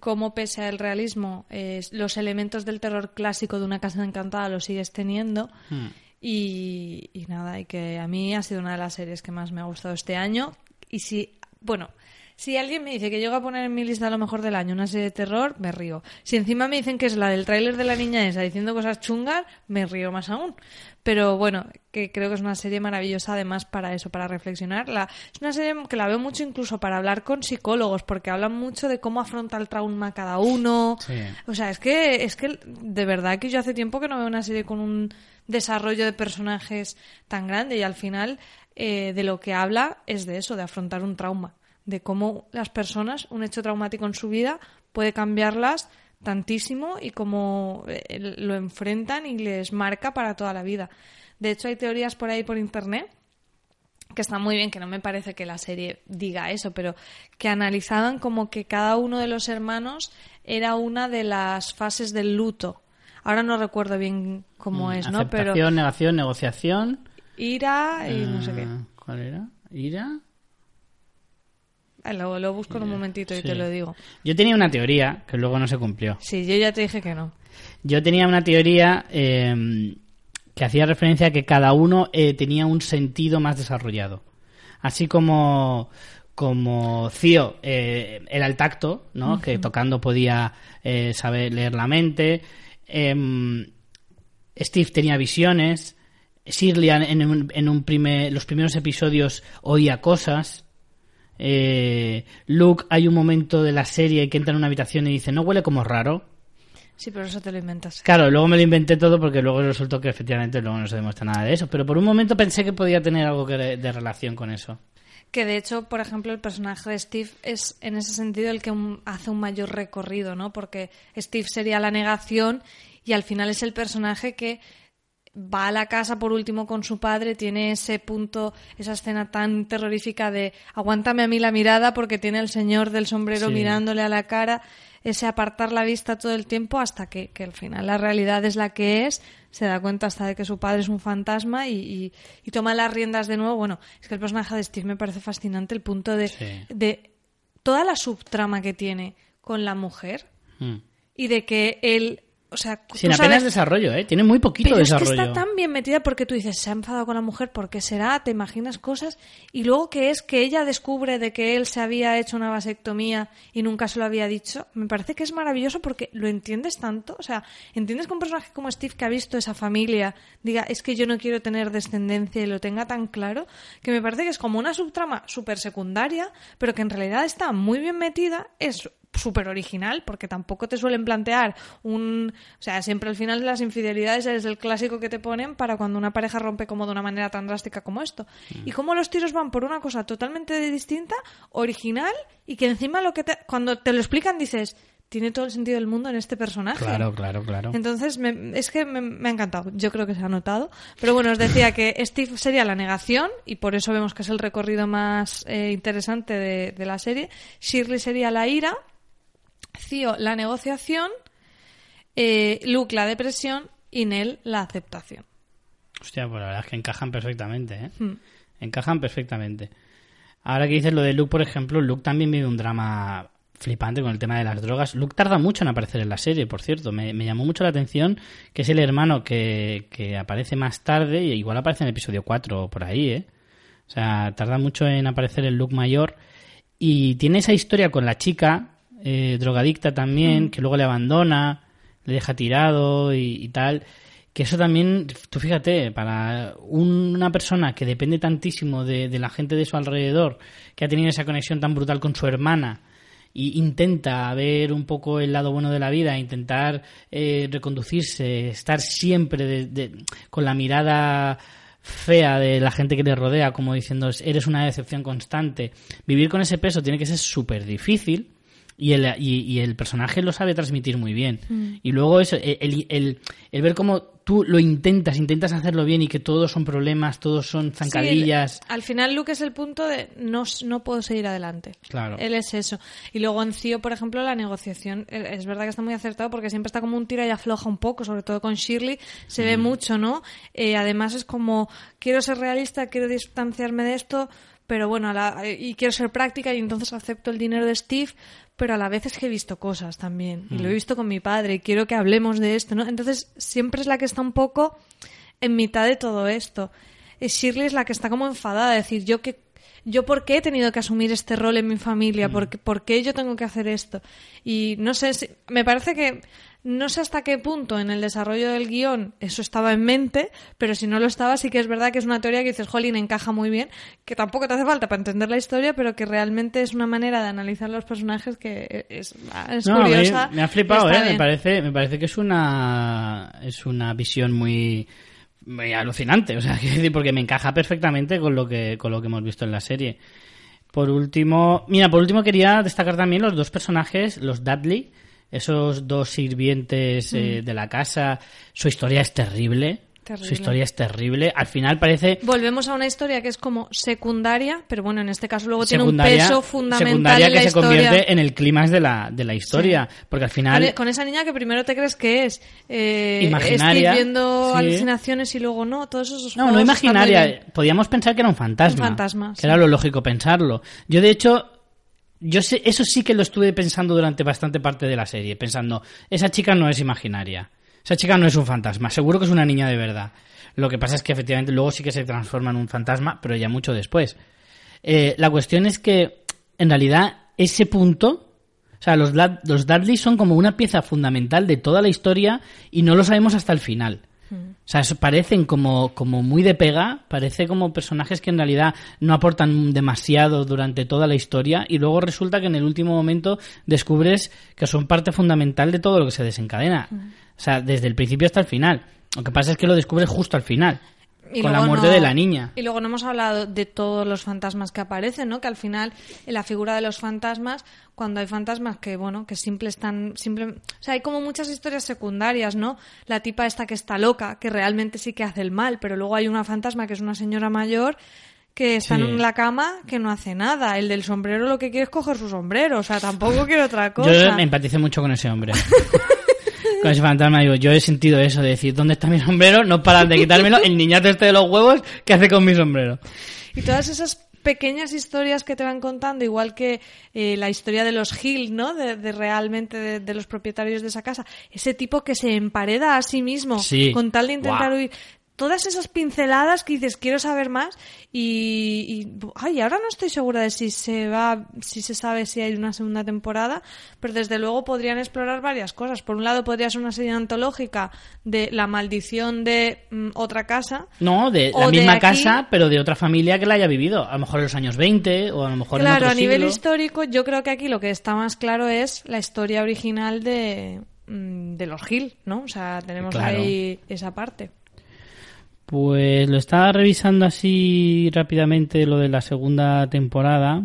cómo pese al realismo, eh, los elementos del terror clásico de una casa encantada lo sigues teniendo. Hmm. Y, y nada, y que a mí ha sido una de las series que más me ha gustado este año. Y si, bueno, si alguien me dice que llego a poner en mi lista a lo mejor del año una serie de terror, me río. Si encima me dicen que es la del tráiler de la niña esa diciendo cosas chungas, me río más aún. Pero bueno, que creo que es una serie maravillosa además para eso, para reflexionar. La, es una serie que la veo mucho incluso para hablar con psicólogos, porque hablan mucho de cómo afronta el trauma cada uno. Sí. O sea, es que, es que de verdad que yo hace tiempo que no veo una serie con un desarrollo de personajes tan grande y al final eh, de lo que habla es de eso, de afrontar un trauma de cómo las personas, un hecho traumático en su vida, puede cambiarlas tantísimo y cómo eh, lo enfrentan y les marca para toda la vida. De hecho, hay teorías por ahí por internet que están muy bien, que no me parece que la serie diga eso, pero que analizaban como que cada uno de los hermanos era una de las fases del luto. Ahora no recuerdo bien cómo es, ¿no? Pero negación, negociación. ira y no sé qué. Ah, ¿Cuál era? ¿Ira? Ah, Lo, lo busco en un momentito y Sí. te lo digo. Yo tenía una teoría que luego no se cumplió. Sí, yo ya te dije que no. Yo tenía una teoría eh, que hacía referencia a que cada uno eh, tenía un sentido más desarrollado. Así como, como Cío eh, era el tacto, ¿no? que tocando podía eh, saber leer la mente. Em, Steve tenía visiones. Shirley en, un- en un primer, los primeros episodios oía cosas. Eh, Luke, hay un momento de la serie que entra en una habitación y dice, ¿no huele como raro? Sí, pero eso te lo inventas. Claro, luego me lo inventé todo porque luego resultó que efectivamente luego no se demuestra nada de eso. Pero por un momento pensé que podía tener algo que de, de relación con eso. Que de hecho, por ejemplo, el personaje de Steve es en ese sentido el que un- hace un mayor recorrido, ¿no? Porque Steve sería la negación y al final es el personaje que va a la casa por último con su padre, tiene ese punto, esa escena tan terrorífica de aguántame a mí la mirada porque tiene el señor del sombrero Sí. mirándole a la cara, ese apartar la vista todo el tiempo hasta que, que al final la realidad es la que es, se da cuenta hasta de que su padre es un fantasma y, y- y toma las riendas de nuevo. Bueno, es que el personaje de Steve me parece fascinante, el punto de, Sí. de toda la subtrama que tiene con la mujer Mm. y de que él, o sea, Sin apenas sabes- desarrollo, ¿eh? Tiene muy poquito pero es que desarrollo. está tan bien metida porque tú dices, se ha enfadado con la mujer, ¿por qué será? Te imaginas cosas. Y luego que es que ella descubre de que él se había hecho una vasectomía y nunca se lo había dicho. Me parece que es maravilloso porque lo entiendes tanto. O sea, entiendes que un personaje como Steve que ha visto esa familia diga, es que yo no quiero tener descendencia y lo tenga tan claro, que me parece que es como una subtrama súper secundaria, pero que en realidad está muy bien metida. Es súper original porque tampoco te suelen plantear un o sea siempre al final de las infidelidades es el clásico que te ponen para cuando una pareja rompe como de una manera tan drástica como esto y cómo los tiros van por una cosa totalmente distinta original y que encima lo que te, cuando te lo explican dices tiene todo el sentido del mundo en este personaje Claro, claro, claro. entonces, me- es que me, me ha encantado. Yo creo que se ha notado. Pero bueno, os decía que Steve sería la negación y por eso vemos que es el recorrido más eh, interesante de, de la serie. Shirley sería la ira. Cío la negociación. eh, Luke la depresión y Nell la aceptación. Hostia, pues la verdad es que encajan perfectamente, ¿eh? Hmm. Encajan perfectamente. Ahora que dices lo de Luke, por ejemplo, Luke también vive un drama flipante con el tema de las drogas. Luke tarda mucho en aparecer en la serie, por cierto. Me, me llamó mucho la atención que es el hermano que, que aparece más tarde y igual aparece en el episodio 4 o por ahí, ¿eh? O sea, tarda mucho en aparecer el Luke mayor. Y tiene esa historia con la chica, eh, drogadicta también, que luego le abandona, le deja tirado y, y tal. Que eso también, tú fíjate, para un- una persona que depende tantísimo de, de la gente de su alrededor, que ha tenido esa conexión tan brutal con su hermana, y intenta ver un poco el lado bueno de la vida, intentar eh, reconducirse, estar siempre de- de- con la mirada fea de la gente que le rodea, como diciendo eres una decepción constante. Vivir con ese peso tiene que ser súper difícil y el, y, y el personaje lo sabe transmitir muy bien. Y luego eso, el, el, el- el ver cómo tú lo intentas, intentas hacerlo bien y que todos son problemas, todos son zancadillas. Sí, al final Luke es el punto de no, no puedo seguir adelante. Claro. Él es eso. Y luego en Cío, por ejemplo, la negociación, eh, es verdad que está muy acertado porque siempre está como un tira y afloja un poco, sobre todo con Shirley, se Mm. ve mucho, ¿no? Eh, además es como, quiero ser realista, quiero distanciarme de esto, pero bueno, a la- y quiero ser práctica y entonces acepto el dinero de Steve, pero a la vez es que he visto cosas también. Y lo he visto con mi padre y quiero que hablemos de esto, ¿no? Entonces siempre es la que está un poco en mitad de todo esto. Eh, Shirley es la que está como enfadada, de decir, yo que yo por qué he tenido que asumir este rol en mi familia, ¿Por, qué, por qué yo tengo que hacer esto. Y no sé, si, me parece que no sé hasta qué punto en el desarrollo del guion eso estaba en mente, pero si no lo estaba, sí que es verdad que es una teoría que dices, Jolín, encaja muy bien, que tampoco te hace falta para entender la historia, pero que realmente es una manera de analizar los personajes que es, es No, curiosa. me, ha flipado, ¿eh? Me parece, me parece que es una, es una visión muy, muy alucinante. O sea, decir, porque me encaja perfectamente con lo que, con lo que hemos visto en la serie. Por último, mira, por último quería destacar también los dos personajes, los Dudley, esos dos sirvientes eh, de la casa. Su historia es terrible. Terrible. Su historia es terrible. Al final parece Volvemos a una historia que es como secundaria, pero bueno, en este caso luego tiene un peso fundamental secundaria en que la se historia. convierte en el clímax de la, de la historia. Porque al final... Con, e- con esa niña que primero te crees que es eh, Imaginaria, viendo sí. alucinaciones y luego no, todos esos No, no imaginaria. Podíamos pensar que era un fantasma. Un fantasma, Que sí. era lo lógico pensarlo. Yo, de hecho, yo sé, eso sí que lo estuve pensando durante bastante parte de la serie. Pensando, esa chica no es imaginaria. Esa chica no es un fantasma. Seguro que es una niña de verdad. Lo que pasa es que efectivamente luego sí que se transforma en un fantasma, pero ya mucho después. Eh, la cuestión es que, en realidad, ese punto. O sea, los, los son como una pieza fundamental de toda la historia y no lo sabemos hasta el final. O sea, parecen como, como muy de pega, parece como personajes que en realidad no aportan demasiado durante toda la historia y luego resulta que en el último momento descubres que son parte fundamental de todo lo que se desencadena. O sea, desde el principio hasta el final. Lo que pasa es que lo descubres justo al final, Y con la muerte no- de la niña. Y luego no hemos hablado de todos los fantasmas que aparecen, ¿no? Que al final, en la figura de los fantasmas, cuando hay fantasmas que, bueno, que simple están, simple, o sea, hay como muchas historias secundarias, ¿no? La tipa esta que está loca, que realmente sí que hace el mal, pero luego hay una fantasma que es una señora mayor que está Sí. en la cama que no hace nada. El del sombrero lo que quiere es coger su sombrero, o sea, tampoco quiere otra cosa. Yo me empaticé mucho con ese hombre. con ese fantasma, digo, yo he sentido eso de decir, ¿dónde está mi sombrero? No paran de quitármelo. El niñato este de los huevos, ¿qué hace con mi sombrero? Y todas esas pequeñas historias que te van contando, igual que eh, la historia de los Hill, ¿no? De, de realmente de, de los propietarios de esa casa. Ese tipo que se empareda a sí mismo Sí. con tal de intentar Guau. huir. Todas esas pinceladas que dices, quiero saber más. Y, y, ay, ahora no estoy segura de si se va, si se sabe si hay una segunda temporada, pero desde luego podrían explorar varias cosas. Por un lado podría ser una serie antológica de la maldición de mm, otra casa, No, de la de misma aquí- casa, pero de otra familia que la haya vivido. A lo mejor en los años 20 o a lo mejor en Claro, otro a nivel siglo. histórico, yo creo que aquí lo que está más claro es la historia original de, mm, de los Gil, ¿no? O sea, tenemos Claro. ahí esa parte. Pues lo estaba revisando así rápidamente lo de la segunda temporada.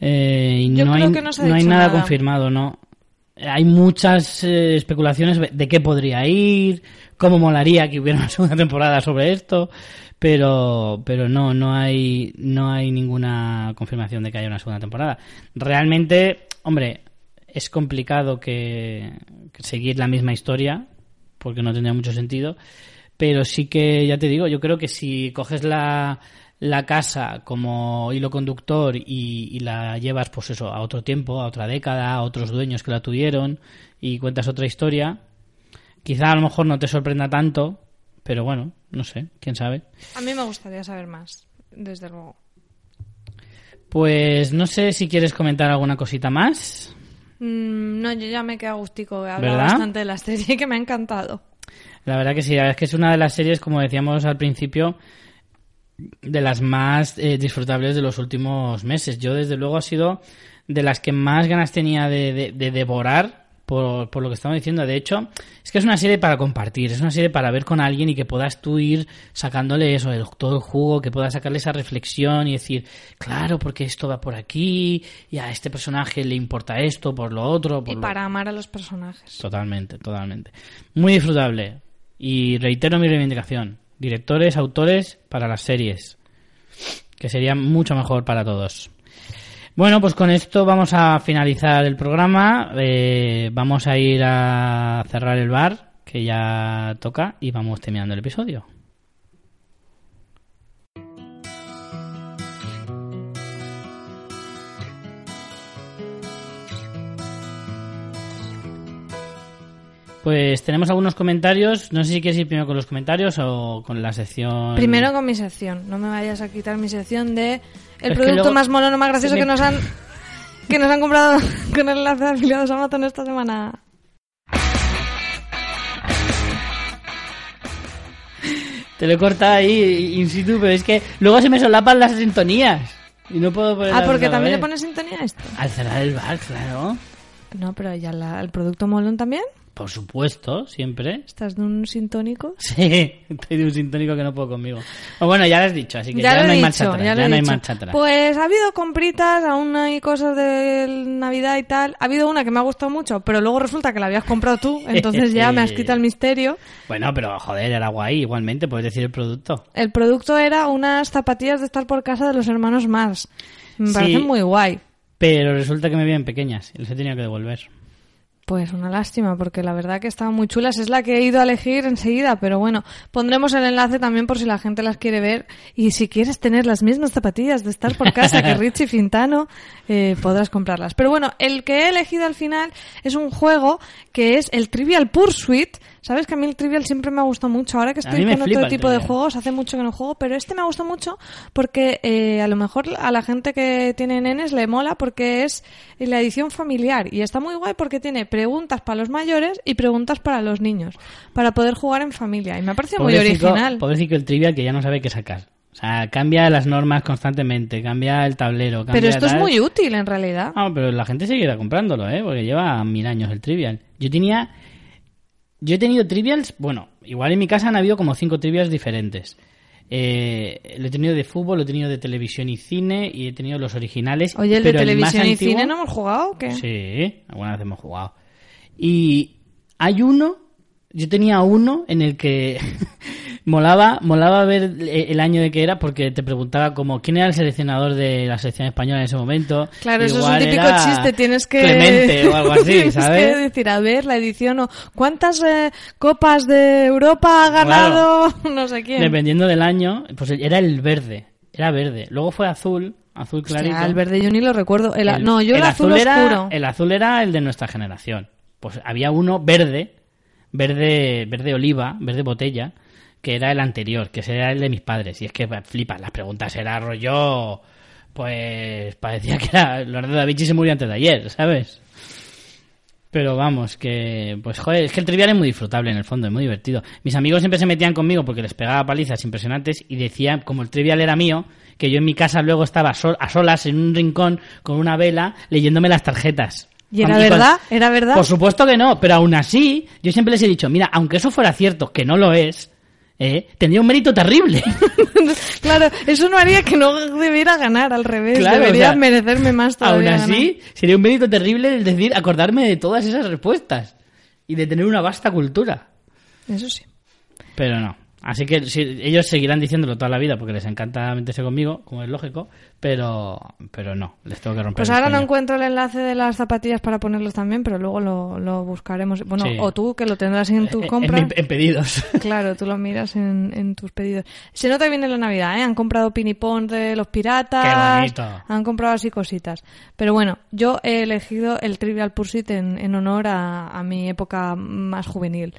Eh, y Yo no creo hay, que no se ha no hay dicho nada, nada. confirmado, ¿no? Hay muchas eh, especulaciones de qué podría ir, cómo molaría que hubiera una segunda temporada sobre esto, pero, pero no, no hay, no hay ninguna confirmación de que haya una segunda temporada. Realmente, hombre, es complicado que, que seguir la misma historia, porque no tendría mucho sentido, pero sí que, ya te digo, yo creo que si coges la, la casa como hilo conductor y, y la llevas, pues eso, a otro tiempo, a otra década, a otros dueños que la tuvieron y cuentas otra historia, quizá a lo mejor no te sorprenda tanto, pero bueno, no sé, quién sabe. A mí me gustaría saber más, desde luego. Pues no sé si quieres comentar alguna cosita más. Mm, no, yo ya me quedo agustico. He hablado ¿Verdad? bastante de la serie que me ha encantado. La verdad que sí, la verdad es que es una de las series, como decíamos al principio, de las más eh, disfrutables de los últimos meses. Yo, desde luego, ha sido de las que más ganas tenía de, de- de devorar por, por lo que estamos diciendo. De hecho, es que es una serie para compartir, es una serie para ver con alguien y que puedas tú ir sacándole eso, el- todo el jugo, que puedas sacarle esa reflexión y decir, claro, porque esto va por aquí, y a este personaje le importa esto, por lo otro, por Y lo para amar a los personajes. Totalmente, totalmente. Muy disfrutable. Y reitero mi reivindicación. Directores, autores para las series. Que sería mucho mejor para todos. Bueno, pues con esto vamos a finalizar el programa. Eh, vamos a ir a cerrar el bar, que ya toca, y vamos terminando el episodio. Pues tenemos algunos comentarios. No sé si quieres ir primero con los comentarios o con la sección. Primero con mi sección. No me vayas a quitar mi sección de el producto más mono, más gracioso que nos han que nos han comprado con el enlace de afiliados a Amazon esta semana. Te lo he cortado ahí in situ, pero es que luego se me solapan las sintonías. Y no puedo poner Ah, porque también le pones sintonía a esto. Al cerrar el bar, claro. No, pero ya la- el producto molón también. Por supuesto, siempre. ¿Estás de un sintónico? Sí, estoy de un sintónico que no puedo conmigo. O bueno, ya lo has dicho, así que ya, no hay dicho, marcha atrás. ya Ya, no hay marcha atrás. Pues ha habido compritas, aún hay cosas de Navidad y tal. Ha habido una que me ha gustado mucho, pero luego resulta que la habías comprado tú, entonces ya me has quitado el misterio. Bueno, pero joder, era guay, igualmente, puedes decir el producto. El producto era unas zapatillas de estar por casa de los hermanos Mars. Me Sí. parecen muy guay. Pero resulta que me vienen pequeñas y les he tenido que devolver. Pues una lástima, porque la verdad que estaban muy chulas. Es la que he ido a elegir enseguida, pero bueno, pondremos el enlace también por si la gente las quiere ver. Y si quieres tener las mismas zapatillas de estar por casa que Richie Fintano, eh, podrás comprarlas. Pero bueno, el que he elegido al final es un juego que es el Trivial Pursuit. Sabes que a mí el Trivial siempre me ha gustado mucho. Ahora que estoy con otro tipo de juegos, hace mucho que no juego, pero este me ha gustado mucho porque eh, a lo mejor a la gente que tiene nenes le mola porque es la edición familiar y está muy guay porque tiene preguntas para los mayores y preguntas para los niños para poder jugar en familia y me ha parecido muy original. Pobrecito el trivial que ya no sabe qué sacar. O sea, cambia las normas constantemente, cambia el tablero. Cambia Pero esto es muy útil en realidad. Ah, pero la gente seguirá comprándolo, ¿eh? Porque lleva mil años el Trivial. Yo tenía... Yo he tenido Trivials... Bueno, igual en mi casa han habido como cinco Trivials diferentes. Eh, lo he tenido de fútbol, lo he tenido de televisión y cine y he tenido los originales. Oye, el de pero más y antiguo- cine no hemos jugado o qué? Sí, alguna vez hemos jugado. Y hay uno, yo tenía uno en el que molaba, molaba ver eh, el año de que era porque te preguntaba como quién era el seleccionador de la selección española en ese momento. Claro, eso es un típico chiste, tienes que... Clemente o algo así, tienes ¿sabes? que decir, a ver, la edición o cuántas eh, copas de Europa ha ganado no sé quién. Dependiendo del año, pues era el verde, era verde. Luego fue azul, azul Hostia, clarito. el verde yo ni lo recuerdo. El, El- no, yo el, azul, era, oscuro. El azul era el de nuestra generación. Pues había uno verde, verde, verde oliva, verde botella, que era el anterior, que ese era el de mis padres. Y es que flipas, las preguntas era rollo, pues parecía que era Leonardo da Vinci se murió antes de ayer, ¿sabes? Pero vamos, que pues joder, es que el trivial es muy disfrutable en el fondo, es muy divertido. Mis amigos siempre se metían conmigo porque les pegaba palizas impresionantes y decían, como el trivial era mío, que yo en mi casa luego estaba a solas en un rincón con una vela leyéndome las tarjetas. ¿Y era verdad? ¿Era verdad? Por supuesto que no, pero aún así, yo siempre les he dicho, mira, aunque eso fuera cierto, que no lo es, ¿eh? tendría un mérito terrible. claro, eso no haría que no debiera ganar, al revés. Claro, Debería o sea, merecerme más aún todavía. así, sería un mérito terrible el decir, acordarme de todas esas respuestas y de tener una vasta cultura. Eso sí. Pero no. Así que sí, ellos seguirán diciéndolo toda la vida porque les encanta meterse conmigo, como es lógico, pero, pero no, les tengo que romper Pues el ahora no encuentro el enlace de las zapatillas para ponerlos también, pero luego lo, lo buscaremos. Bueno, Sí. o tú, que lo tendrás en tus En- compras. En, en pedidos. Claro, tú lo miras en, en tus pedidos. Se nota que viene la Navidad, ¿eh? Han comprado pinipón de los piratas. Qué bonito. Han comprado así cositas. Pero bueno, yo he elegido el Trivial Pursuit en, en honor a, a mi época más juvenil.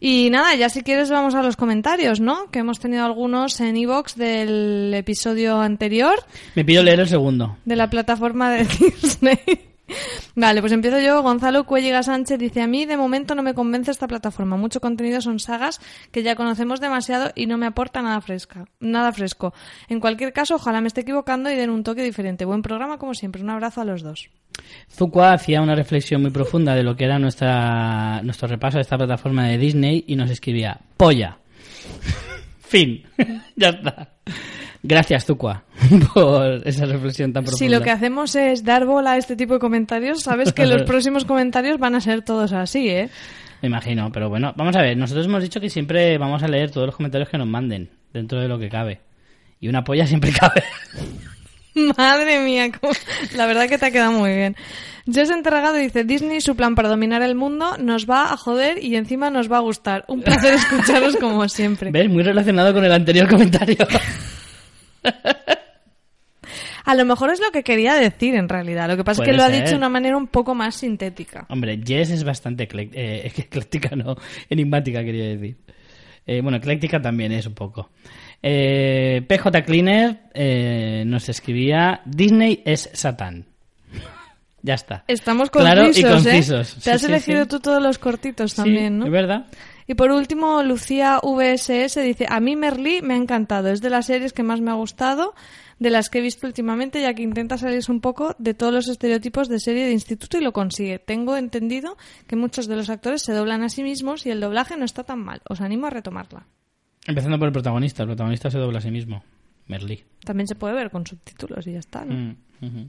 Y nada, ya si quieres vamos a los comentarios, ¿no? Que hemos tenido algunos en iVoox del episodio anterior Me pido leer el segundo. de la plataforma de Disney. Vale, pues empiezo yo. Gonzalo Cuelliga Sánchez dice: A mí de momento no me convence esta plataforma. Mucho contenido son sagas que ya conocemos demasiado y no me aporta nada fresca, nada fresco. En cualquier caso, ojalá me esté equivocando y den un toque diferente. Buen programa como siempre. Un abrazo a los dos. Zukua hacía una reflexión muy profunda de lo que era nuestra, nuestro repaso de esta plataforma de Disney y nos escribía polla. fin. ya está. Gracias, Zukua, por esa reflexión tan profunda. Si lo que hacemos es dar bola a este tipo de comentarios, sabes que los próximos comentarios van a ser todos así, ¿eh? Me imagino, pero bueno, vamos a ver. Nosotros hemos dicho que siempre vamos a leer todos los comentarios que nos manden, dentro de lo que cabe. Y una polla siempre cabe. Madre mía, la verdad que te ha quedado muy bien. Jess Enterragado dice, Disney, su plan para dominar el mundo, nos va a joder y encima nos va a gustar. Un placer escucharos como siempre. ¿Ves? Muy relacionado con el anterior comentario. A lo mejor es lo que quería decir en realidad. Lo que pasa es que lo ha dicho de una manera un poco más sintética. Hombre, Jess es bastante eh, ecléctica, no, enigmática quería decir. Eh, bueno, ecléctica también es un poco. Eh, PJ Cleaner eh, nos escribía, Disney es Satán. ya está. Estamos Claro y concisos, ¿eh? concisos. Te has sí, elegido sí. tú todos los cortitos también, ¿no? Es verdad. Y por último, Lucía VSS dice, a mí Merlí me ha encantado, es de las series que más me ha gustado, de las que he visto últimamente, ya que intenta salirse un poco de todos los estereotipos de serie de instituto y lo consigue. Tengo entendido que muchos de los actores se doblan a sí mismos y el doblaje no está tan mal. Os animo a retomarla. Empezando por el protagonista. El protagonista se dobla a sí mismo. Merlí. También se puede ver con subtítulos y ya está, ¿no? Mm.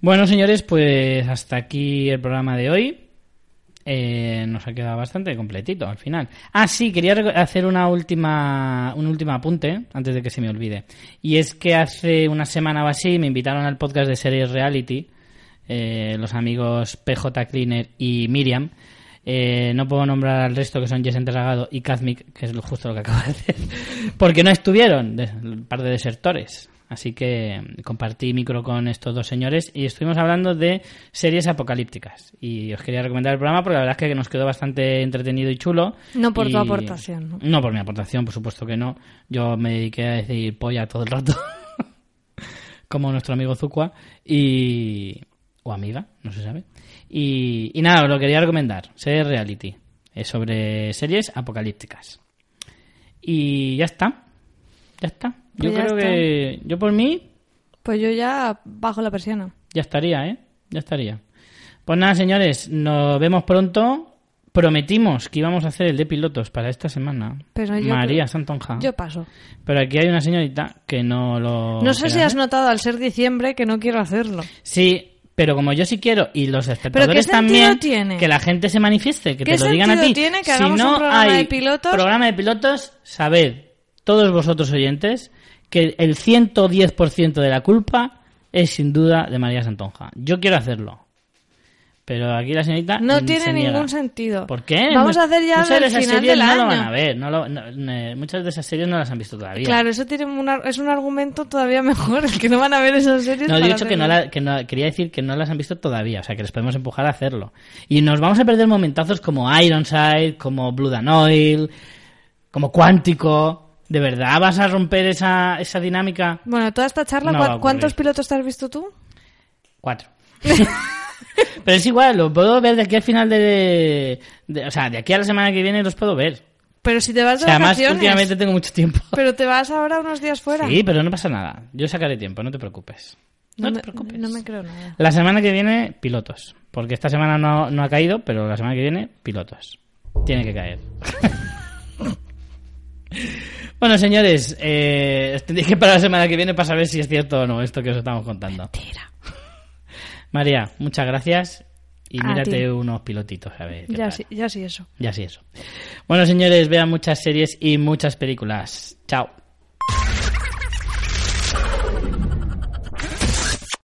Bueno, señores, pues hasta aquí el programa de hoy. Eh, nos ha quedado bastante completito al final. Ah, sí, quería hacer una última, un último apunte antes de que se me olvide. Y es que hace una semana o así me invitaron al podcast de series reality eh, los amigos PJ Cleaner y Miriam. Eh, no puedo nombrar al resto que son Jess Enterragado y Kazmik, que es justo lo que acabo de hacer, porque no estuvieron, un par de desertores. Así que compartí micro con estos dos señores y estuvimos hablando de series apocalípticas. Y os quería recomendar el programa porque la verdad es que nos quedó bastante entretenido y chulo. No por tu aportación, ¿no? No por mi aportación, por supuesto que no. Yo me dediqué a decir polla todo el rato. Como nuestro amigo Zucua. Y. O amiga, no se sabe. Y, y nada, os lo quería recomendar. Series reality. Es sobre series apocalípticas. Y ya está. Ya está. Yo Pues creo que. Yo por mí Pues yo ya bajo la persiana. ya estaría, ¿eh? Ya estaría. Pues nada, señores, nos vemos pronto. Prometimos que íbamos a hacer el de pilotos para esta semana. Pero yo- María Santonja. Yo paso. Pero aquí hay una señorita que no lo. No sé si has hacer. notado al ser diciembre que no quiero hacerlo. Sí, pero como yo sí quiero y los espectadores sentido también, tiene? que la gente se manifieste, que ¿Qué te lo digan a ti. tiene que si no un programa hay de pilotos? programa de pilotos, sabed, todos vosotros oyentes, que el 110% de la culpa es sin duda de María Santonja. Yo quiero hacerlo. Pero aquí la señorita No tiene se niega. ningún sentido. ¿Por qué? Vamos a hacer ya muchas de del esas final series del no año. lo van a ver. no lo- no- ne- muchas de esas series no las han visto todavía. Claro, eso tiene una- es un argumento todavía mejor, el que no van a ver esas series. No, he dicho que no, la- que no- quería decir que no las han visto todavía, o sea que les podemos empujar a hacerlo. Y nos vamos a perder momentazos como Ironside, como Blood and Oil, como Cuántico. ¿De verdad vas a romper esa, esa dinámica? Bueno, toda esta charla, No ¿cu- va a ocurrir. ¿cuántos pilotos te has visto tú? Cuatro. Pero es igual, lo puedo ver de aquí al final de, de- O sea, de aquí a la semana que viene los puedo ver. Pero si te vas O de sea, además, últimamente tengo mucho tiempo. Pero te vas ahora unos días fuera. Sí, pero no pasa nada. Yo sacaré tiempo, no te preocupes. No, no, te me, preocupes. no me creo nada. La semana que viene, pilotos. Porque esta semana no, no ha caído, pero la semana que viene, pilotos. Tiene que caer. bueno, señores, eh, tendréis que para la semana que viene para saber si es cierto o no esto que os estamos contando. María, muchas gracias. Y A mírate ti. unos pilotitos, a ver. qué Ya sí, ya sí eso. Ya sí, eso. Bueno, señores, vean muchas series y muchas películas. Chao.